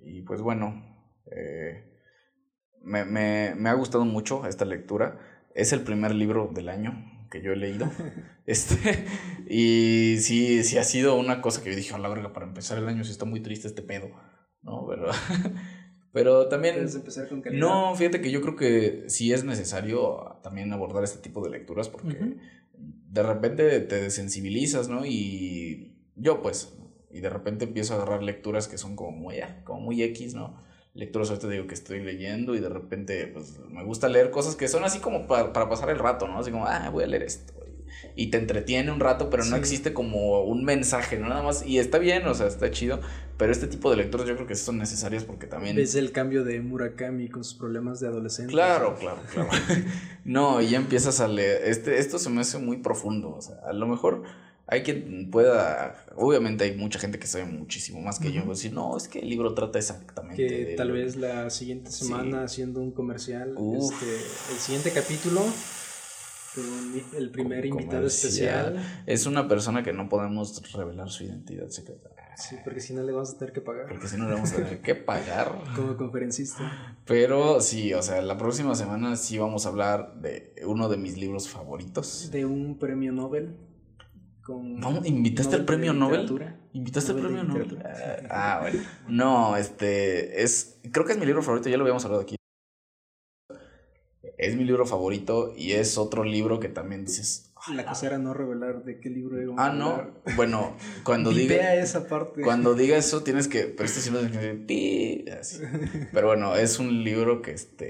Y pues bueno, eh, me, me, me ha gustado mucho esta lectura. Es el primer libro del año, que yo he leído. este, y sí, sí ha sido una cosa que yo dije, a la verga, para empezar el año sí está muy triste este pedo, ¿no? Pero, pero también... empezar con No, fíjate que yo creo que sí es necesario también abordar este tipo de lecturas porque de repente te desensibilizas, ¿no? Y yo pues, y de repente empiezo a agarrar lecturas que son como muy, como muy X, ¿no? Lecturas ahorita digo que estoy leyendo y de repente pues me gusta leer cosas que son así como para, para pasar el rato, ¿no? Así como, ah, voy a leer esto y te entretiene un rato, pero no existe como un mensaje, ¿no? Nada más, y está bien, o sea, está chido, pero este tipo de lecturas yo creo que son necesarias porque también... Ves el cambio de Murakami con sus problemas de adolescente. Claro, claro, claro. no, y ya empiezas a leer, este, esto se me hace muy profundo, o sea, a lo mejor hay quien pueda, obviamente hay mucha gente que sabe muchísimo más que yo, decir, no, es que el libro trata exactamente. Que tal vez la siguiente semana haciendo un comercial, este, el siguiente capítulo el primer invitado especial. Es una persona que no podemos revelar su identidad secreta. Sí, porque si no le vamos a tener que pagar. Porque si no le vamos a tener que pagar. Como conferencista. Pero sí, o sea, la próxima semana sí vamos a hablar de uno de mis libros favoritos. De un premio Nobel. Con ¿Invitaste al premio Nobel? ¿Invitaste al premio Nobel? Ah, bueno. No, este es. Creo que es mi libro favorito, ya lo habíamos hablado aquí es mi libro favorito y es otro libro que también dices. La cosa era no revelar de qué libro íbamos Ah, no. Bueno, cuando diga. esa parte. Cuando diga eso tienes que. Pero este sí lo tienes que. Pero bueno, es un libro que este.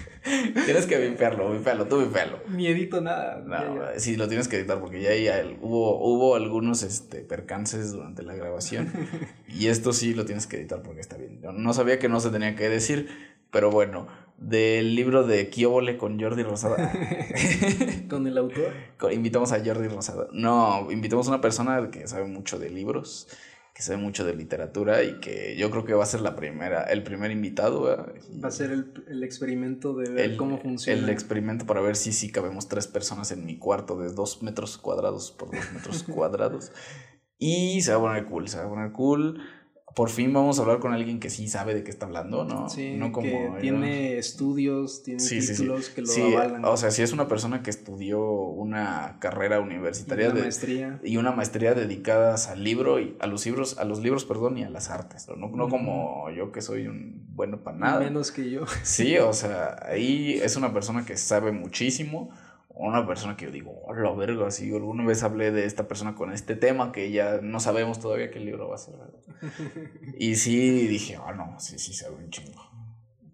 tienes que vipearlo, vipearlo, tú vipearlo. Ni edito nada. No, sí, lo tienes que editar porque ya, ya hubo, hubo algunos este, percances durante la grabación. y esto sí lo tienes que editar porque está bien. no sabía que no se tenía que decir, pero bueno del libro de Kiobole con Jordi Rosada. ¿Con el autor? invitamos a Jordi Rosada. No, invitamos a una persona que sabe mucho de libros, que sabe mucho de literatura y que yo creo que va a ser la primera, el primer invitado. Va a ser el, experimento de ver cómo funciona. El experimento para ver si sí cabemos tres personas en mi cuarto de dos metros cuadrados por dos metros cuadrados. Y se va a poner cool, se va a poner cool por fin vamos a hablar con alguien que sí sabe de qué está hablando, ¿no? Sí, no como, que tiene estudios, tiene títulos que lo avalan. O sea, si es una persona que estudió una carrera universitaria y una maestría y una maestría dedicadas al libro y a los libros, a los libros, perdón, y a las artes, no, no como yo que soy un bueno para nada. Menos que yo. Sí, o sea, ahí es una persona que sabe muchísimo una persona que yo digo, hola verga, si alguna vez hablé de esta persona con este tema que ya no sabemos todavía qué libro va a ser. y sí dije, ah, no, sí, sí, sabe un chingo.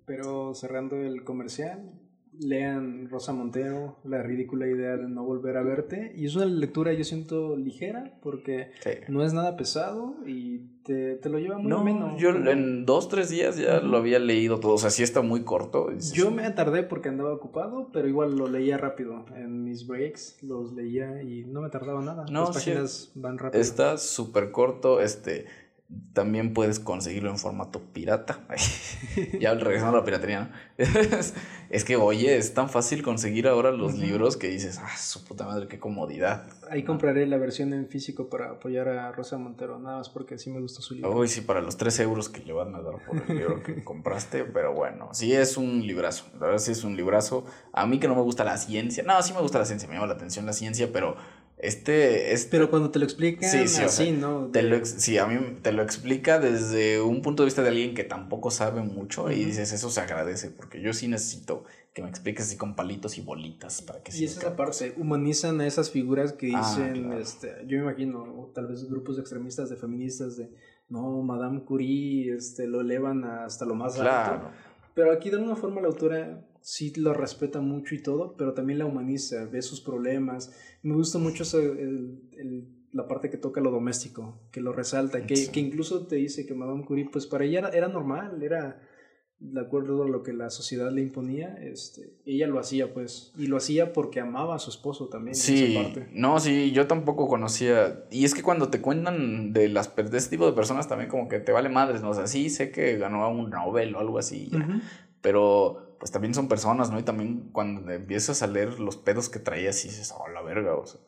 Pero cerrando el comercial, lean Rosa Montero, La ridícula idea de no volver a verte. Y es una lectura, yo siento, ligera, porque no es nada pesado y te, te lo lleva muy no, menos. Yo en dos, tres días ya lo había leído todo, o sea, sí está muy corto. Yo me tardé porque andaba ocupado, pero igual lo leía rápido. En mis breaks los leía y no me tardaba nada. No, Las páginas van rápido. Está súper corto, este también puedes conseguirlo en formato pirata. ya regresando a la piratería, ¿no? es que, oye, es tan fácil conseguir ahora los libros que dices, ah, su puta madre, qué comodidad. Ahí compraré la versión en físico para apoyar a Rosa Montero, nada más porque sí me gusta su libro. Uy, sí, para los 3 euros que le van a dar por el libro que compraste, pero bueno, sí es un librazo. La verdad, sí es un librazo. A mí que no me gusta la ciencia, no, sí me gusta la ciencia, me llama la atención la ciencia, pero este, este, Pero cuando te lo explican sí, sí, así, ¿no? Te lo, sí, a mí te lo explica desde un punto de vista de alguien que tampoco sabe mucho y dices, eso se agradece, porque yo sí necesito que me expliques así con palitos y bolitas para que Y esa es la parte, humanizan a esas figuras que ah, dicen, este, yo me imagino, tal vez grupos extremistas de feministas de, no, Madame Curie, este, lo elevan hasta lo más alto. Pero aquí de alguna forma la autora sí lo respeta mucho y todo, pero también la humaniza, ve sus problemas. Me gusta mucho la parte que toca lo doméstico, que lo resalta, que, que, incluso te dice que Madame Curie, pues para ella era, normal, era de acuerdo a lo que la sociedad le imponía, este, ella lo hacía pues, y lo hacía porque amaba a su esposo también. Sí, no, sí, yo tampoco conocía, y es que cuando te cuentan de, las, de este tipo de personas también como que te vale madres, ¿no? O sea, sí sé que ganó un Nobel o algo así, pero pues también son personas, ¿no? Y también cuando empiezas a leer los pedos que traías y dices, oh, la verga, o sea,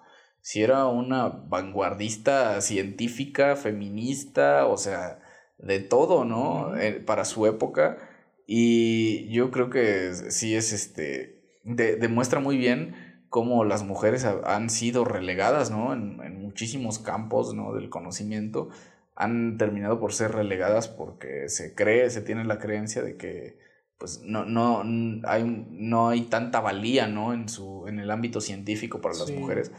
si era una vanguardista científica, feminista, o sea, de todo, ¿no? Eh, para su época. Y yo creo que sí es este, demuestra muy bien cómo las mujeres han sido relegadas, ¿no? En, en muchísimos campos, ¿no? Del conocimiento han terminado por ser relegadas porque se cree, se tiene la creencia de que pues no, no, hay, no hay tanta valía ¿no? en, su, en el ámbito científico para las mujeres.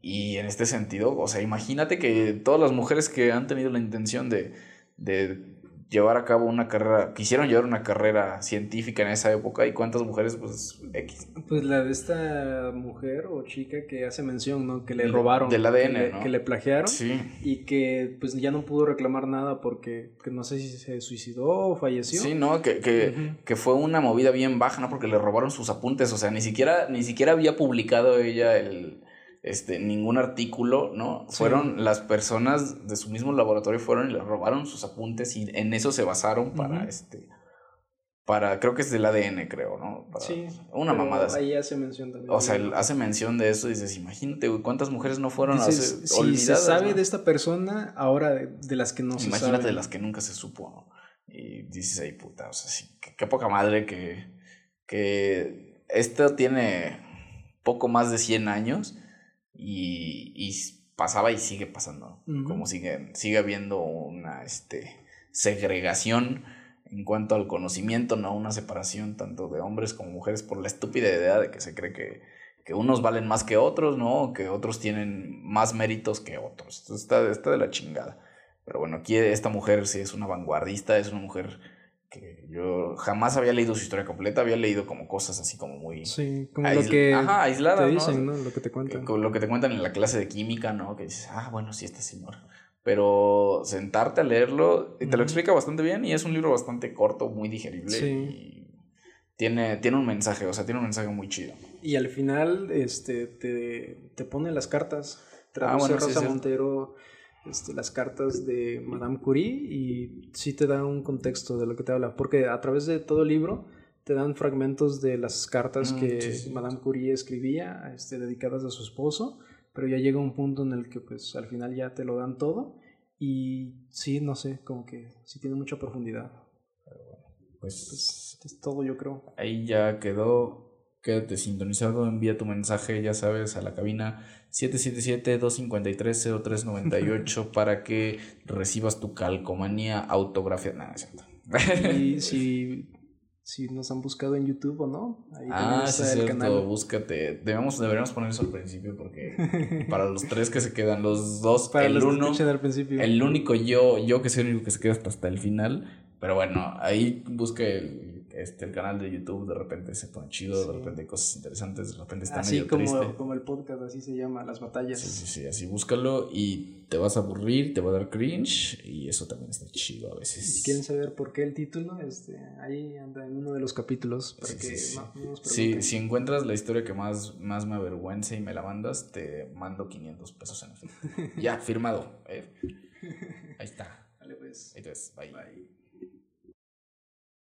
y en este sentido, o sea, imagínate que todas las mujeres que han tenido la intención de, de llevar a cabo una carrera, quisieron llevar una carrera científica en esa época y cuántas mujeres, pues, X. Pues la de esta mujer o chica que hace mención, ¿no? Que le robaron. Del ADN, que le, ¿no? Que le plagiaron. Sí. Y que pues ya no pudo reclamar nada porque que no sé si se suicidó o falleció. Sí, no, que, que, que fue una movida bien baja, ¿no? Porque le robaron sus apuntes, o sea, ni siquiera, ni siquiera había publicado ella el, este, ningún artículo, ¿no? Sí. Fueron las personas de su mismo laboratorio fueron y le robaron sus apuntes y en eso se basaron para, este, para, creo que es del ADN, creo, ¿no? Para- Sí. Una mamada así. Ahí hace mención también. O sea, él hace mención de eso y dices, imagínate, güey, cuántas mujeres no fueron Dices, hace- si se olvidadas, sabe ¿no? de esta persona, ahora de, de las que no se Imagínate sabe. de las que nunca se supo, ¿no? Y dices ahí, puta, o sea, sí, qué, qué poca madre que, que esto tiene poco más de 100 años y, y pasaba y sigue pasando. Como sigue, sigue habiendo una este, segregación en cuanto al conocimiento, ¿no? Una separación tanto de hombres como mujeres por la estúpida idea de que se cree que, que unos valen más que otros, ¿no? Que otros tienen más méritos que otros. Esto está, está de la chingada. Pero bueno, aquí esta mujer sí es una vanguardista, es una mujer que yo jamás había leído su historia completa, había leído como cosas así como muy... Sí, como lo que Ajá, aisladas, te ¿no? dicen, ¿no? Lo que te cuentan. lo que te cuentan en la clase de química, ¿no? Que dices, ah, bueno, sí, esta señora. Pero sentarte a leerlo, y te lo explica bastante bien y es un libro bastante corto, muy digerible Sí. y tiene, tiene un mensaje, o sea, tiene un mensaje muy chido. Y al final este, te, te pone las cartas. Traduce Ah, bueno, Rosa. Montero este, las cartas de Madame Curie y sí te da un contexto de lo que te habla. Porque a través de todo el libro te dan fragmentos de las cartas Mm, que sí, sí. Madame Curie escribía este, dedicadas a su esposo. Pero ya llega un punto en el que pues al final ya te lo dan todo. Y sí, no sé, como que sí tiene mucha profundidad. Pues Pues es todo yo creo. ahí ya quedó. Quédate sintonizado, envía tu mensaje, ya sabes, a la cabina 777-253-0398 para que recibas tu calcomanía autografiada. Nada, cierto. Y si, si nos han buscado en YouTube o no, ahí Ah, sí, el cierto, canal. búscate. Debemos, deberíamos poner eso al principio porque para los tres que se quedan, los dos, Para el los uno, escuchan al principio. el único yo, yo que soy el único que se queda hasta, hasta el final. Pero bueno, ahí busque el, este, el canal de YouTube, de repente se pone chido, de repente hay cosas interesantes, de repente está así medio como, triste. como el podcast, así se llama, Las Batallas. Sí, sí, sí, así búscalo y te vas a aburrir, te va a dar cringe y eso también está chido a veces. Si quieren saber por qué el título, este, ahí anda en uno de los capítulos para Sí, que sí, sí. más Si, pregunten. si encuentras la historia que más, más me avergüence y me la mandas, te mando 500 pesos en efecto. ya, firmado. ¿eh? Ahí está. Dale, pues. Entonces, bye. Bye.